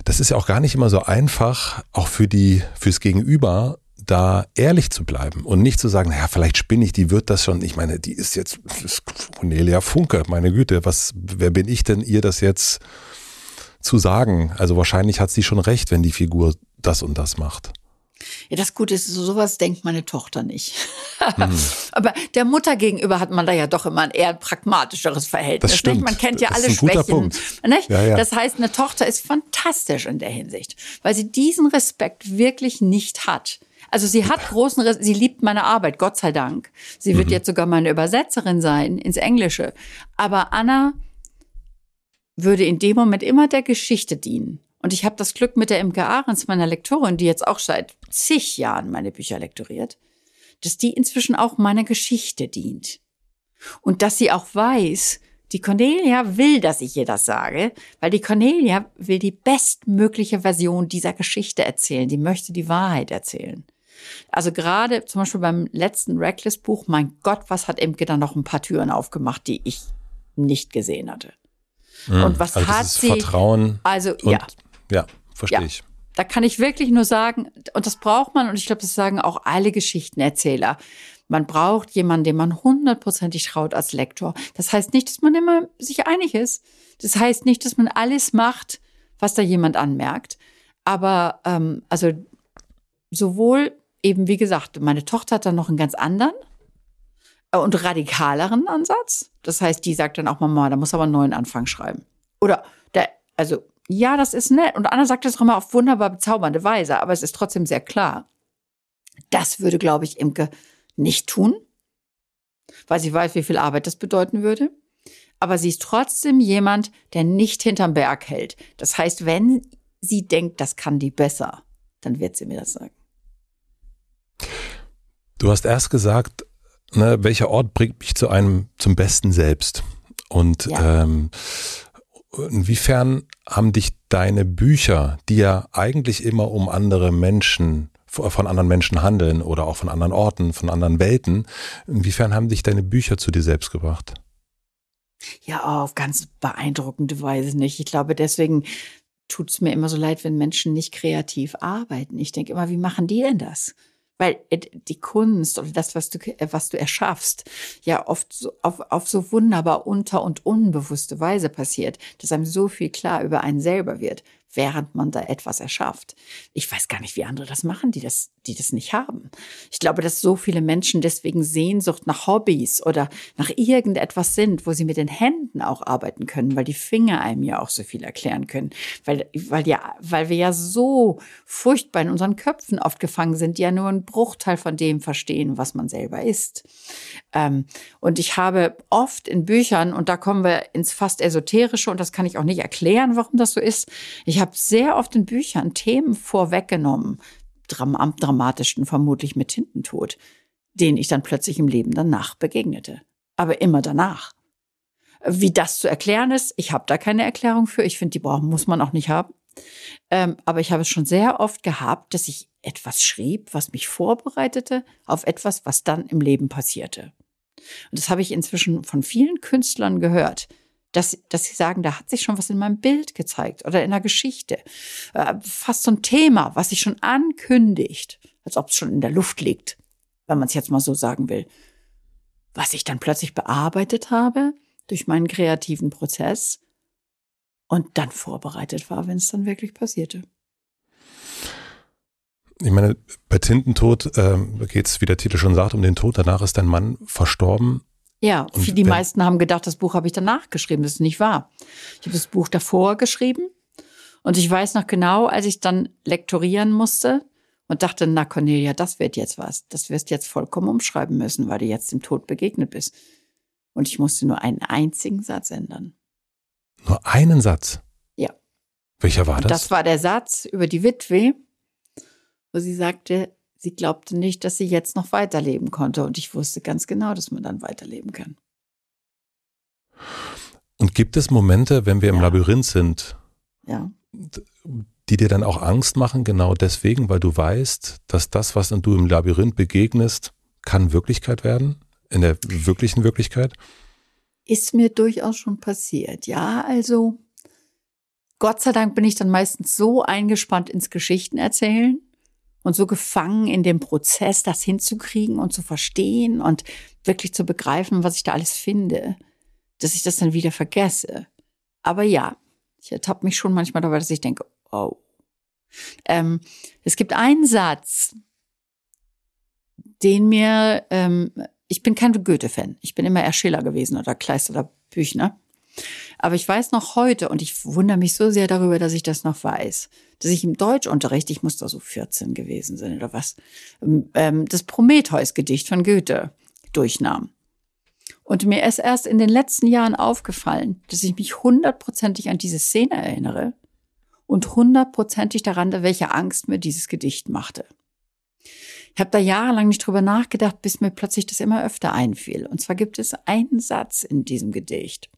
das ist ja auch gar nicht immer so einfach, auch für die, fürs Gegenüber, da ehrlich zu bleiben und nicht zu sagen, naja, vielleicht spinne ich, die wird das schon. Ich meine, die ist jetzt ist Cornelia Funke, meine Güte, was, wer bin ich denn, ihr das jetzt zu sagen? Also wahrscheinlich hat sie schon recht, wenn die Figur das und das macht. Ja, das Gute ist, sowas denkt meine Tochter nicht. Mhm. Aber der Mutter gegenüber hat man da ja doch immer ein eher pragmatischeres Verhältnis. Das stimmt. Nicht? Man kennt ja alle Schwächen. Ja, ja. Das heißt, eine Tochter ist fantastisch in der Hinsicht, weil sie diesen Respekt wirklich nicht hat. Also sie hat großen, sie liebt meine Arbeit, Gott sei Dank. Sie wird mhm. jetzt sogar meine Übersetzerin sein ins Englische. Aber Anna würde in dem Moment immer der Geschichte dienen. Und ich habe das Glück mit der Imke Ahrens, meiner Lektorin, die jetzt auch seit zig Jahren meine Bücher lektoriert, dass die inzwischen auch meiner Geschichte dient. Und dass sie auch weiß, die Cornelia will, dass ich ihr das sage, weil die Cornelia will die bestmögliche Version dieser Geschichte erzählen. Die möchte die Wahrheit erzählen. Also gerade zum Beispiel beim letzten Reckless-Buch, mein Gott, was hat Imke dann noch ein paar Türen aufgemacht, die ich nicht gesehen hatte. Mhm. Und was also hat sie? Vertrauen. Also ja, ja, verstehe ja. ich. Da kann ich wirklich nur sagen, und das braucht man, und ich glaube, das sagen auch alle Geschichtenerzähler. Man braucht jemanden, dem man hundertprozentig traut als Lektor. Das heißt nicht, dass man immer sich einig ist. Das heißt nicht, dass man alles macht, was da jemand anmerkt. Aber ähm, also sowohl eben, wie gesagt, meine Tochter hat dann noch einen ganz anderen äh, und radikaleren Ansatz. Das heißt, die sagt dann auch, Mama, da muss aber einen neuen Anfang schreiben. Oder der, also ja, das ist nett. Und Anna sagt das auch immer auf wunderbar bezaubernde Weise, aber es ist trotzdem sehr klar. Das würde, glaube ich, Imke nicht tun, weil sie weiß, wie viel Arbeit das bedeuten würde. Aber sie ist trotzdem jemand, der nicht hinterm Berg hält. Das heißt, wenn sie denkt, das kann die besser, dann wird sie mir das sagen. Du hast erst gesagt, ne, welcher Ort bringt mich zu einem zum besten Selbst? Und ja. ähm, inwiefern haben dich deine Bücher, die ja eigentlich immer um andere Menschen von anderen Menschen handeln oder auch von anderen Orten, von anderen Welten. Inwiefern haben dich deine Bücher zu dir selbst gebracht? Ja, auf ganz beeindruckende Weise nicht. Ich glaube, deswegen tut es mir immer so leid, wenn Menschen nicht kreativ arbeiten. Ich denke immer, wie machen die denn das? Weil die Kunst oder das, was du, äh, was du erschaffst, ja oft so, auf, auf so wunderbar unter- und unbewusste Weise passiert, dass einem so viel klar über einen selber wird während man da etwas erschafft. Ich weiß gar nicht, wie andere das machen, die das, die das nicht haben. Ich glaube, dass so viele Menschen deswegen Sehnsucht nach Hobbys oder nach irgendetwas sind, wo sie mit den Händen auch arbeiten können, weil die Finger einem ja auch so viel erklären können. Weil, weil ja, weil wir ja so furchtbar in unseren Köpfen oft gefangen sind, die ja nur einen Bruchteil von dem verstehen, was man selber ist. Ähm, und ich habe oft in Büchern, und da kommen wir ins fast Esoterische, und das kann ich auch nicht erklären, warum das so ist. Ich habe sehr oft in Büchern Themen vorweggenommen, am dramatischsten vermutlich mit Tintentod, denen ich dann plötzlich im Leben danach begegnete. Aber immer danach. Wie das zu erklären ist, ich habe da keine Erklärung für. Ich finde, die brauchen muss man auch nicht haben. Ähm, aber ich habe es schon sehr oft gehabt, dass ich etwas schrieb, was mich vorbereitete auf etwas, was dann im Leben passierte. Und das habe ich inzwischen von vielen Künstlern gehört, dass, dass sie sagen, da hat sich schon was in meinem Bild gezeigt oder in der Geschichte. Äh, fast so ein Thema, was sich schon ankündigt, als ob es schon in der Luft liegt, wenn man es jetzt mal so sagen will. Was ich dann plötzlich bearbeitet habe durch meinen kreativen Prozess und dann vorbereitet war, wenn es dann wirklich passierte. Ich meine, bei Tintentod äh, geht es, wie der Titel schon sagt, um den Tod. Danach ist dein Mann verstorben. Ja, und die meisten haben gedacht, das Buch habe ich danach geschrieben. Das ist nicht wahr. Ich habe das Buch davor geschrieben und ich weiß noch genau, als ich dann lektorieren musste und dachte, na Cornelia, das wird jetzt was. Das wirst jetzt vollkommen umschreiben müssen, weil du jetzt dem Tod begegnet bist. Und ich musste nur einen einzigen Satz ändern. Nur einen Satz? Ja. Welcher war das? Das war der Satz über die Witwe, wo sie sagte, sie glaubte nicht, dass sie jetzt noch weiterleben konnte. Und ich wusste ganz genau, dass man dann weiterleben kann. Und gibt es Momente, wenn wir im ja. Labyrinth sind, ja. die dir dann auch Angst machen, genau deswegen, weil du weißt, dass das, was du im Labyrinth begegnest, kann Wirklichkeit werden? In der wirklichen Wirklichkeit? Ist mir durchaus schon passiert. Ja, also Gott sei Dank bin ich dann meistens so eingespannt ins Geschichtenerzählen und so gefangen in dem Prozess, das hinzukriegen und zu verstehen und wirklich zu begreifen, was ich da alles finde, dass ich das dann wieder vergesse. Aber ja, ich ertappe mich schon manchmal dabei, dass ich denke, oh. Ähm, es gibt einen Satz, den mir, ähm, ich bin kein Goethe-Fan. Ich bin immer eher Schiller gewesen oder Kleist oder Büchner. Aber ich weiß noch heute, und ich wundere mich so sehr darüber, dass ich das noch weiß, dass ich im Deutschunterricht, ich muss da so 14 gewesen sein oder was, ähm, das Prometheus-Gedicht von Goethe durchnahm. Und mir ist erst in den letzten Jahren aufgefallen, dass ich mich hundertprozentig an diese Szene erinnere und hundertprozentig daran, welche Angst mir dieses Gedicht machte. Ich habe da jahrelang nicht drüber nachgedacht, bis mir plötzlich das immer öfter einfiel. Und zwar gibt es einen Satz in diesem Gedicht,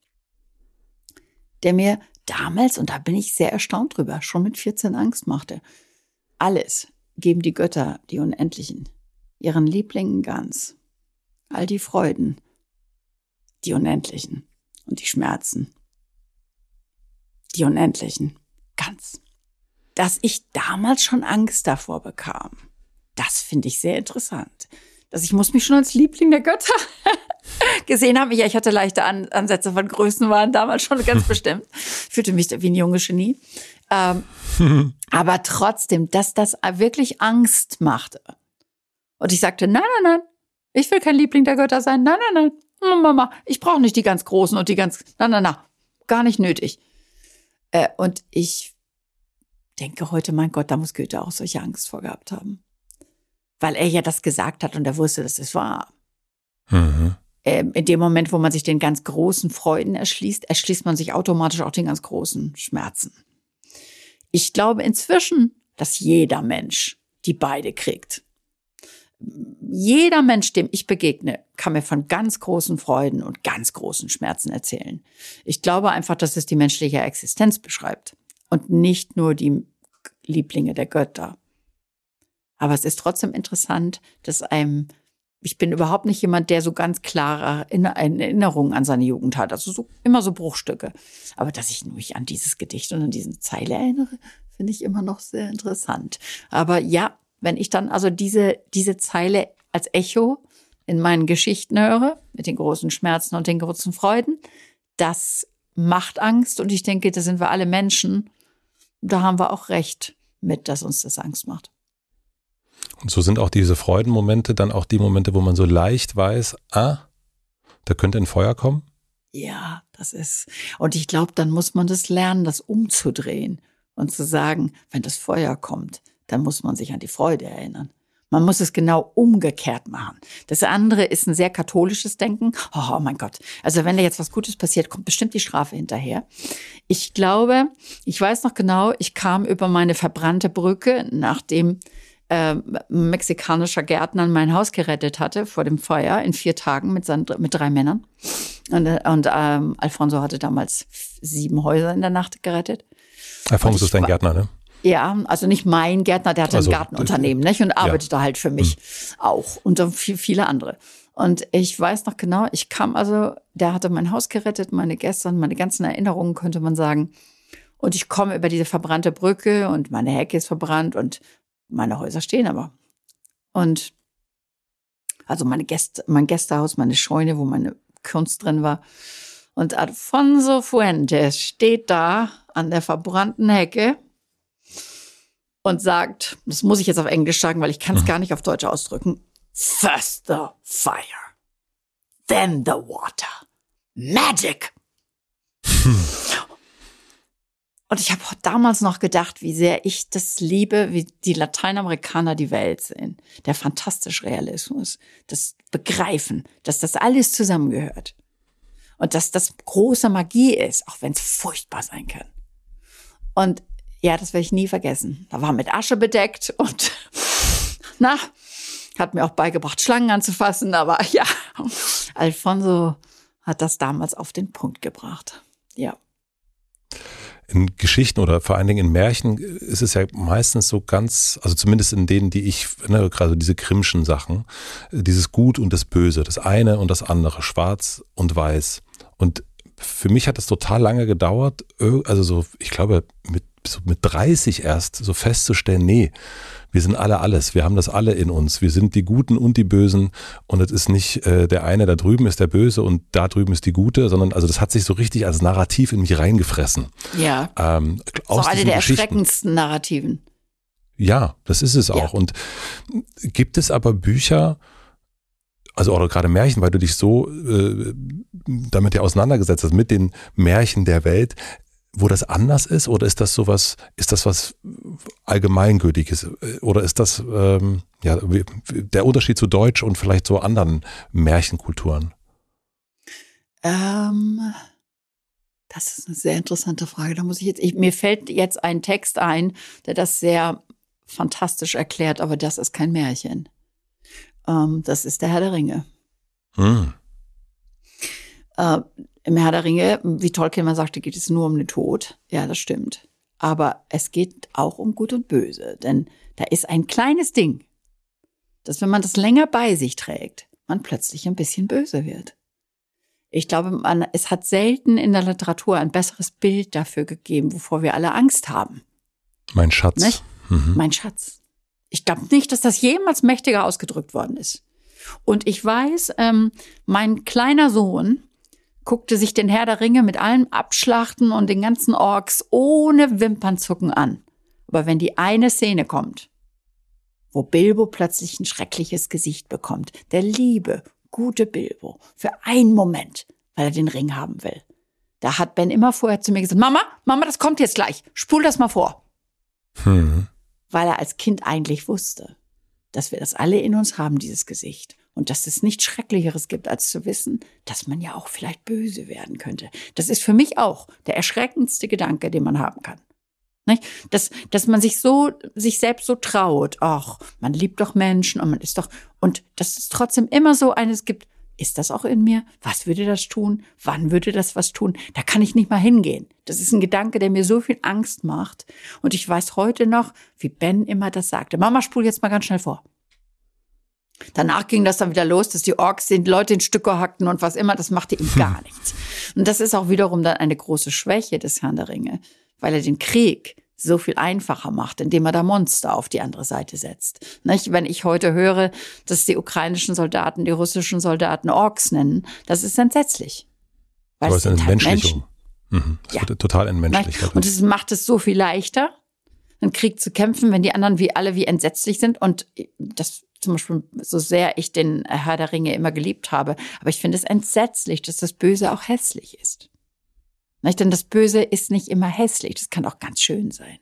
der mir damals, und da bin ich sehr erstaunt drüber, schon mit 14 Angst machte. Alles geben die Götter, die Unendlichen, ihren Lieblingen ganz. All die Freuden, die Unendlichen und die Schmerzen, die Unendlichen ganz. Dass ich damals schon Angst davor bekam, das finde ich sehr interessant. Dass ich muss mich schon als Liebling der Götter gesehen haben. Ja, ich hatte leichte An Ansätze von Größenwahn damals schon ganz bestimmt. Fühlte mich wie ein junges Genie. Ähm, aber trotzdem, dass das wirklich Angst machte. Und ich sagte, nein, nein, nein, ich will kein Liebling der Götter sein. Nein, nein, nein. Mama, ich brauche nicht die ganz Großen und die ganz, nein, nein, nein, gar nicht nötig. Äh, und ich denke heute, mein Gott, da muss Goethe auch solche Angst vor gehabt haben weil er ja das gesagt hat und er wusste, dass es wahr. Mhm. Ähm, in dem Moment, wo man sich den ganz großen Freuden erschließt, erschließt man sich automatisch auch den ganz großen Schmerzen. Ich glaube inzwischen, dass jeder Mensch die beide kriegt. Jeder Mensch, dem ich begegne, kann mir von ganz großen Freuden und ganz großen Schmerzen erzählen. Ich glaube einfach, dass es die menschliche Existenz beschreibt und nicht nur die Lieblinge der Götter. Aber es ist trotzdem interessant, dass einem, ich bin überhaupt nicht jemand, der so ganz klare Erinnerungen an seine Jugend hat. Also so, immer so Bruchstücke. Aber dass ich mich an dieses Gedicht und an diese Zeile erinnere, finde ich immer noch sehr interessant. Aber ja, wenn ich dann also diese, diese Zeile als Echo in meinen Geschichten höre, mit den großen Schmerzen und den großen Freuden, das macht Angst und ich denke, da sind wir alle Menschen. Da haben wir auch recht mit, dass uns das Angst macht. Und so sind auch diese Freudenmomente dann auch die Momente, wo man so leicht weiß, ah, da könnte ein Feuer kommen? Ja, das ist. Und ich glaube, dann muss man das lernen, das umzudrehen und zu sagen, wenn das Feuer kommt, dann muss man sich an die Freude erinnern. Man muss es genau umgekehrt machen. Das andere ist ein sehr katholisches Denken. Oh, oh, mein Gott. Also wenn da jetzt was Gutes passiert, kommt bestimmt die Strafe hinterher. Ich glaube, ich weiß noch genau, ich kam über meine verbrannte Brücke, nachdem äh, mexikanischer Gärtner mein Haus gerettet hatte vor dem Feuer in vier Tagen mit, seinen, mit drei Männern. Und, und ähm, Alfonso hatte damals sieben Häuser in der Nacht gerettet. Alfonso ist dein Gärtner, ne? Ja, also nicht mein Gärtner, der hatte also, ein Gartenunternehmen nicht? und arbeitete ja. halt für mich hm. auch und viele andere. Und ich weiß noch genau, ich kam also, der hatte mein Haus gerettet, meine Gäste und meine ganzen Erinnerungen, könnte man sagen. Und ich komme über diese verbrannte Brücke und meine Hecke ist verbrannt und meine Häuser stehen aber. Und also meine Gäste, mein Gästehaus, meine Scheune, wo meine Kunst drin war. Und Alfonso Fuentes steht da an der verbrannten Hecke und sagt, das muss ich jetzt auf Englisch sagen, weil ich kann es mhm. gar nicht auf Deutsch ausdrücken. First the fire, then the water. Magic! Hm. Und ich habe damals noch gedacht, wie sehr ich das liebe, wie die Lateinamerikaner die Welt sehen. Der fantastische Realismus, das Begreifen, dass das alles zusammengehört. Und dass das große Magie ist, auch wenn es furchtbar sein kann. Und ja, das werde ich nie vergessen. Da war mit Asche bedeckt und na, hat mir auch beigebracht, Schlangen anzufassen, aber ja, Alfonso hat das damals auf den Punkt gebracht. Ja. In Geschichten oder vor allen Dingen in Märchen ist es ja meistens so ganz, also zumindest in denen, die ich, ne, gerade diese Grimmschen Sachen, dieses Gut und das Böse, das eine und das andere, schwarz und weiß. Und für mich hat es total lange gedauert, also so, ich glaube, mit, so mit 30 erst so festzustellen, nee, wir sind alle alles, wir haben das alle in uns. Wir sind die Guten und die Bösen und es ist nicht äh, der eine da drüben ist der Böse und da drüben ist die Gute, sondern also das hat sich so richtig als Narrativ in mich reingefressen. Ja. Ähm, aus so eine der erschreckendsten Narrativen. Ja, das ist es auch. Ja. Und gibt es aber Bücher, also oder gerade Märchen, weil du dich so äh, damit ja auseinandergesetzt hast, mit den Märchen der Welt, wo das anders ist oder ist das sowas, ist das was allgemeingültiges oder ist das ähm, ja der Unterschied zu Deutsch und vielleicht zu anderen Märchenkulturen? Ähm, das ist eine sehr interessante Frage. Da muss ich jetzt, ich, mir fällt jetzt ein Text ein, der das sehr fantastisch erklärt, aber das ist kein Märchen. Ähm, das ist der Herr der Ringe. Hm. Äh, im Herr der Ringe, wie Tolkien mal sagte, geht es nur um den Tod. Ja, das stimmt. Aber es geht auch um Gut und Böse, denn da ist ein kleines Ding, dass wenn man das länger bei sich trägt, man plötzlich ein bisschen böse wird. Ich glaube, man, es hat selten in der Literatur ein besseres Bild dafür gegeben, wovor wir alle Angst haben. Mein Schatz. Mhm. Mein Schatz. Ich glaube nicht, dass das jemals mächtiger ausgedrückt worden ist. Und ich weiß, ähm, mein kleiner Sohn, guckte sich den Herr der Ringe mit allem Abschlachten und den ganzen Orks ohne Wimpernzucken an. Aber wenn die eine Szene kommt, wo Bilbo plötzlich ein schreckliches Gesicht bekommt, der liebe, gute Bilbo, für einen Moment, weil er den Ring haben will. Da hat Ben immer vorher zu mir gesagt, Mama, Mama, das kommt jetzt gleich, spul das mal vor. Hm. Weil er als Kind eigentlich wusste, dass wir das alle in uns haben, dieses Gesicht. Und dass es nichts Schrecklicheres gibt, als zu wissen, dass man ja auch vielleicht böse werden könnte. Das ist für mich auch der erschreckendste Gedanke, den man haben kann. Nicht? Dass, dass man sich so, sich selbst so traut. Ach, man liebt doch Menschen und man ist doch, und dass es trotzdem immer so eines gibt, ist das auch in mir? Was würde das tun? Wann würde das was tun? Da kann ich nicht mal hingehen. Das ist ein Gedanke, der mir so viel Angst macht. Und ich weiß heute noch, wie Ben immer das sagte. Mama, spul jetzt mal ganz schnell vor. Danach ging das dann wieder los, dass die Orks den Leute in Stücke hackten und was immer. Das machte ihm gar nichts. Und das ist auch wiederum dann eine große Schwäche des Herrn der Ringe, weil er den Krieg so viel einfacher macht, indem er da Monster auf die andere Seite setzt. Nicht? Wenn ich heute höre, dass die ukrainischen Soldaten die russischen Soldaten Orks nennen, das ist entsetzlich. Weil Aber es sind halt Menschen. Mhm. Das ja. wird total entmenschlich. Und es macht es so viel leichter, einen Krieg zu kämpfen, wenn die anderen wie alle wie entsetzlich sind. Und das zum Beispiel, so sehr ich den Herr der Ringe immer geliebt habe, aber ich finde es entsetzlich, dass das Böse auch hässlich ist. Nicht? Denn das Böse ist nicht immer hässlich, das kann auch ganz schön sein.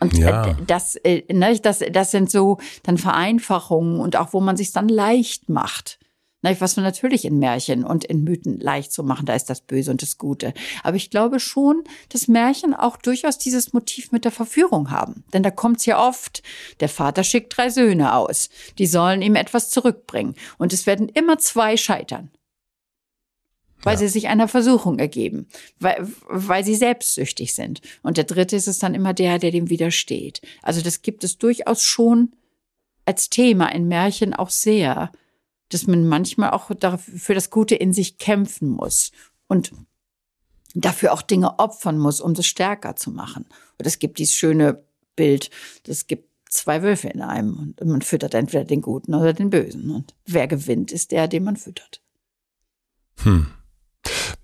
Und äh, ja. das, äh, ne, das, das sind so dann Vereinfachungen und auch, wo man sich dann leicht macht. Was wir natürlich in Märchen und in Mythen leicht zu machen, da ist das Böse und das Gute. Aber ich glaube schon, dass Märchen auch durchaus dieses Motiv mit der Verführung haben. Denn da kommt es ja oft, der Vater schickt drei Söhne aus, die sollen ihm etwas zurückbringen. Und es werden immer zwei scheitern. Weil ja. sie sich einer Versuchung ergeben, weil, weil sie selbstsüchtig sind. Und der dritte ist es dann immer der, der dem widersteht. Also das gibt es durchaus schon als Thema in Märchen auch sehr dass man manchmal auch für das Gute in sich kämpfen muss und dafür auch Dinge opfern muss, um das stärker zu machen. Und es gibt dieses schöne Bild, das gibt zwei Wölfe in einem und man füttert entweder den Guten oder den Bösen. Und wer gewinnt, ist der, den man füttert. Hm.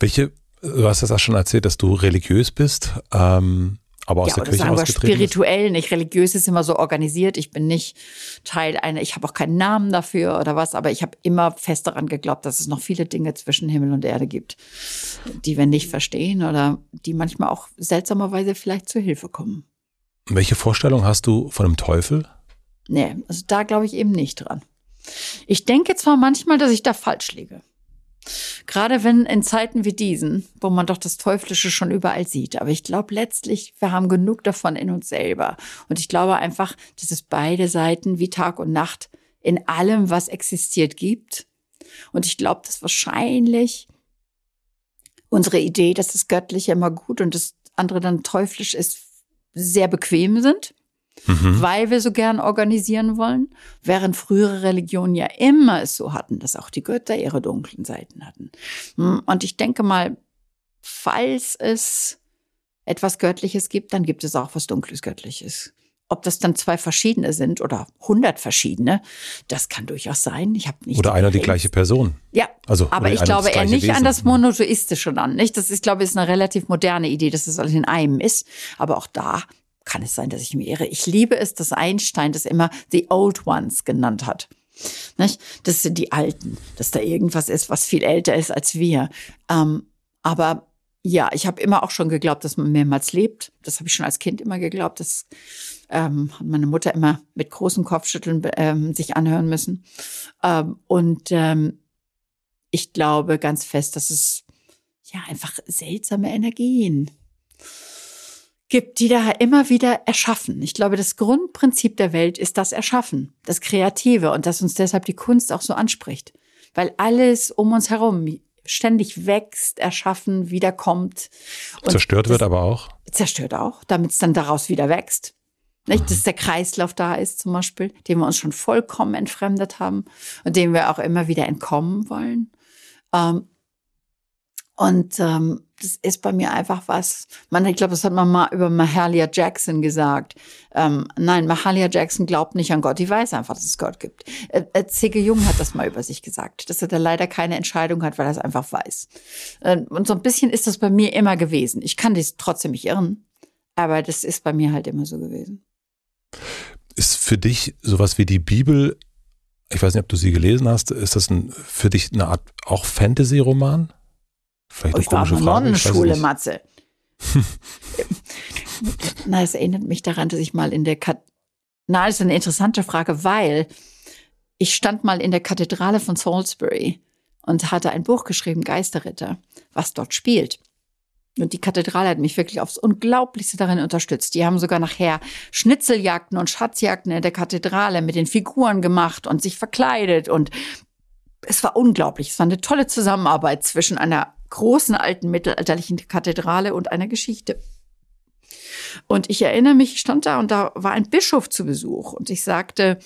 Welche, du hast das auch schon erzählt, dass du religiös bist. Ähm, aber aus ja, der Kirche ausgetreten spirituell, nicht religiös ist immer so organisiert. Ich bin nicht Teil einer, ich habe auch keinen Namen dafür oder was, aber ich habe immer fest daran geglaubt, dass es noch viele Dinge zwischen Himmel und Erde gibt, die wir nicht verstehen oder die manchmal auch seltsamerweise vielleicht zur Hilfe kommen. Welche Vorstellung hast du von dem Teufel? Nee, also da glaube ich eben nicht dran. Ich denke zwar manchmal, dass ich da falsch liege. Gerade wenn in Zeiten wie diesen, wo man doch das Teuflische schon überall sieht. Aber ich glaube letztlich, wir haben genug davon in uns selber. Und ich glaube einfach, dass es beide Seiten wie Tag und Nacht in allem, was existiert, gibt. Und ich glaube, dass wahrscheinlich unsere Idee, dass das Göttliche immer gut und das andere dann teuflisch ist, sehr bequem sind mhm. weil wir so gern organisieren wollen, während frühere Religionen ja immer es so hatten, dass auch die Götter ihre dunklen Seiten hatten. Hm, und ich denke mal, falls es etwas Göttliches gibt, dann gibt es auch was Dunkles Göttliches. Ob das dann zwei verschiedene sind oder hundert verschiedene, das kann durchaus sein. Ich habe nicht. Oder einer die gleiche Person. Ja, also, aber ich glaube eher nicht Wesen. an das Monotheistische dann. Nicht, das ist, glaube ich, ist eine relativ moderne Idee, dass es alles in einem ist. Aber auch da kann es sein, dass ich mich irre. Ich liebe es, dass Einstein das immer The Old Ones genannt hat. Nicht? Das sind die Alten, dass da irgendwas ist, was viel älter ist als wir. Ähm, aber ja, ich habe immer auch schon geglaubt, dass man mehrmals lebt. Das habe ich schon als Kind immer geglaubt. Das ähm, hat meine Mutter immer mit großem Kopfschütteln ähm, sich anhören müssen. Ähm, und ähm, ich glaube ganz fest, dass es ja einfach seltsame Energien gibt, die da immer wieder erschaffen. Ich glaube, das Grundprinzip der Welt ist das Erschaffen, das Kreative und dass uns deshalb die Kunst auch so anspricht. Weil alles um uns herum ständig wächst, erschaffen, wiederkommt. Und zerstört wird aber auch. Zerstört auch, damit es dann daraus wieder wächst. Nicht, mhm. dass der Kreislauf da ist, zum Beispiel, dem wir uns schon vollkommen entfremdet haben und dem wir auch immer wieder entkommen wollen. Ähm, und ähm, das ist bei mir einfach was. Man, ich glaube, das hat man mal über Mahalia Jackson gesagt. Ähm, nein, Mahalia Jackson glaubt nicht an Gott. Die weiß einfach, dass es Gott gibt. Äh, äh, C.G. Jung hat das mal über sich gesagt, dass er da leider keine Entscheidung hat, weil er es einfach weiß. Äh, und so ein bisschen ist das bei mir immer gewesen. Ich kann dies trotzdem nicht irren, aber das ist bei mir halt immer so gewesen. Ist für dich sowas wie die Bibel ich weiß nicht, ob du sie gelesen hast. Ist das ein, für dich eine Art auch Fantasy-Roman? Vielleicht eine ich war auf Frage. Nonnenschule, Matze. Na, es erinnert mich daran, dass ich mal in der Kat Na, das ist eine interessante Frage, weil ich stand mal in der Kathedrale von Salisbury und hatte ein Buch geschrieben, Geisterritter, was dort spielt. Und die Kathedrale hat mich wirklich aufs Unglaublichste darin unterstützt. Die haben sogar nachher Schnitzeljagden und Schatzjagden in der Kathedrale mit den Figuren gemacht und sich verkleidet. Und es war unglaublich. Es war eine tolle Zusammenarbeit zwischen einer großen alten mittelalterlichen Kathedrale und einer Geschichte. Und ich erinnere mich, ich stand da und da war ein Bischof zu Besuch und ich sagte,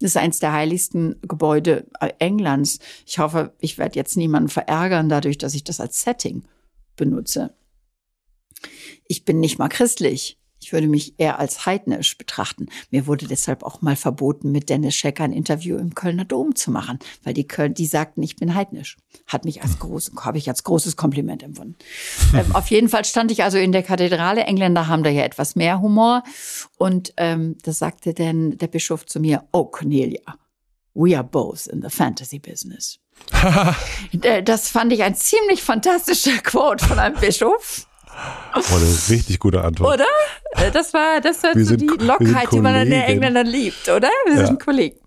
das ist eines der heiligsten Gebäude äh, Englands. Ich hoffe, ich werde jetzt niemanden verärgern dadurch, dass ich das als Setting benutze. Ich bin nicht mal christlich. Ich würde mich eher als heidnisch betrachten. Mir wurde deshalb auch mal verboten, mit Dennis Schecker ein Interview im Kölner Dom zu machen, weil die Köln, die sagten, ich bin heidnisch. Hat mich als groß, habe ich als großes Kompliment empfunden. ähm, auf jeden Fall stand ich also in der Kathedrale. Engländer haben da ja etwas mehr Humor. Und ähm, da sagte dann der Bischof zu mir, oh Cornelia, we are both in the fantasy business. Äh, das fand ich ein ziemlich fantastischer Quote von einem Bischof. Oh, das ist richtig gute Antwort. Oder? Äh, das war, das war so sind, die Lockheit, die man an den Engländern liebt, oder? Wir ja. sind Kollegen.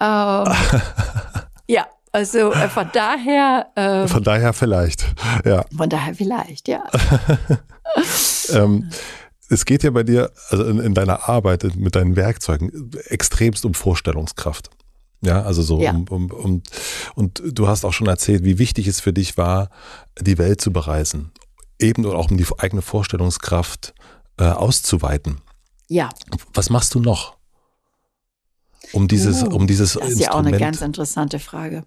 Ähm, ja, also äh, von daher. Ähm, von daher vielleicht, ja. Von daher vielleicht, ja. ähm, es geht ja bei dir, also in, in, deiner Arbeit mit deinen Werkzeugen, extremst um Vorstellungskraft. Ja, also so ja. Um, um, um, und du hast auch schon erzählt, wie wichtig es für dich war, die Welt zu bereisen eben oder auch um die eigene Vorstellungskraft äh, auszuweiten. Ja. Was machst du noch? Um dieses, uh, um dieses Das ist ja auch eine ganz interessante Frage.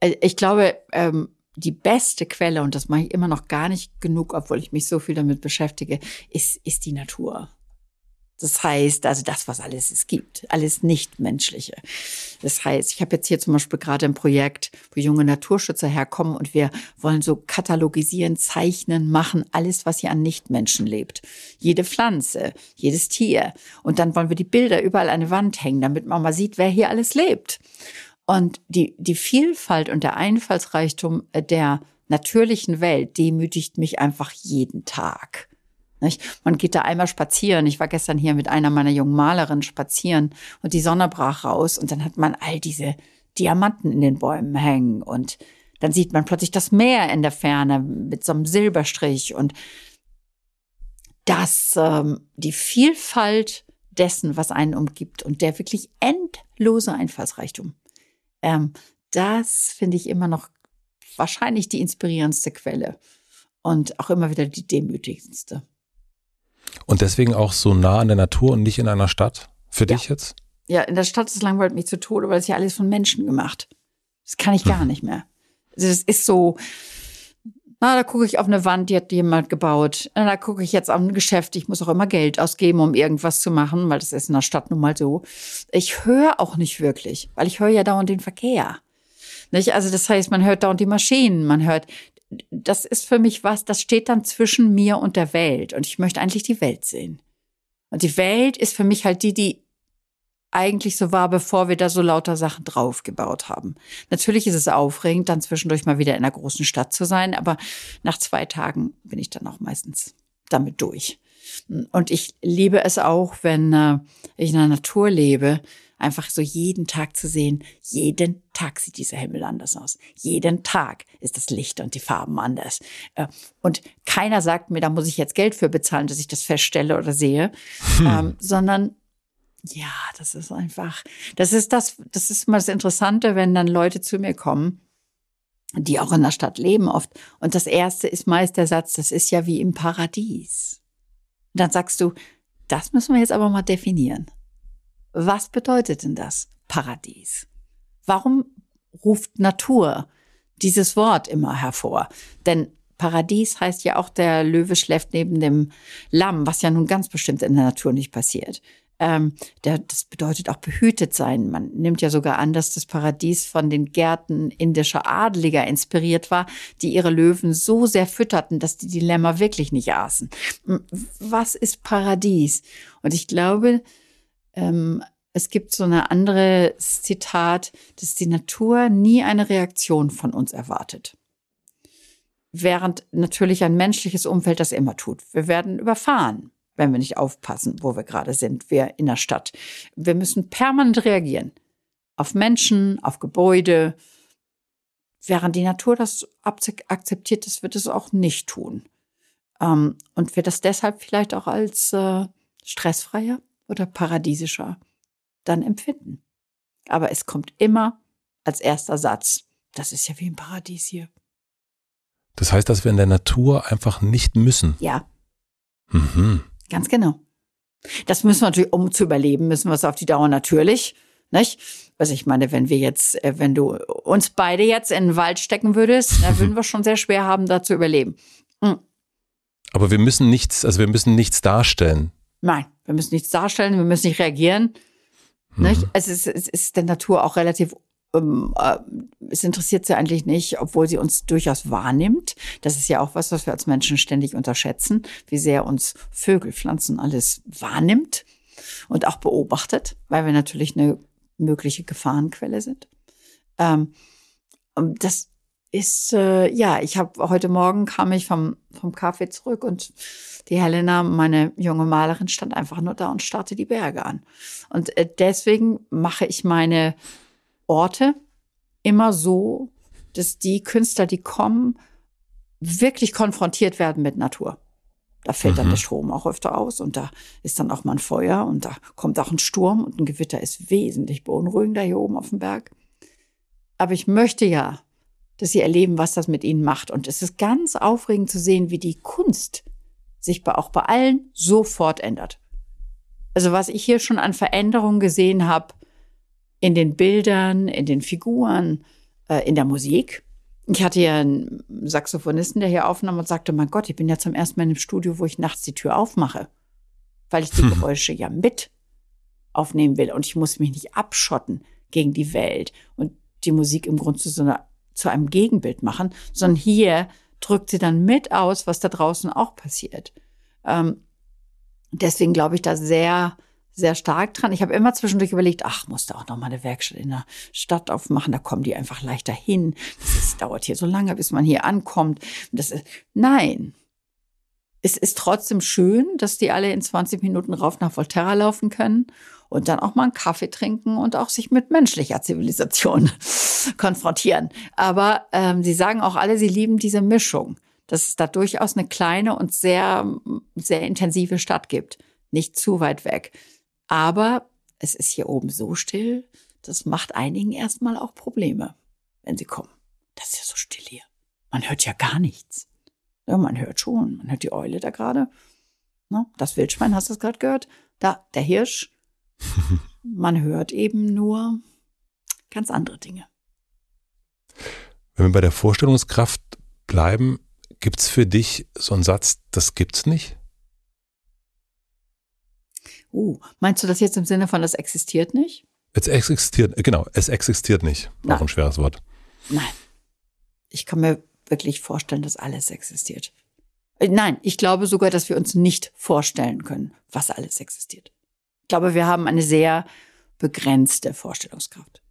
Äh, ich glaube, ähm, die beste Quelle, und das mache ich immer noch gar nicht genug, obwohl ich mich so viel damit beschäftige, ist, ist die Natur. Das heißt, also das, was alles es gibt, alles Nichtmenschliche. Das heißt, ich habe jetzt hier zum Beispiel gerade ein Projekt, wo junge Naturschützer herkommen und wir wollen so katalogisieren, zeichnen, machen, alles, was hier an Nichtmenschen lebt. Jede Pflanze, jedes Tier. Und dann wollen wir die Bilder überall an die Wand hängen, damit man mal sieht, wer hier alles lebt. Und die, die Vielfalt und der Einfallsreichtum der natürlichen Welt demütigt mich einfach jeden Tag. Nicht? Man geht da einmal spazieren. Ich war gestern hier mit einer meiner jungen Malerinnen spazieren und die Sonne brach raus und dann hat man all diese Diamanten in den Bäumen hängen und Dann sieht man plötzlich das Meer in der Ferne mit so einem Silberstrich und das, ähm, die Vielfalt dessen, was einen umgibt und der wirklich endlose Einfallsreichtum. Ähm, das finde ich immer noch wahrscheinlich die inspirierendste Quelle und auch immer wieder die demütigendste. Und deswegen auch so nah an der Natur und nicht in einer Stadt? Für ja. dich jetzt? Ja, in der Stadt ist langweilig mich zu Tode, weil es ja alles von Menschen gemacht. Das kann ich gar hm. nicht mehr. Also das ist so, na, da gucke ich auf eine Wand, die hat jemand gebaut. Na, da gucke ich jetzt auf ein Geschäft. Ich muss auch immer Geld ausgeben, um irgendwas zu machen, weil das ist in der Stadt nun mal so. Ich höre auch nicht wirklich, weil ich höre ja dauernd den Verkehr. Nicht? Also das heißt, man hört dauernd die Maschinen, man hört, das ist für mich was, das steht dann zwischen mir und der Welt. Und ich möchte eigentlich die Welt sehen. Und die Welt ist für mich halt die, die eigentlich so war, bevor wir da so lauter Sachen draufgebaut haben. Natürlich ist es aufregend, dann zwischendurch mal wieder in einer großen Stadt zu sein, aber nach zwei Tagen bin ich dann auch meistens damit durch. Und ich liebe es auch, wenn äh, ich in der Natur lebe, einfach so jeden Tag zu sehen, jeden Tag sieht dieser Himmel anders aus. Jeden Tag ist das Licht und die Farben anders. Äh, und keiner sagt mir, da muss ich jetzt Geld für bezahlen, dass ich das feststelle oder sehe, hm. ähm, sondern ja, das ist einfach, das ist das, das ist mal das Interessante, wenn dann Leute zu mir kommen, die auch in der Stadt leben oft. Und das erste ist meist der Satz, das ist ja wie im Paradies. Und dann sagst du, das müssen wir jetzt aber mal definieren. Was bedeutet denn das Paradies? Warum ruft Natur dieses Wort immer hervor? Denn Paradies heißt ja auch, der Löwe schläft neben dem Lamm, was ja nun ganz bestimmt in der Natur nicht passiert. Ähm, der, das bedeutet auch behütet sein. Man nimmt ja sogar an, dass das Paradies von den Gärten indischer Adeliger inspiriert war, die ihre Löwen so sehr fütterten, dass die die Lämmer wirklich nicht aßen. Was ist Paradies? Und ich glaube, ähm, es gibt so eine andere Zitat, dass die Natur nie eine Reaktion von uns erwartet. Während natürlich ein menschliches Umfeld das immer tut. Wir werden überfahren wenn wir nicht aufpassen, wo wir gerade sind, wir in der Stadt. Wir müssen permanent reagieren. Auf Menschen, auf Gebäude. Während die Natur das akzeptiert, das wird es auch nicht tun. Ähm, und wird das deshalb vielleicht auch als äh, stressfreier oder paradiesischer dann empfinden. Aber es kommt immer als erster Satz. Das ist ja wie im Paradies hier. Das heißt, dass wir in der Natur einfach nicht müssen. Ja. Mhm. Ganz genau. Das müssen wir natürlich, um zu überleben, müssen wir es auf die Dauer natürlich. Nicht? Also ich meine, wenn wir jetzt, äh, wenn du uns beide jetzt in den Wald stecken würdest, dann würden wir schon sehr schwer haben, da zu überleben. Mhm. Aber wir müssen nichts, also wir müssen nichts darstellen. Nein, wir müssen nichts darstellen, wir müssen nicht reagieren. Mhm. Nicht? Es, ist, es ist der Natur auch relativ ähm, äh, es interessiert sie eigentlich nicht, obwohl sie uns durchaus wahrnimmt. Das ist ja auch was, was wir als Menschen ständig unterschätzen, wie sehr uns Vögel, Pflanzen alles wahrnimmt und auch beobachtet, weil wir natürlich eine mögliche Gefahrenquelle sind. Ähm, das ist, äh, ja, ich habe heute Morgen kam ich vom, vom Kaffee zurück und die Helena, meine junge Malerin, stand einfach nur da und starrte die Berge an. Und äh, deswegen mache ich meine Orte immer so, dass die Künstler, die kommen, wirklich konfrontiert werden mit Natur. Da fällt mhm. dann der Strom auch öfter aus und da ist dann auch mal ein Feuer und da kommt auch ein Sturm und ein Gewitter ist wesentlich beunruhigender hier oben auf dem Berg. Aber ich möchte ja, dass sie erleben, was das mit ihnen macht. Und es ist ganz aufregend zu sehen, wie die Kunst sich auch bei allen sofort ändert. Also was ich hier schon an Veränderungen gesehen habe, in den Bildern, in den Figuren, äh, in der Musik. Ich hatte ja einen Saxophonisten, der hier aufnahm und sagte, mein Gott, ich bin ja zum ersten Mal im Studio, wo ich nachts die Tür aufmache, weil ich die hm. Geräusche ja mit aufnehmen will und ich muss mich nicht abschotten gegen die Welt und die Musik im Grunde zu so einer, zu einem Gegenbild machen, sondern hier drückt sie dann mit aus, was da draußen auch passiert. Ähm, deswegen glaube ich da sehr sehr stark dran. Ich habe immer zwischendurch überlegt, ach, muss da auch noch mal eine Werkstatt in der Stadt aufmachen, da kommen die einfach leichter hin. Das dauert hier so lange, bis man hier ankommt. Das ist, nein. Es ist trotzdem schön, dass die alle in 20 Minuten rauf nach Volterra laufen können und dann auch mal einen Kaffee trinken und auch sich mit menschlicher Zivilisation konfrontieren. Aber ähm, sie sagen auch alle, sie lieben diese Mischung, dass es da durchaus eine kleine und sehr, sehr intensive Stadt gibt. Nicht zu weit weg. Aber es ist hier oben so still, das macht einigen erstmal auch Probleme, wenn sie kommen. Das ist ja so still hier. Man hört ja gar nichts. Ja, man hört schon. Man hört die Eule da gerade. Ne? Das Wildschwein, hast du es gerade gehört? Da, der Hirsch. Man hört eben nur ganz andere Dinge. Wenn wir bei der Vorstellungskraft bleiben, gibt es für dich so einen Satz, das gibt's nicht? Uh, meinst du das jetzt im Sinne von, das existiert nicht? Es existiert, genau, es existiert nicht. Nein. Auch ein schweres Wort. Nein. Ich kann mir wirklich vorstellen, dass alles existiert. Äh, nein, ich glaube sogar, dass wir uns nicht vorstellen können, was alles existiert. Ich glaube, wir haben eine sehr begrenzte Vorstellungskraft.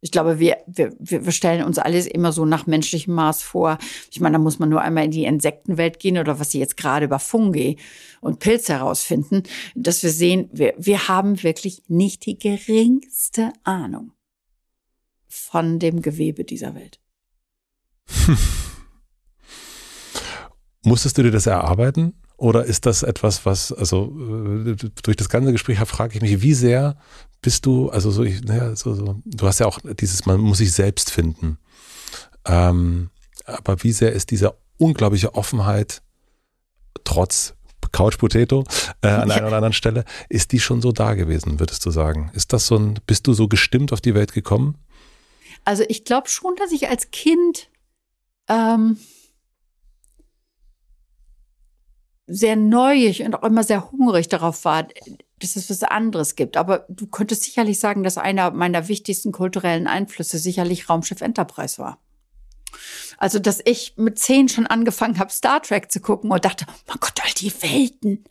Ich glaube, wir, wir, wir stellen uns alles immer so nach menschlichem Maß vor. Ich meine, da muss man nur einmal in die Insektenwelt gehen oder was sie jetzt gerade über Fungi und Pilze herausfinden, dass wir sehen, wir, wir haben wirklich nicht die geringste Ahnung von dem Gewebe dieser Welt. Musstest du dir das erarbeiten? Oder ist das etwas, was, also äh, durch das ganze Gespräch frage ich mich, wie sehr bist du, also so, ich, naja, so, so, du hast ja auch dieses, man muss sich selbst finden. Ähm, aber wie sehr ist diese unglaubliche Offenheit trotz Couch Potato äh, an einer oder anderen Stelle, ist die schon so da gewesen, würdest du sagen? Ist das so ein, bist du so gestimmt auf die Welt gekommen? Also ich glaube schon, dass ich als Kind ähm, sehr neuig und auch immer sehr hungrig darauf war, dass es was anderes gibt. Aber du könntest sicherlich sagen, dass einer meiner wichtigsten kulturellen Einflüsse sicherlich Raumschiff Enterprise war. Also, dass ich mit zehn schon angefangen habe, Star Trek zu gucken und dachte, mein Gott, all die Welten.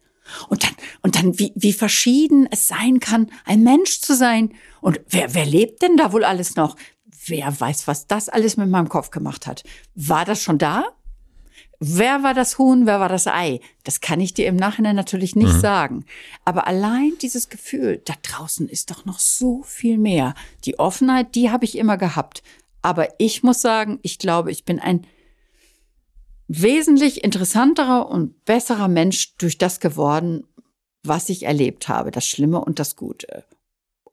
Und dann, und dann, wie, wie verschieden es sein kann, ein Mensch zu sein. Und wer, wer lebt denn da wohl alles noch? Wer weiß, was das alles mit meinem Kopf gemacht hat? War das schon da? Wer war das Huhn, wer war das Ei? Das kann ich dir im Nachhinein natürlich nicht mhm. sagen. Aber allein dieses Gefühl, da draußen ist doch noch so viel mehr. Die Offenheit, die habe ich immer gehabt. Aber ich muss sagen, ich glaube, ich bin ein wesentlich interessanterer und besserer Mensch durch das geworden, was ich erlebt habe, das Schlimme und das Gute.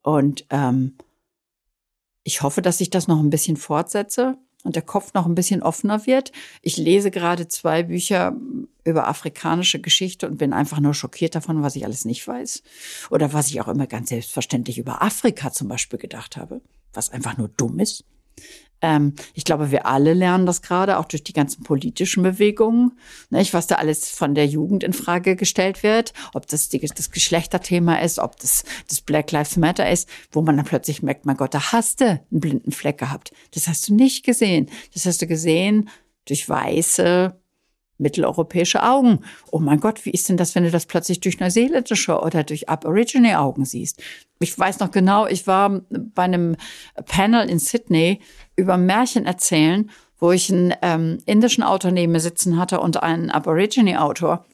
Und ähm, ich hoffe, dass ich das noch ein bisschen fortsetze und der Kopf noch ein bisschen offener wird. Ich lese gerade zwei Bücher über afrikanische Geschichte und bin einfach nur schockiert davon, was ich alles nicht weiß. Oder was ich auch immer ganz selbstverständlich über Afrika zum Beispiel gedacht habe, was einfach nur dumm ist. Ähm, ich glaube, wir alle lernen das gerade, auch durch die ganzen politischen Bewegungen, nicht, was da alles von der Jugend in Frage gestellt wird, ob das die, das Geschlechterthema ist, ob das das Black Lives Matter ist, wo man dann plötzlich merkt, mein Gott, da hast du einen blinden Fleck gehabt. Das hast du nicht gesehen. Das hast du gesehen durch weiße mitteleuropäische Augen. Oh mein Gott, wie ist denn das, wenn du das plötzlich durch neuseeländische oder durch Aborigine Augen siehst? Ich weiß noch genau, ich war bei einem Panel in Sydney über Märchen erzählen, wo ich einen ähm, indischen Autor neben mir sitzen hatte und einen Aborigine-Autor.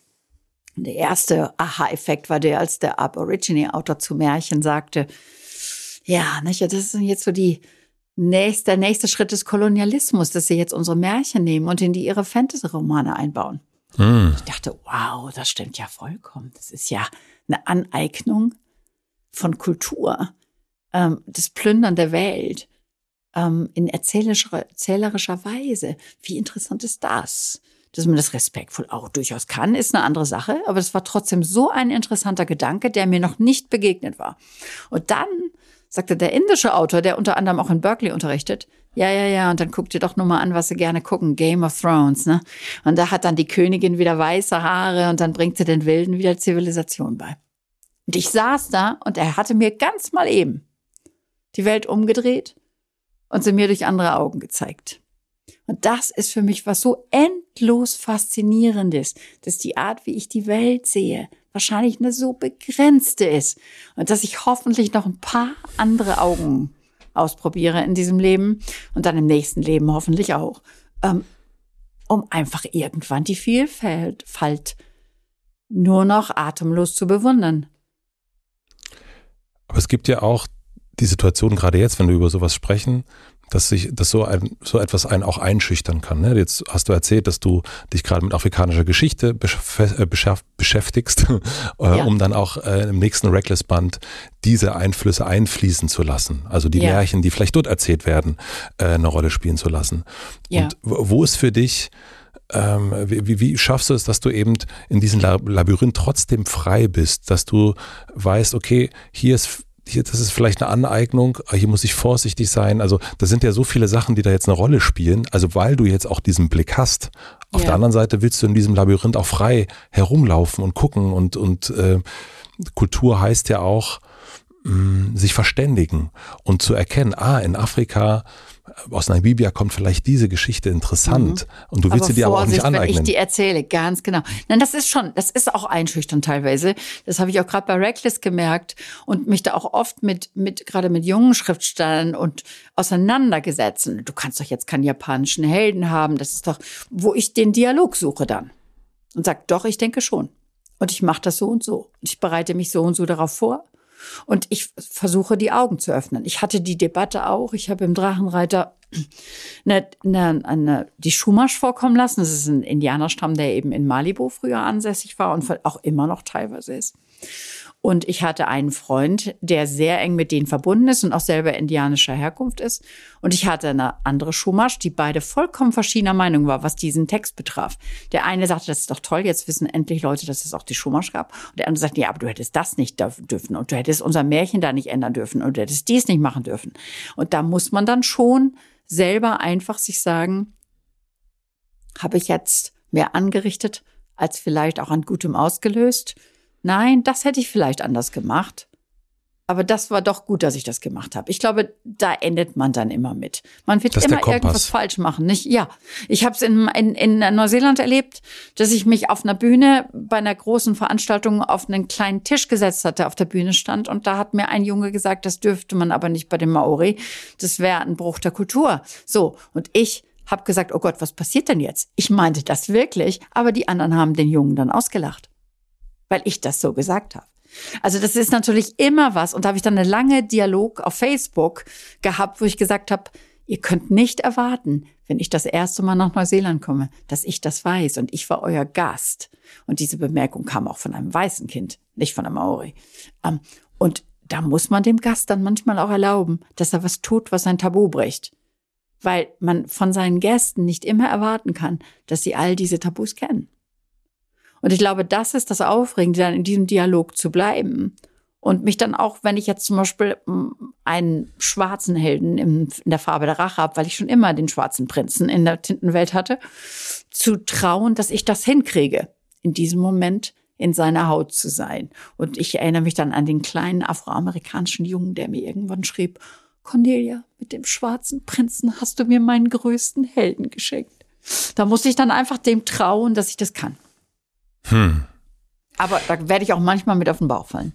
Der erste Aha-Effekt war der, als der Aborigine-Autor zu Märchen sagte, ja, nicht, das ist jetzt so die nächste, der nächste Schritt des Kolonialismus, dass sie jetzt unsere Märchen nehmen und in die ihre Fantasy-Romane einbauen. Mm. Ich dachte, wow, das stimmt ja vollkommen. Das ist ja eine Aneignung von Kultur, ähm, das Plündern der Welt ähm, in erzählerischer, erzählerischer Weise. Wie interessant ist das? Dass man das respektvoll auch durchaus kann, ist eine andere Sache, aber es war trotzdem so ein interessanter Gedanke, der mir noch nicht begegnet war. Und dann sagte der indische Autor, der unter anderem auch in Berkeley unterrichtet, ja, ja, ja, und dann guck dir doch nur mal an, was sie gerne gucken, Game of Thrones, ne? Und da hat dann die Königin wieder weiße Haare und dann bringt sie den Wilden wieder Zivilisation bei. Und ich saß da und er hatte mir ganz mal eben die Welt umgedreht und sie mir durch andere Augen gezeigt. Und das ist für mich was so endlos faszinierendes, dass die Art, wie ich die Welt sehe, wahrscheinlich eine so begrenzte ist und dass ich hoffentlich noch ein paar andere Augen ausprobiere in diesem Leben und dann im nächsten Leben hoffentlich auch, ähm, um einfach irgendwann die Vielfalt nur noch atemlos zu bewundern. Aber es gibt ja auch die Situation gerade jetzt, wenn wir über sowas sprechen, dass sich, dass so ein, so etwas einen auch einschüchtern kann. Ne? Jetzt hast du erzählt, dass du dich gerade mit afrikanischer Geschichte äh, beschäftigst, äh, ja. um dann auch äh, im nächsten Reckless Band diese Einflüsse einfließen zu lassen. Also die ja. Märchen, die vielleicht dort erzählt werden, äh, eine Rolle spielen zu lassen. Ja. Und wo ist für dich ähm, wie, wie schaffst du es, dass du eben in diesem Labyrinth trotzdem frei bist, dass du weißt, okay, hier ist hier, das ist vielleicht eine Aneignung, hier muss ich vorsichtig sein. Also da sind ja so viele Sachen, die da jetzt eine Rolle spielen. Also weil du jetzt auch diesen Blick hast. Auf ja. der anderen Seite willst du in diesem Labyrinth auch frei herumlaufen und gucken und, und äh, Kultur heißt ja auch, mh, mm, sich verständigen und zu erkennen, ah, in Afrika aus Namibia kommt vielleicht diese Geschichte interessant mhm. und du willst aber sie dir aber auch nicht aneignen. wenn ich die erzähle, ganz genau. Nein, das ist schon, das ist auch einschüchternd teilweise. Das habe ich auch gerade bei Reckless gemerkt und mich da auch oft mit, mit gerade mit jungen Schriftstellern und auseinandergesetzt. Du kannst doch jetzt keinen japanischen Helden haben. Das ist doch, wo ich den Dialog suche dann und sag, doch, ich denke schon. Und ich mache das so und so. Und ich bereite mich so und so darauf vor. Und ich versuche, die Augen zu öffnen. Ich hatte die Debatte auch. Ich habe im Drachenreiter eine, eine, eine, die Schumasch vorkommen lassen. Das ist ein Indianerstamm, der eben in Malibu früher ansässig war und auch immer noch teilweise ist. Und ich hatte einen Freund, der sehr eng mit denen verbunden ist und auch selber indianischer Herkunft ist. Und ich hatte eine andere Schumasch, die beide vollkommen verschiedener Meinung war, was diesen Text betraf. Der eine sagte, das ist doch toll, jetzt wissen endlich Leute, dass es auch die Schumasch gab. Und der andere sagte, ja, aber du hättest das nicht dürfen und du hättest unser Märchen da nicht ändern dürfen und du hättest dies nicht machen dürfen. Und da muss man dann schon selber einfach sich sagen, habe ich jetzt mehr angerichtet, als vielleicht auch an Gutem ausgelöst? Nein, das hätte ich vielleicht anders gemacht. Aber das war doch gut, dass ich das gemacht habe. Ich glaube, da endet man dann immer mit. Man wird immer irgendwas falsch machen, nicht? Ja, ich habe es in, in, in Neuseeland erlebt, dass ich mich auf einer Bühne bei einer großen Veranstaltung auf einen kleinen Tisch gesetzt hatte, auf der Bühne stand und da hat mir ein Junge gesagt, das dürfte man aber nicht bei dem Maori. Das wäre ein Bruch der Kultur. So und ich habe gesagt, oh Gott, was passiert denn jetzt? Ich meinte das wirklich, aber die anderen haben den Jungen dann ausgelacht weil ich das so gesagt habe. Also das ist natürlich immer was. Und da habe ich dann eine lange Dialog auf Facebook gehabt, wo ich gesagt habe, ihr könnt nicht erwarten, wenn ich das erste Mal nach Neuseeland komme, dass ich das weiß und ich war euer Gast. Und diese Bemerkung kam auch von einem weißen Kind, nicht von einem Maori. Ähm, und da muss man dem Gast dann manchmal auch erlauben, dass er was tut, was ein Tabu bricht. Weil man von seinen Gästen nicht immer erwarten kann, dass sie all diese Tabus kennen. Und ich glaube, das ist das Aufregende, dann in diesem Dialog zu bleiben. Und mich dann auch, wenn ich jetzt zum Beispiel mm, einen schwarzen Helden in der Farbe der Rache habe, weil ich schon immer den schwarzen Prinzen in der Tintenwelt hatte, zu trauen, dass ich das hinkriege, in diesem Moment in seiner Haut zu sein. Und ich erinnere mich dann an den kleinen afroamerikanischen Jungen, der mir irgendwann schrieb, Cornelia, mit dem schwarzen Prinzen hast du mir meinen größten Helden geschenkt. Da musste ich dann einfach dem trauen, dass ich das kann. Hm. Aber da werde ich auch manchmal mit auf den Bauch fallen.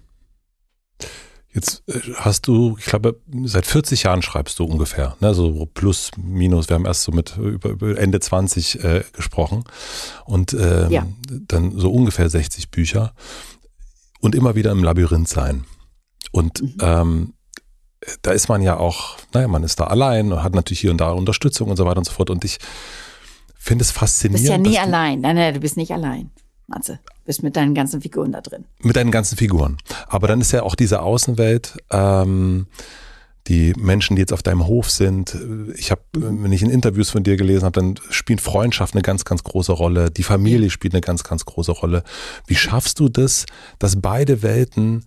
Jetzt äh, hast du, ich glaube, seit 40 Jahren schreibst du ungefähr, ne? so plus, minus. Wir haben erst so mit über, über Ende 20 äh, gesprochen und ähm, ja. dann so ungefähr 60 Bücher und immer wieder im Labyrinth sein. Und mhm. ähm, da ist man ja auch, naja, man ist da allein und hat natürlich hier und da Unterstützung und so weiter und so fort. Und ich finde es faszinierend. Du bist ja nie allein. Nein, nein, du bist nicht allein. Matze. Bist mit deinen ganzen Figuren da drin. Mit deinen ganzen Figuren. Aber dann ist ja auch diese Außenwelt, ähm, die Menschen, die jetzt auf deinem Hof sind. Ich habe, wenn ich in Interviews von dir gelesen habe, dann spielt Freundschaft eine ganz, ganz große Rolle. Die Familie spielt eine ganz, ganz große Rolle. Wie schaffst du das, dass beide Welten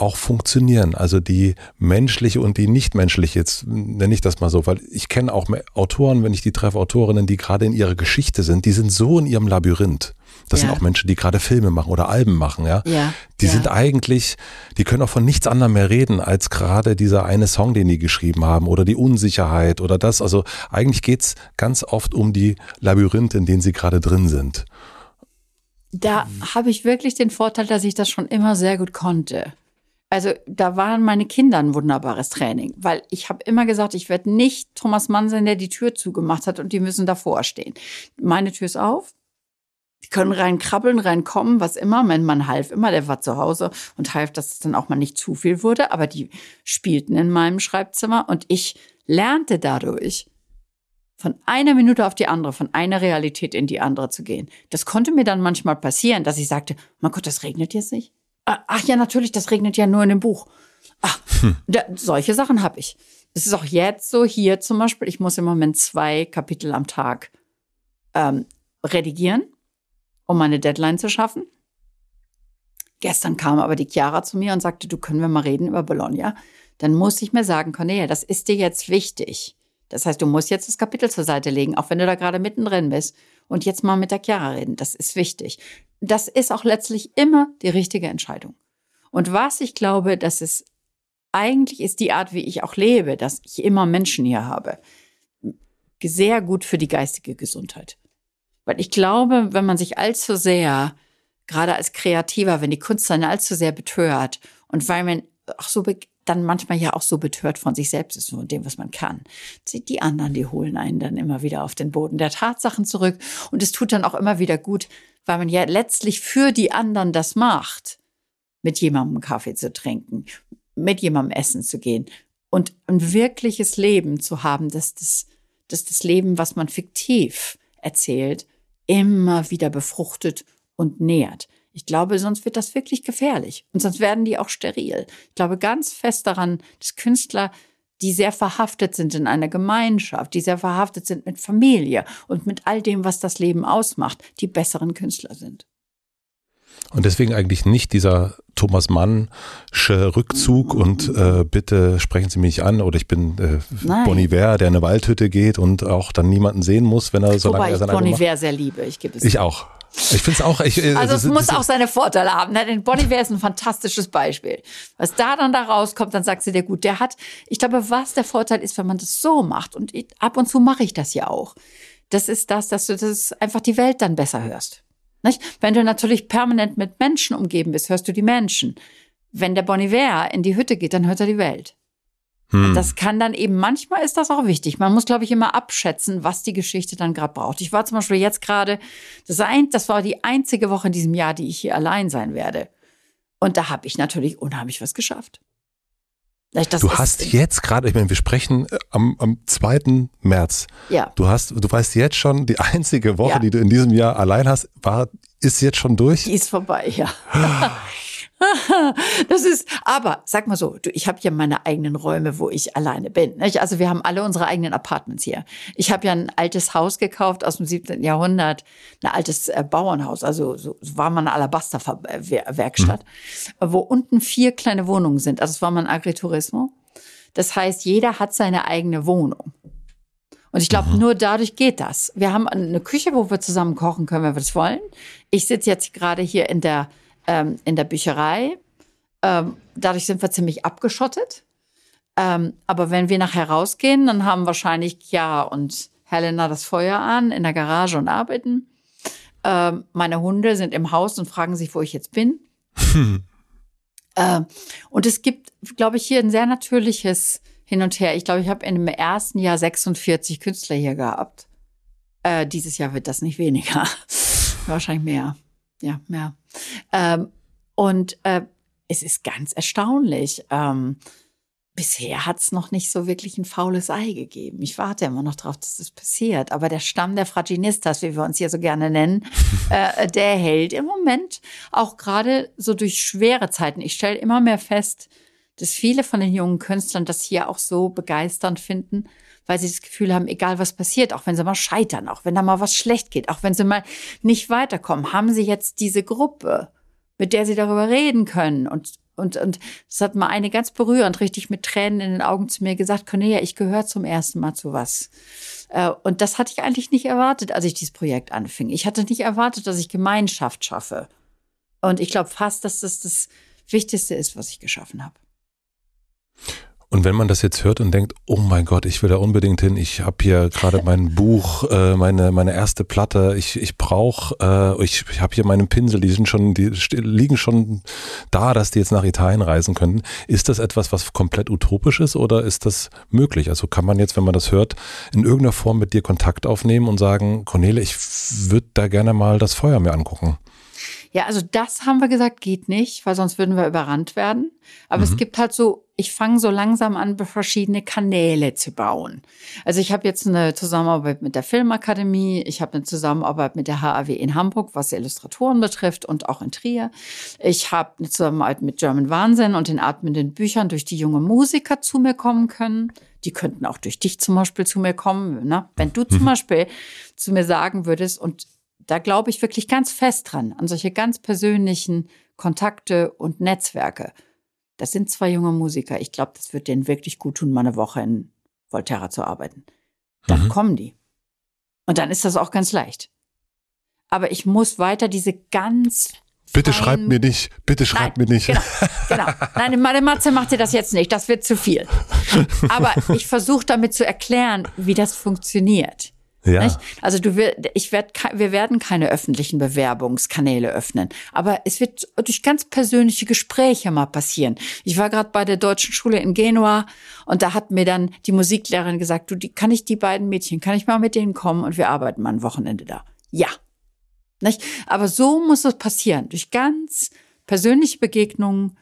auch funktionieren. Also die menschliche und die nichtmenschliche, jetzt nenne ich das mal so, weil ich kenne auch Autoren, wenn ich die treffe, Autorinnen, die gerade in ihrer Geschichte sind, die sind so in ihrem Labyrinth. Das ja. sind auch Menschen, die gerade Filme machen oder Alben machen, ja. ja. Die ja. sind eigentlich, die können auch von nichts anderem mehr reden, als gerade dieser eine Song, den die geschrieben haben oder die Unsicherheit oder das. Also eigentlich geht's ganz oft um die Labyrinthe, in denen sie gerade drin sind. Da habe ich wirklich den Vorteil, dass ich das schon immer sehr gut konnte. Also da waren meine Kinder ein wunderbares Training, weil ich habe immer gesagt, ich werde nicht Thomas Mann sein, der die Tür zugemacht hat und die müssen davor stehen. Meine Tür ist auf, Die können reinkrabbeln, reinkommen, was immer. Mein Mann half immer, der war zu Hause und half, dass es dann auch mal nicht zu viel wurde. Aber die spielten in meinem Schreibzimmer und ich lernte dadurch, von einer Minute auf die andere, von einer Realität in die andere zu gehen. Das konnte mir dann manchmal passieren, dass ich sagte, mein Gott, das regnet jetzt nicht. Ah, ach ja, natürlich, das regnet ja nur in dem Buch. Ach, hm. da, solche Sachen habe ich. Es ist auch jetzt so hier zum Beispiel, ich muss im Moment zwei Kapitel am Tag ähm, redigieren, um meine Deadline zu schaffen. Gestern kam aber die Chiara zu mir und sagte, du können wir mal reden über Bologna. Dann muss ich mir sagen, Cornelia, das ist dir jetzt wichtig. Das heißt, du musst jetzt das Kapitel zur Seite legen, auch wenn du da gerade mittendrin bist. Und jetzt mal mit der Chiara reden. Das ist wichtig. Das ist auch letztlich immer die richtige Entscheidung. Und was ich glaube, dass es eigentlich ist die Art, wie ich auch lebe, dass ich immer Menschen hier habe, sehr gut für die geistige Gesundheit. Weil ich glaube, wenn man sich allzu sehr, gerade als Kreativer, wenn die Kunst dann allzu sehr betört und weil man auch so dann manchmal ja auch so betört von sich selbst ist, von dem, was man kann. Die anderen, die holen einen dann immer wieder auf den Boden der Tatsachen zurück. Und es tut dann auch immer wieder gut, weil man ja letztlich für die anderen das macht, mit jemandem Kaffee zu trinken, mit jemandem essen zu gehen und ein wirkliches Leben zu haben, dass das, dass das Leben, was man fiktiv erzählt, immer wieder befruchtet und nährt. Ich glaube, sonst wird das wirklich gefährlich und sonst werden die auch steril. Ich glaube ganz fest daran, dass Künstler, die sehr verhaftet sind in einer Gemeinschaft, die sehr verhaftet sind mit Familie und mit all dem, was das Leben ausmacht, die besseren Künstler sind. Und deswegen eigentlich nicht dieser Thomas Mannsche Rückzug und äh, bitte sprechen Sie mich an oder ich bin äh, Boniver, der in eine Waldhütte geht und auch dann niemanden sehen muss, wenn er so lange er sein Boniver sehr liebe, ich gebe es. Ich auch. Ich finde es auch. Ich, äh, also es das, muss das, auch seine Vorteile haben. Ne? Denn Boniver ist ein fantastisches Beispiel. Was da dann da rauskommt, dann sagst du dir gut, der hat, ich glaube, was der Vorteil ist, wenn man das so macht und ich, ab und zu mache ich das ja auch. Das ist das, dass du das einfach die Welt dann besser hörst. Nicht? Wenn du natürlich permanent mit Menschen umgeben bist, hörst du die Menschen. Wenn der Boniver in die Hütte geht, dann hört er die Welt. Hm. Das kann dann eben, manchmal ist das auch wichtig. Man muss, glaube ich, immer abschätzen, was die Geschichte dann gerade braucht. Ich war zum Beispiel jetzt gerade, das, ein, das war die einzige Woche in diesem Jahr, die ich hier allein sein werde. Und da habe ich natürlich unheimlich was geschafft. Das du hast jetzt gerade, ich meine, wir sprechen äh, am, am 2. März. Ja. Du hast, du weißt jetzt schon, die einzige Woche, ja. die du in diesem Jahr allein hast, war, ist jetzt schon durch? Die ist vorbei, ja. das ist, aber sag mal so, du, ich habe ja meine eigenen Räume, wo ich alleine bin. Nicht? Also wir haben alle unsere eigenen Apartments hier. Ich habe ja ein altes Haus gekauft aus dem 17. Jahrhundert, ein altes äh, Bauernhaus, also so, so war mal eine Alabaster-Werkstatt, mhm. wo unten vier kleine Wohnungen sind. Also es war mal ein Agriturismo. Das heißt, jeder hat seine eigene Wohnung. Und ich glaube, mhm. nur dadurch geht das. Wir haben eine Küche, wo wir zusammen kochen können, wenn wir das wollen. Ich sitze jetzt gerade hier in der ähm, in der Bücherei. Ähm, dadurch sind wir ziemlich abgeschottet. Ähm, aber wenn wir nachher rausgehen, dann haben wahrscheinlich Chiara und Helena das Feuer an in der Garage und arbeiten. Ähm, meine Hunde sind im Haus und fragen sich, wo ich jetzt bin. Hm. Und es gibt, glaube ich, hier ein sehr natürliches Hin und Her. Ich glaube, ich habe in dem ersten Jahr 46 Künstler hier gehabt. Äh, dieses Jahr wird das nicht weniger. Wahrscheinlich mehr ja, ja. Ähm, und äh, es ist ganz erstaunlich. Ähm, bisher hat es noch nicht so wirklich ein faules Ei gegeben. Ich warte immer noch darauf, dass das passiert. Aber der Stamm der Fraginistas, wie wir uns hier so gerne nennen, äh, der hält im Moment auch gerade so durch schwere Zeiten. Ich stelle immer mehr fest, dass viele von den jungen Künstlern das hier auch so begeisternd finden, weil sie das Gefühl haben, egal was passiert, auch wenn sie mal scheitern, auch wenn da mal was schlecht geht, auch wenn sie mal nicht weiterkommen, haben sie jetzt diese Gruppe, mit der sie darüber reden können. Und, und, und das hat mal eine ganz berührend, richtig mit Tränen in den Augen zu mir gesagt, Cornelia, ich gehöre zum ersten Mal zu was. Äh, und das hatte ich eigentlich nicht erwartet, als ich dieses Projekt anfing. Ich hatte nicht erwartet, dass ich Gemeinschaft schaffe. Und ich glaube fast, dass das das Wichtigste ist, was ich geschaffen habe. Und wenn man das jetzt hört und denkt, oh mein Gott, ich will da unbedingt hin, ich habe hier gerade mein Buch, äh, meine meine erste Platte, ich ich brauche, äh, ich, ich habe hier meine Pinsel, die sind schon, die liegen schon da, dass die jetzt nach Italien reisen könnten. Ist das etwas, was komplett utopisch ist oder ist das möglich? Also kann man jetzt, wenn man das hört, in irgendeiner Form mit dir Kontakt aufnehmen und sagen, Cornele, ich würde da gerne mal das Feuer mir angucken? Ja, also das haben wir gesagt, geht nicht, weil sonst würden wir überrannt werden. Aber mhm. es gibt halt so, ich fange so langsam an, verschiedene Kanäle zu bauen. Also ich habe jetzt eine Zusammenarbeit mit der Filmakademie, ich habe eine Zusammenarbeit mit der HAW in Hamburg, was Illustratoren betrifft und auch in Trier. Ich habe eine Zusammenarbeit mit German Wahnsinn und den atmenden Büchern, durch die junge Musiker zu mir kommen können. Die könnten auch durch dich zum Beispiel zu mir kommen. Ne? Wenn du zum. Beispiel zu mir sagen würdest, und da glaube ich wirklich ganz fest dran, an solche ganz persönlichen Kontakte und Netzwerke. Das sind zwei junge Musiker. Ich glaube, das wird denen wirklich gut tun, mal eine Woche in Volterra zu arbeiten. Dann mhm. kommen die. Und dann ist das auch ganz leicht. Aber ich muss weiter diese ganz Bitte schreibt mir nicht, bitte schreibt mir nicht. Genau, genau. Nein, meine Matze macht dir das jetzt nicht, das wird zu viel. Aber ich versuche damit zu erklären, wie das funktioniert. Ja. Also du ich werd, wir werden keine öffentlichen Bewerbungskanäle öffnen, aber es wird durch ganz persönliche Gespräche mal passieren. Ich war gerade bei der deutschen Schule in Genua und da hat mir dann die Musiklehrerin gesagt, du, die, kann ich die beiden Mädchen, kann ich mal mit denen kommen und wir arbeiten mal ein Wochenende da. Ja. Nicht? Aber so muss es passieren, durch ganz persönliche Begegnungen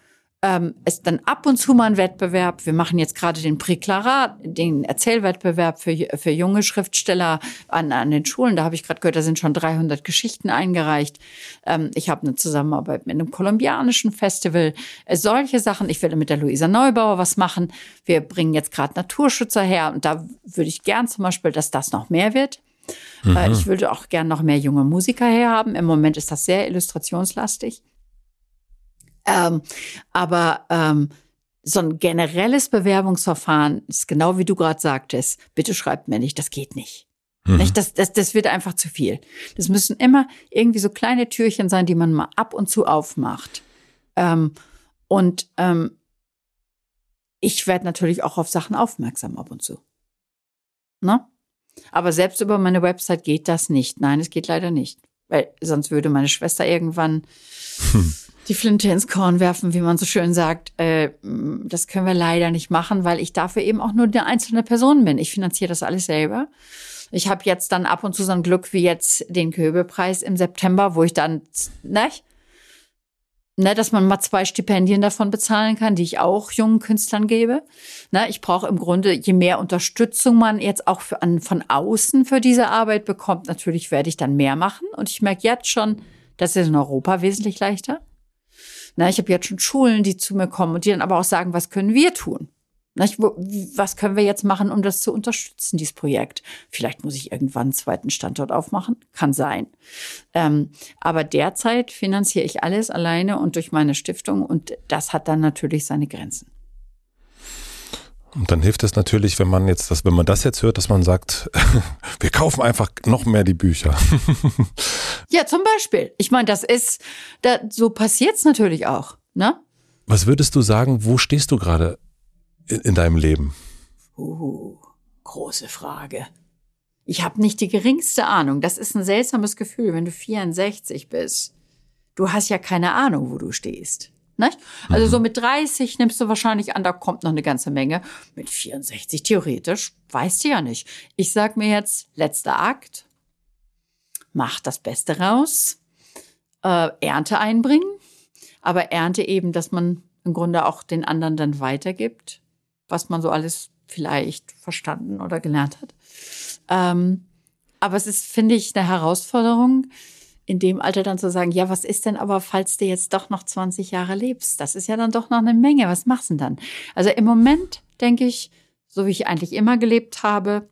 ähm, ist dann ab und zu mal ein Wettbewerb. Wir machen jetzt gerade den Präklarat, den Erzählwettbewerb für, für junge Schriftsteller an, an den Schulen. Da habe ich gerade gehört, da sind schon 300 Geschichten eingereicht. Ähm, ich habe eine Zusammenarbeit mit einem kolumbianischen Festival. Äh, solche Sachen. Ich werde mit der Luisa Neubauer was machen. Wir bringen jetzt gerade Naturschützer her und da würde ich gern zum Beispiel, dass das noch mehr wird. Äh, mhm. Ich würde auch gern noch mehr junge Musiker herhaben. Im Moment ist das sehr illustrationslastig. Ähm, aber ähm, so ein generelles Bewerbungsverfahren ist genau wie du gerade sagtest. Bitte schreibt mir nicht, das geht nicht. Mhm. nicht das, das, das wird einfach zu viel. Das müssen immer irgendwie so kleine Türchen sein, die man mal ab und zu aufmacht. Ähm, und ähm, ich werde natürlich auch auf Sachen aufmerksam ab und zu. Ne? Aber selbst über meine Website geht das nicht. Nein, es geht leider nicht. Weil sonst würde meine Schwester irgendwann hm die Flinte ins Korn werfen, wie man so schön sagt. Äh, das können wir leider nicht machen, weil ich dafür eben auch nur eine einzelne Person bin. Ich finanziere das alles selber. Ich habe jetzt dann ab und zu so ein Glück wie jetzt den Köbepreis im September, wo ich dann, ne, ne, dass man mal zwei Stipendien davon bezahlen kann, die ich auch jungen Künstlern gebe. Ne, ich brauche im Grunde, je mehr Unterstützung man jetzt auch für, an, von außen für diese Arbeit bekommt, natürlich werde ich dann mehr machen. Und ich merke jetzt schon, das ist in Europa wesentlich leichter. Na, ich habe jetzt schon Schulen, die zu mir kommen und die dann aber auch sagen, was können wir tun? Was können wir jetzt machen, um das zu unterstützen, dieses Projekt? Vielleicht muss ich irgendwann einen zweiten Standort aufmachen. Kann sein. Ähm, aber derzeit finanziere ich alles alleine und durch meine Stiftung und das hat dann natürlich seine Grenzen. Und dann hilft es natürlich, wenn man jetzt das, wenn man das jetzt hört, dass man sagt, wir kaufen einfach noch mehr die Bücher. ja, zum Beispiel. Ich meine, das ist, da, so passiert's natürlich auch, ne? Was würdest du sagen, wo stehst du gerade in, in deinem Leben? Uh, große Frage. Ich habe nicht die geringste Ahnung. Das ist ein seltsames Gefühl, wenn du 64 bist. Du hast ja keine Ahnung, wo du stehst. Nicht? Also mhm. so mit 30 nimmst du wahrscheinlich an, da kommt noch eine ganze Menge. Mit 64 theoretisch, weißt du ja nicht. Ich sag mir jetzt, letzter Akt, mach das Beste raus, äh, Ernte einbringen, aber Ernte eben, dass man im Grunde auch den anderen dann weitergibt, was man so alles vielleicht verstanden oder gelernt hat. Ähm, aber es ist, finde ich, eine Herausforderung, in dem Alter dann zu sagen, ja, was ist denn aber, falls du jetzt doch noch 20 Jahre lebst? Das ist ja dann doch noch eine Menge. Was machst du denn dann? Also im Moment denke ich, so wie ich eigentlich immer gelebt habe,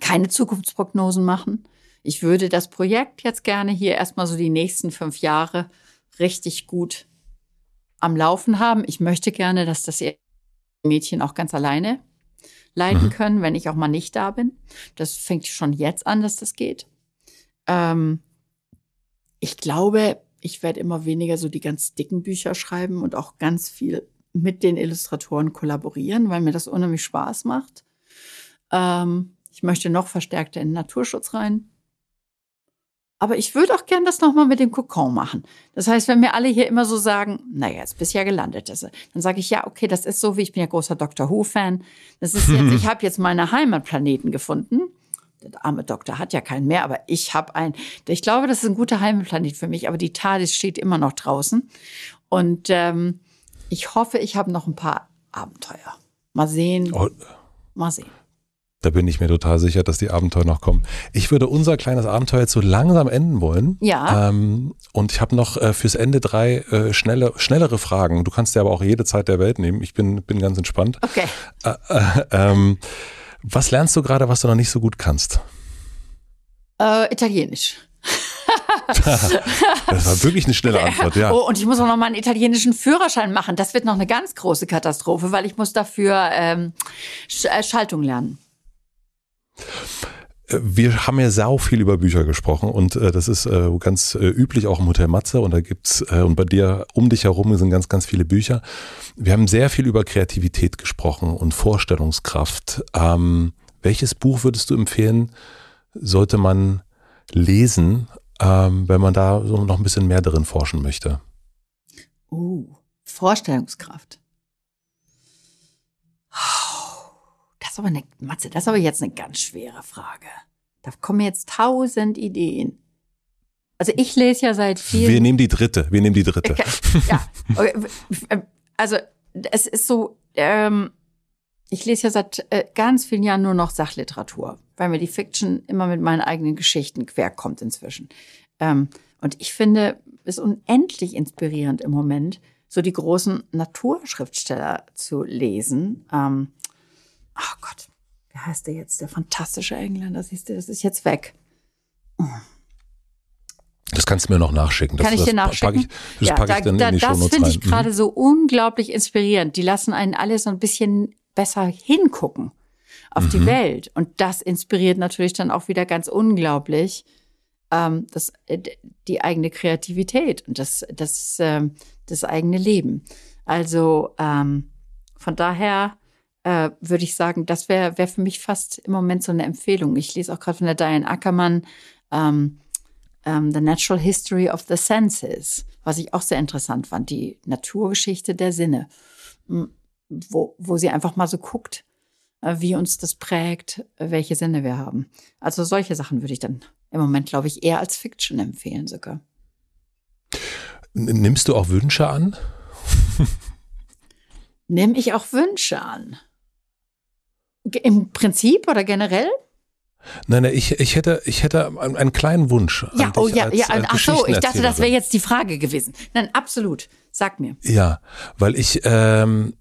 keine Zukunftsprognosen machen. Ich würde das Projekt jetzt gerne hier erstmal so die nächsten fünf Jahre richtig gut am Laufen haben. Ich möchte gerne, dass das Mädchen auch ganz alleine leiten mhm. können, wenn ich auch mal nicht da bin. Das fängt schon jetzt an, dass das geht. Ähm, ich glaube, ich werde immer weniger so die ganz dicken Bücher schreiben und auch ganz viel mit den Illustratoren kollaborieren, weil mir das unheimlich Spaß macht. Ähm, ich möchte noch verstärkter in den Naturschutz rein. Aber ich würde auch gern das nochmal mit dem Kokon machen. Das heißt, wenn mir alle hier immer so sagen, naja, jetzt bist du ja gelandet, dann sage ich, ja, okay, das ist so, wie ich bin ja großer Doctor Who-Fan. Das ist jetzt, ich habe jetzt meine Heimatplaneten gefunden. Der arme Doktor hat ja keinen mehr, aber ich habe einen. Ich glaube, das ist ein guter Heimatplanet für mich, aber die TARDIS steht immer noch draußen. Und ähm, ich hoffe, ich habe noch ein paar Abenteuer. Mal sehen. Oh. Mal sehen. Da bin ich mir total sicher, dass die Abenteuer noch kommen. Ich würde unser kleines Abenteuer jetzt so langsam enden wollen. Ja. Ähm, und ich habe noch äh, fürs Ende drei äh, schnelle, schnellere Fragen. Du kannst dir aber auch jede Zeit der Welt nehmen. Ich bin, bin ganz entspannt. Okay. Äh, äh ähm, was lernst du gerade, was du noch nicht so gut kannst? Äh, Italienisch. das war wirklich eine schnelle Antwort, ja. Oh, und ich muss auch noch mal einen italienischen Führerschein machen. Das wird noch eine ganz große Katastrophe, weil ich muss dafür ähm, äh, Schaltung lernen. Wir haben ja sau viel über Bücher gesprochen und äh, das ist äh, ganz äh, üblich auch im Hotel Matze und da gibt's äh, und bei dir um dich herum sind ganz ganz viele Bücher. Wir haben sehr viel über Kreativität gesprochen und Vorstellungskraft. Ähm, welches Buch würdest du empfehlen, sollte man lesen, ähm, wenn man da so noch ein bisschen mehr darin forschen möchte? Uh, Vorstellungskraft. Das ist aber eine, Matze, das ist aber jetzt eine ganz schwere Frage. Da kommen jetzt tausend Ideen. Also ich lese ja seit vielen. Wir nehmen die dritte. Wir nehmen die dritte. ja. Also es ist so, ähm, ich lese ja seit äh, ganz vielen Jahren nur noch Sachliteratur, weil mir die Fiction immer mit meinen eigenen Geschichten querkommt inzwischen. Ähm, und ich finde es unendlich inspirierend im Moment, so die großen Naturschriftsteller zu lesen. Ähm, oh Gott, wie heißt der jetzt? Der fantastische Engländer, siehst du, das ist jetzt weg. Oh. Das kannst du mir noch nachschicken. Das, Kann ich dir nachschicken? Ich, das ja, packe ich dann da, in die Das finde ich gerade mhm. so unglaublich inspirierend. Die lassen einen alle so ein bisschen besser hingucken auf mhm. die Welt. Und das inspiriert natürlich dann auch wieder ganz unglaublich ähm, das, äh, die eigene Kreativität und das, das, ähm, das eigene Leben. Also ähm, von daher äh, würde ich sagen, das wäre wär für mich fast im Moment so eine Empfehlung. Ich lese auch gerade von der Diane Ackermann ähm, ähm, The Natural History of the Senses, was ich auch sehr interessant fand, die Naturgeschichte der Sinne, wo, wo sie einfach mal so guckt, äh, wie uns das prägt, welche Sinne wir haben. Also solche Sachen würde ich dann im Moment, glaube ich, eher als Fiction empfehlen sogar. Nimmst du auch Wünsche an? Nimm ich auch Wünsche an? Im Prinzip oder generell? Nein, nein, ich, ich hätte, ich hätte einen kleinen Wunsch. Ja, oh ja, als, ja, äh, ach so, ich dachte, das wäre jetzt die Frage gewesen. Nein, absolut. Sag mir. Ja, weil ich, ähm,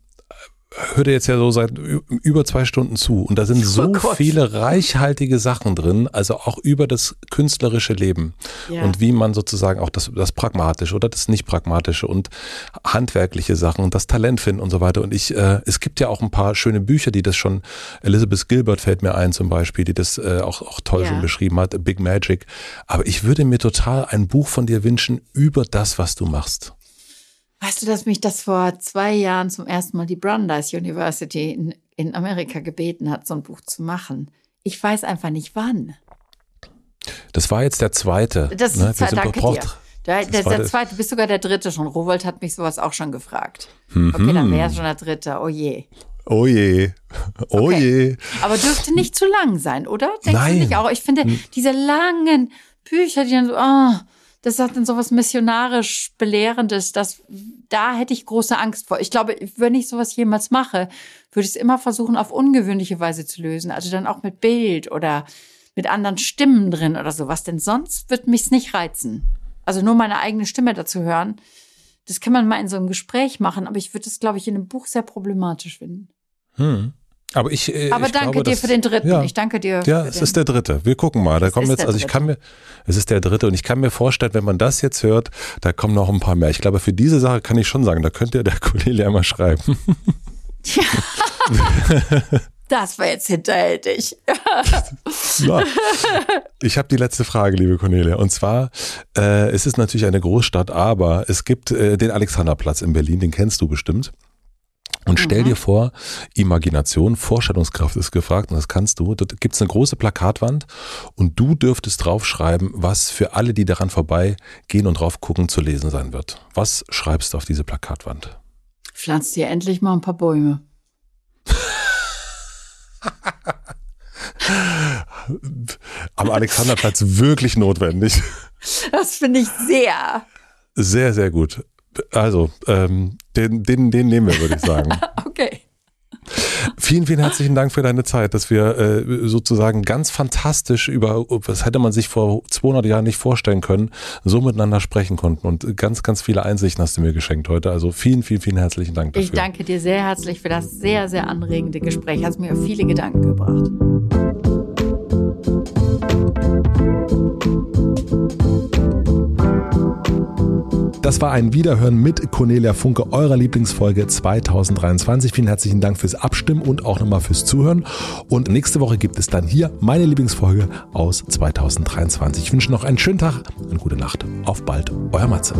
höre jetzt ja so seit über zwei Stunden zu und da sind oh so oh viele reichhaltige Sachen drin, also auch über das künstlerische Leben ja. und wie man sozusagen auch das, das Pragmatische oder das Nicht-Pragmatische und handwerkliche Sachen und das Talent finden und so weiter. Und ich, äh, es gibt ja auch ein paar schöne Bücher, die das schon, Elizabeth Gilbert fällt mir ein zum Beispiel, die das äh, auch, auch toll ja. schon beschrieben hat, Big Magic. Aber ich würde mir total ein Buch von dir wünschen über das, was du machst. Weißt du, dass mich das vor zwei Jahren zum ersten Mal die Brandeis University in, in Amerika gebeten hat, so ein Buch zu machen? Ich weiß einfach nicht wann. Das war jetzt der zweite. Das ne? ist ne? danke dir. Der, der, der, zweite, bist sogar der dritte schon. Rowold hat mich sowas auch schon gefragt. Mhm. Okay, dann wäre schon der dritte. Oh je. Oh je. Oh okay. je. Aber dürfte nicht zu lang sein, oder? Denkst Nein. du nicht auch? Ich finde, hm. diese langen Bücher, die dann so, oh, das hat dann so was missionarisch Belehrendes, das, da hätte ich große Angst vor. Ich glaube, wenn ich sowas jemals mache, würde ich es immer versuchen, auf ungewöhnliche Weise zu lösen. Also dann auch mit Bild oder mit anderen Stimmen drin oder sowas, denn sonst wird mich's nicht reizen. Also nur meine eigene Stimme dazu hören, das kann man mal in so einem Gespräch machen, aber ich würde das, glaube ich, in einem Buch sehr problematisch finden. Hm. Aber ich. Äh, Aber ich danke glaube, dir dass, für den dritten. Ja, ich danke dir. Ja, es ist der dritte. Wir gucken mal. Da kommen jetzt, also ich kann mir, es ist der dritte und ich kann mir vorstellen, wenn man das jetzt hört, da kommen noch ein paar mehr. Ich glaube, für diese Sache kann ich schon sagen, da könnte der Kollege einmal schreiben. Ja. Das war jetzt hinterhältig. so. Ich habe die letzte Frage, liebe Cornelia. Und zwar, äh, es ist natürlich eine Großstadt, aber es gibt äh, den Alexanderplatz in Berlin, den kennst du bestimmt. Und stell mhm. dir vor, Imagination, Vorstellungskraft ist gefragt und das kannst du. Dort gibt's eine große Plakatwand und du dürftest draufschreiben, was für alle, die daran vorbeigehen und drauf gucken, zu lesen sein wird. Was schreibst du auf diese Plakatwand? Pflanzt dir endlich mal ein paar Bäume. Am Alexanderplatz wirklich notwendig. Das finde ich sehr. Sehr, sehr gut. Also, ähm, den, den, den nehmen wir, würde ich sagen. okay. Vielen, vielen herzlichen Dank für deine Zeit, dass wir äh, sozusagen ganz fantastisch über, was hätte man sich vor 200 Jahren nicht vorstellen können, so miteinander sprechen konnten. Und ganz, ganz viele Einsichten hast du mir geschenkt heute. Also vielen, vielen, vielen herzlichen Dank dafür. Ich danke dir sehr herzlich für das sehr, sehr anregende Gespräch. Hast mir viele Gedanken gebracht. Das war ein Wiederhören mit Cornelia Funke, eurer Lieblingsfolge 2023. Vielen herzlichen Dank fürs Abstimmen und auch nochmal fürs Zuhören. Und nächste Woche gibt es dann hier meine Lieblingsfolge aus 2023. Ich wünsche noch einen schönen Tag, eine gute Nacht. Auf bald, euer Matze.